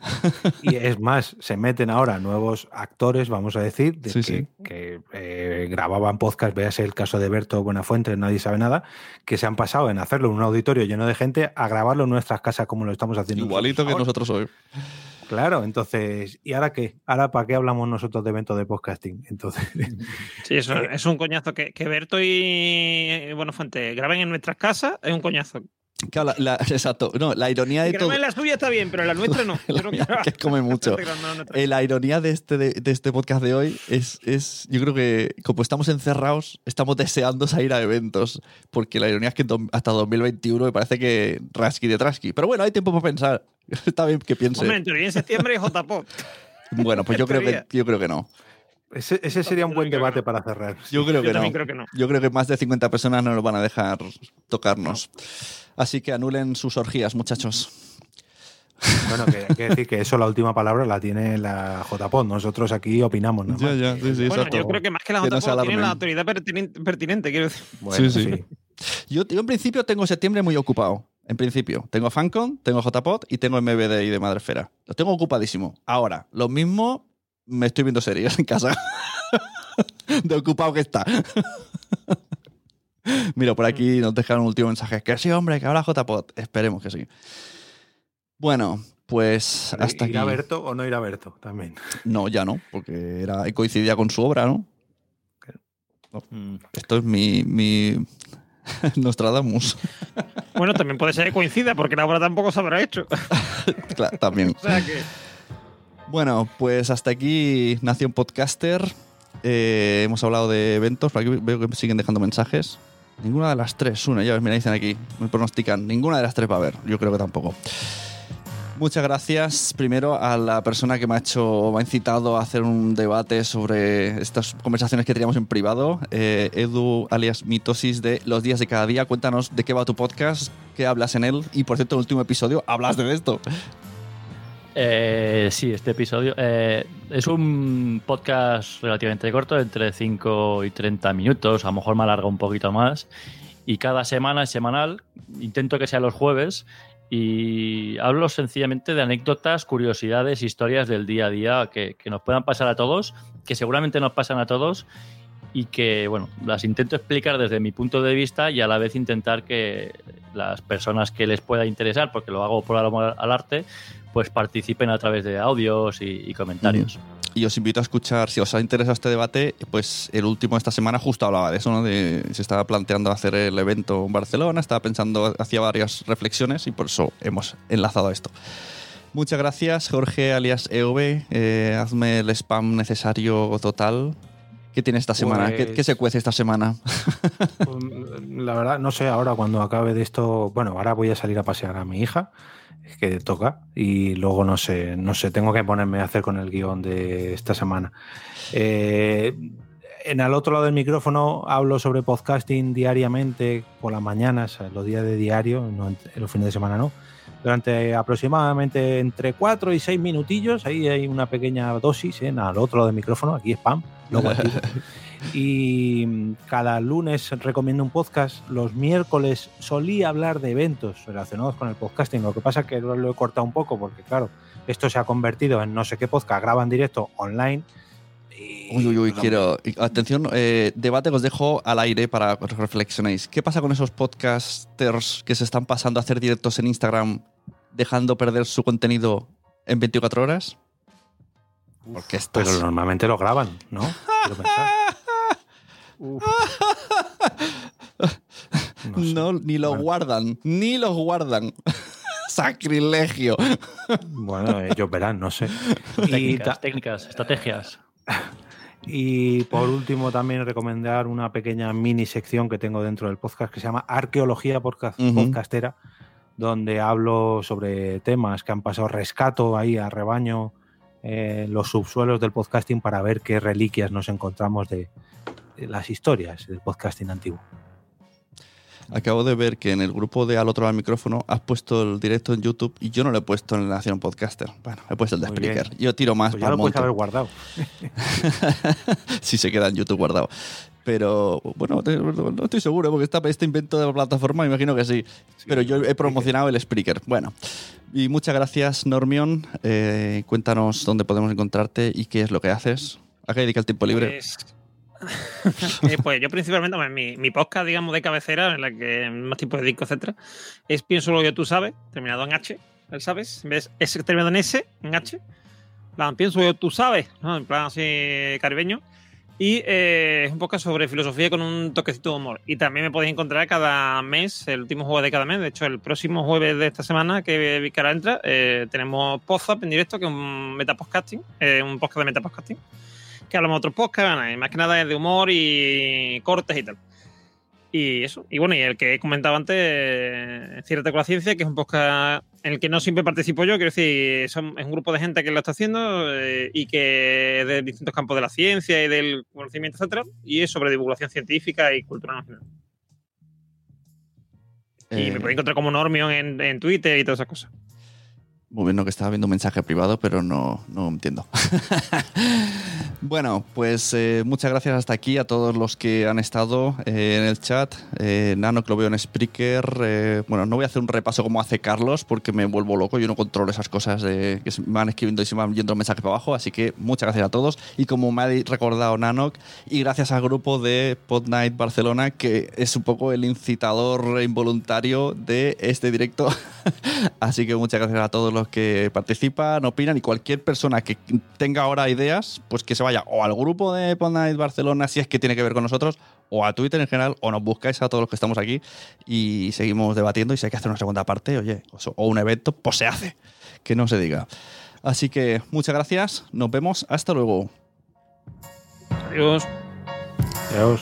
D: Y es más, se meten ahora nuevos actores, vamos a decir, de
C: Sí,
D: que,
C: sí.
D: que, eh, grababan podcast, véase el caso de Berto Buenafuente, nadie sabe nada, que se han pasado en hacerlo en un auditorio lleno de gente a grabarlo en nuestras casas como lo estamos haciendo.
C: Igualito que
D: nosotros ahora.
C: nosotros hoy.
D: Claro, entonces, ¿y ahora qué? ¿Ahora para qué hablamos nosotros de eventos de podcasting? Entonces,
E: Sí, eso es un coñazo. Que, que Berto y Bueno Fuente graben en nuestras casas es un coñazo.
C: Claro, la- la- exacto. No, la ironía de
E: Que
C: todo.
E: la suya está bien, pero la nuestra no. No
C: mía, que come mucho.
E: la.
C: Eh, la ironía de este, de, de este podcast de hoy es, es, yo creo que como estamos encerrados, estamos deseando salir a eventos, porque la ironía es que hasta 2021 me parece que rasqui de trasqui. Pero bueno, hay tiempo para pensar. Está bien que piense.
E: Hombre, en teoría en septiembre es JPOP.
C: bueno, pues yo creo, que, yo creo que no.
D: Ese, ese sería un buen debate
E: no.
D: para cerrar.
C: Yo creo que
E: también
C: no.
E: creo que no.
C: Yo creo que más de 50 personas no nos van a dejar tocarnos. Así que anulen sus orgías, muchachos.
D: Bueno, que hay que decir que eso la última palabra la tiene la JPod. Nosotros aquí opinamos. más.
C: Ya, ya, sí, sí,
E: Bueno, yo creo que más que la
C: Que no alarmen.
E: la autoridad pertinente, pertinente, quiero decir.
D: Bueno,
C: Sí, sí. Yo, yo en principio tengo septiembre muy ocupado. En principio. Tengo FanCon, tengo JPod y tengo MBD y de Madrefera. Lo tengo ocupadísimo. Ahora, lo mismo me estoy viendo series en casa. de ocupado que está. Mira, por aquí nos dejan un último mensaje. Que sí, hombre, que ahora JPod. Esperemos que sí. Bueno, pues hasta
D: ¿Ir
C: aquí.
D: a Berto o no ir a Berto? También.
C: No, ya no, porque era, coincidía con su obra, ¿no?
F: Mm.
C: Esto es mi, mi Nostradamus.
E: Bueno, también puede ser que coincida, porque la obra tampoco se habrá hecho.
C: Claro, también.
E: O sea que.
C: Bueno, pues hasta aquí Nación Podcaster. Eh, hemos hablado de eventos, aquí veo que siguen dejando mensajes. Ninguna de las tres, una, ya ves, mira, dicen aquí, me pronostican. Ninguna de las tres va a haber, yo creo que tampoco. Muchas gracias primero a la persona que me ha hecho, me ha incitado a hacer un debate sobre estas conversaciones que teníamos en privado. Eh, Edu, alias Mitosis de Los Días de Cada Día. Cuéntanos de qué va tu podcast, qué hablas en él. Y por cierto, en el último episodio hablas de esto.
F: Eh, sí, este episodio eh, es un podcast relativamente corto, entre 5 y 30 minutos, a lo mejor me alarga un poquito más. Y cada semana semanal, intento que sea los jueves y hablo sencillamente de anécdotas, curiosidades, historias del día a día que, que nos puedan pasar a todos, que seguramente nos pasan a todos y que, bueno, las intento explicar desde mi punto de vista y a la vez intentar que las personas que les pueda interesar, porque lo hago por amor al arte, pues participen a través de audios y, y comentarios.
C: Y os invito a escuchar, si os ha interesado este debate, pues el último de esta semana justo hablaba de eso, ¿no? De, se estaba planteando hacer el evento en Barcelona, estaba pensando, hacía varias reflexiones y por eso hemos enlazado a esto. Muchas gracias, Jorge, alias EOB. Eh, hazme el spam necesario total. ¿Qué tiene esta semana? ¿Qué,
D: Pues-
C: qué se cuece esta semana?
D: Pues, La verdad, no sé, ahora cuando acabe de esto, bueno, ahora voy a salir a pasear a mi hija, que toca, y luego no sé, no sé, tengo que ponerme a hacer con el guion de esta semana. Eh, en el otro lado del micrófono hablo sobre podcasting diariamente, por las mañanas, los días de diario, no en en los fines de semana no. Durante aproximadamente entre 4 y 6 minutillos, ahí hay una pequeña dosis, ¿eh? al otro lado del micrófono, aquí spam, luego. Y mm, cada lunes recomiendo un podcast. Los miércoles solía hablar de eventos relacionados con el podcasting. Lo que pasa es que lo, he cortado un poco porque, claro, esto se ha convertido en no sé qué podcast, graba en directo online. Y,
C: Uy, uy, uy, quiero. Atención, eh, debate que os dejo al aire para que reflexionéis. ¿Qué pasa con esos podcasters que se están pasando a hacer directos en Instagram, dejando perder su contenido en 24 horas? Porque estás.
D: Pero normalmente lo graban, ¿no? Quiero pensar. No sé.
C: No, ni lo
D: Bueno.
C: guardan, ni lo guardan. Sacrilegio.
D: Bueno, ellos verán, no sé. Y,
F: Técnicas,
D: ta-
F: técnicas, estrategias.
D: y por último, también recomendar una pequeña mini sección que tengo dentro del podcast que se llama Arqueología. Podcastera, donde hablo sobre temas que han pasado rescato ahí a rebaño eh, en los subsuelos del podcasting para ver qué reliquias nos encontramos de las historias del podcasting antiguo.
C: Acabo de ver que en el grupo de Al otro lado del micrófono has puesto el directo en YouTube y yo no lo he puesto en la Nación Podcaster. Bueno, he puesto el de. Spreaker. Yo tiro más
D: Pues ya
C: para
D: lo puedes haber guardado.
C: si se queda en YouTube guardado. Pero bueno, no estoy seguro porque está este invento de la plataforma, imagino que sí. Pero yo he promocionado el Spreaker. Bueno, y muchas gracias, Normion. Eh, cuéntanos dónde podemos encontrarte y qué es lo que haces. ¿A qué dedica el tiempo libre?
E: Pues, Eh, pues yo principalmente, hombre, mi, mi podcast, digamos, de cabecera, en la que más tiempo dedico, etcétera, es Pienso lo que tú sabes, terminado en H, ¿el sabes? En vez de S terminado en S, en H. Plan, Pienso que tú sabes, ¿no? En plan así caribeño. Y eh, es un podcast sobre filosofía con un toquecito de humor. Y también me podéis encontrar cada mes, el último jueves de cada mes. De hecho, el próximo jueves de esta semana, que, ahora entra, eh, tenemos Podzap en directo, que es un metapodcasting, eh, un podcast de metapodcasting que hablamos de otros podcasts, más que nada es de humor y cortes y tal. Y eso. Y bueno, y el que he comentado antes, eh, Cierta con la Ciencia, que es un podcast en el que no siempre participo yo, quiero decir, son- es un grupo de gente que lo está haciendo eh, y que es de distintos campos de la ciencia y del conocimiento, etcétera, y es sobre divulgación científica y cultura nacional. Y
C: Eh,
E: me podéis encontrar como Normion en, en Twitter y todas esas cosas.
C: Muy bien, no, que estaba viendo un mensaje privado, pero no, no entiendo. bueno, pues eh, muchas gracias hasta aquí a todos los que han estado eh, en el chat. Eh, Nano, que lo veo en Spreaker. eh, bueno, no voy a hacer un repaso como hace Carlos, porque me vuelvo loco. Yo no controlo esas cosas de, que me van escribiendo y se van yendo mensajes para abajo. Así que muchas gracias a todos. Y como me ha recordado Nanok, y gracias al grupo de Pod Night Barcelona, que es un poco el incitador involuntario de este directo. Así que muchas gracias a todos los que participan, opinan y cualquier persona que tenga ahora ideas, pues que se vaya o al grupo de Pod Night Barcelona si es que tiene que ver con nosotros, o a Twitter en general, o nos buscáis a todos los que estamos aquí y seguimos debatiendo y si hay que hacer una segunda parte, oye, o- un evento, pues se hace, que no se diga. Así que muchas gracias, nos vemos, hasta luego.
D: Adiós.
F: Adiós.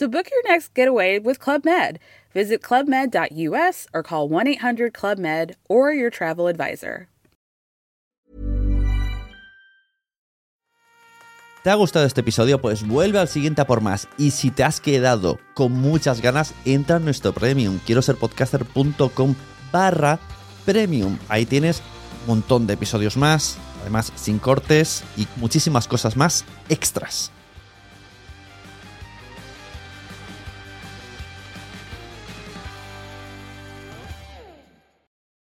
A: So book your next getaway with Club Med. Visit clubmed.us or call 1 800 Club Med or your travel advisor.
G: ¿Te ha gustado este episodio? Pues vuelve al siguiente a por más. Y si te has quedado con muchas ganas, entra en nuestro premium. Quiero ser podcaster.com barra premium. Ahí tienes un montón de episodios más, además sin cortes y muchísimas cosas más extras.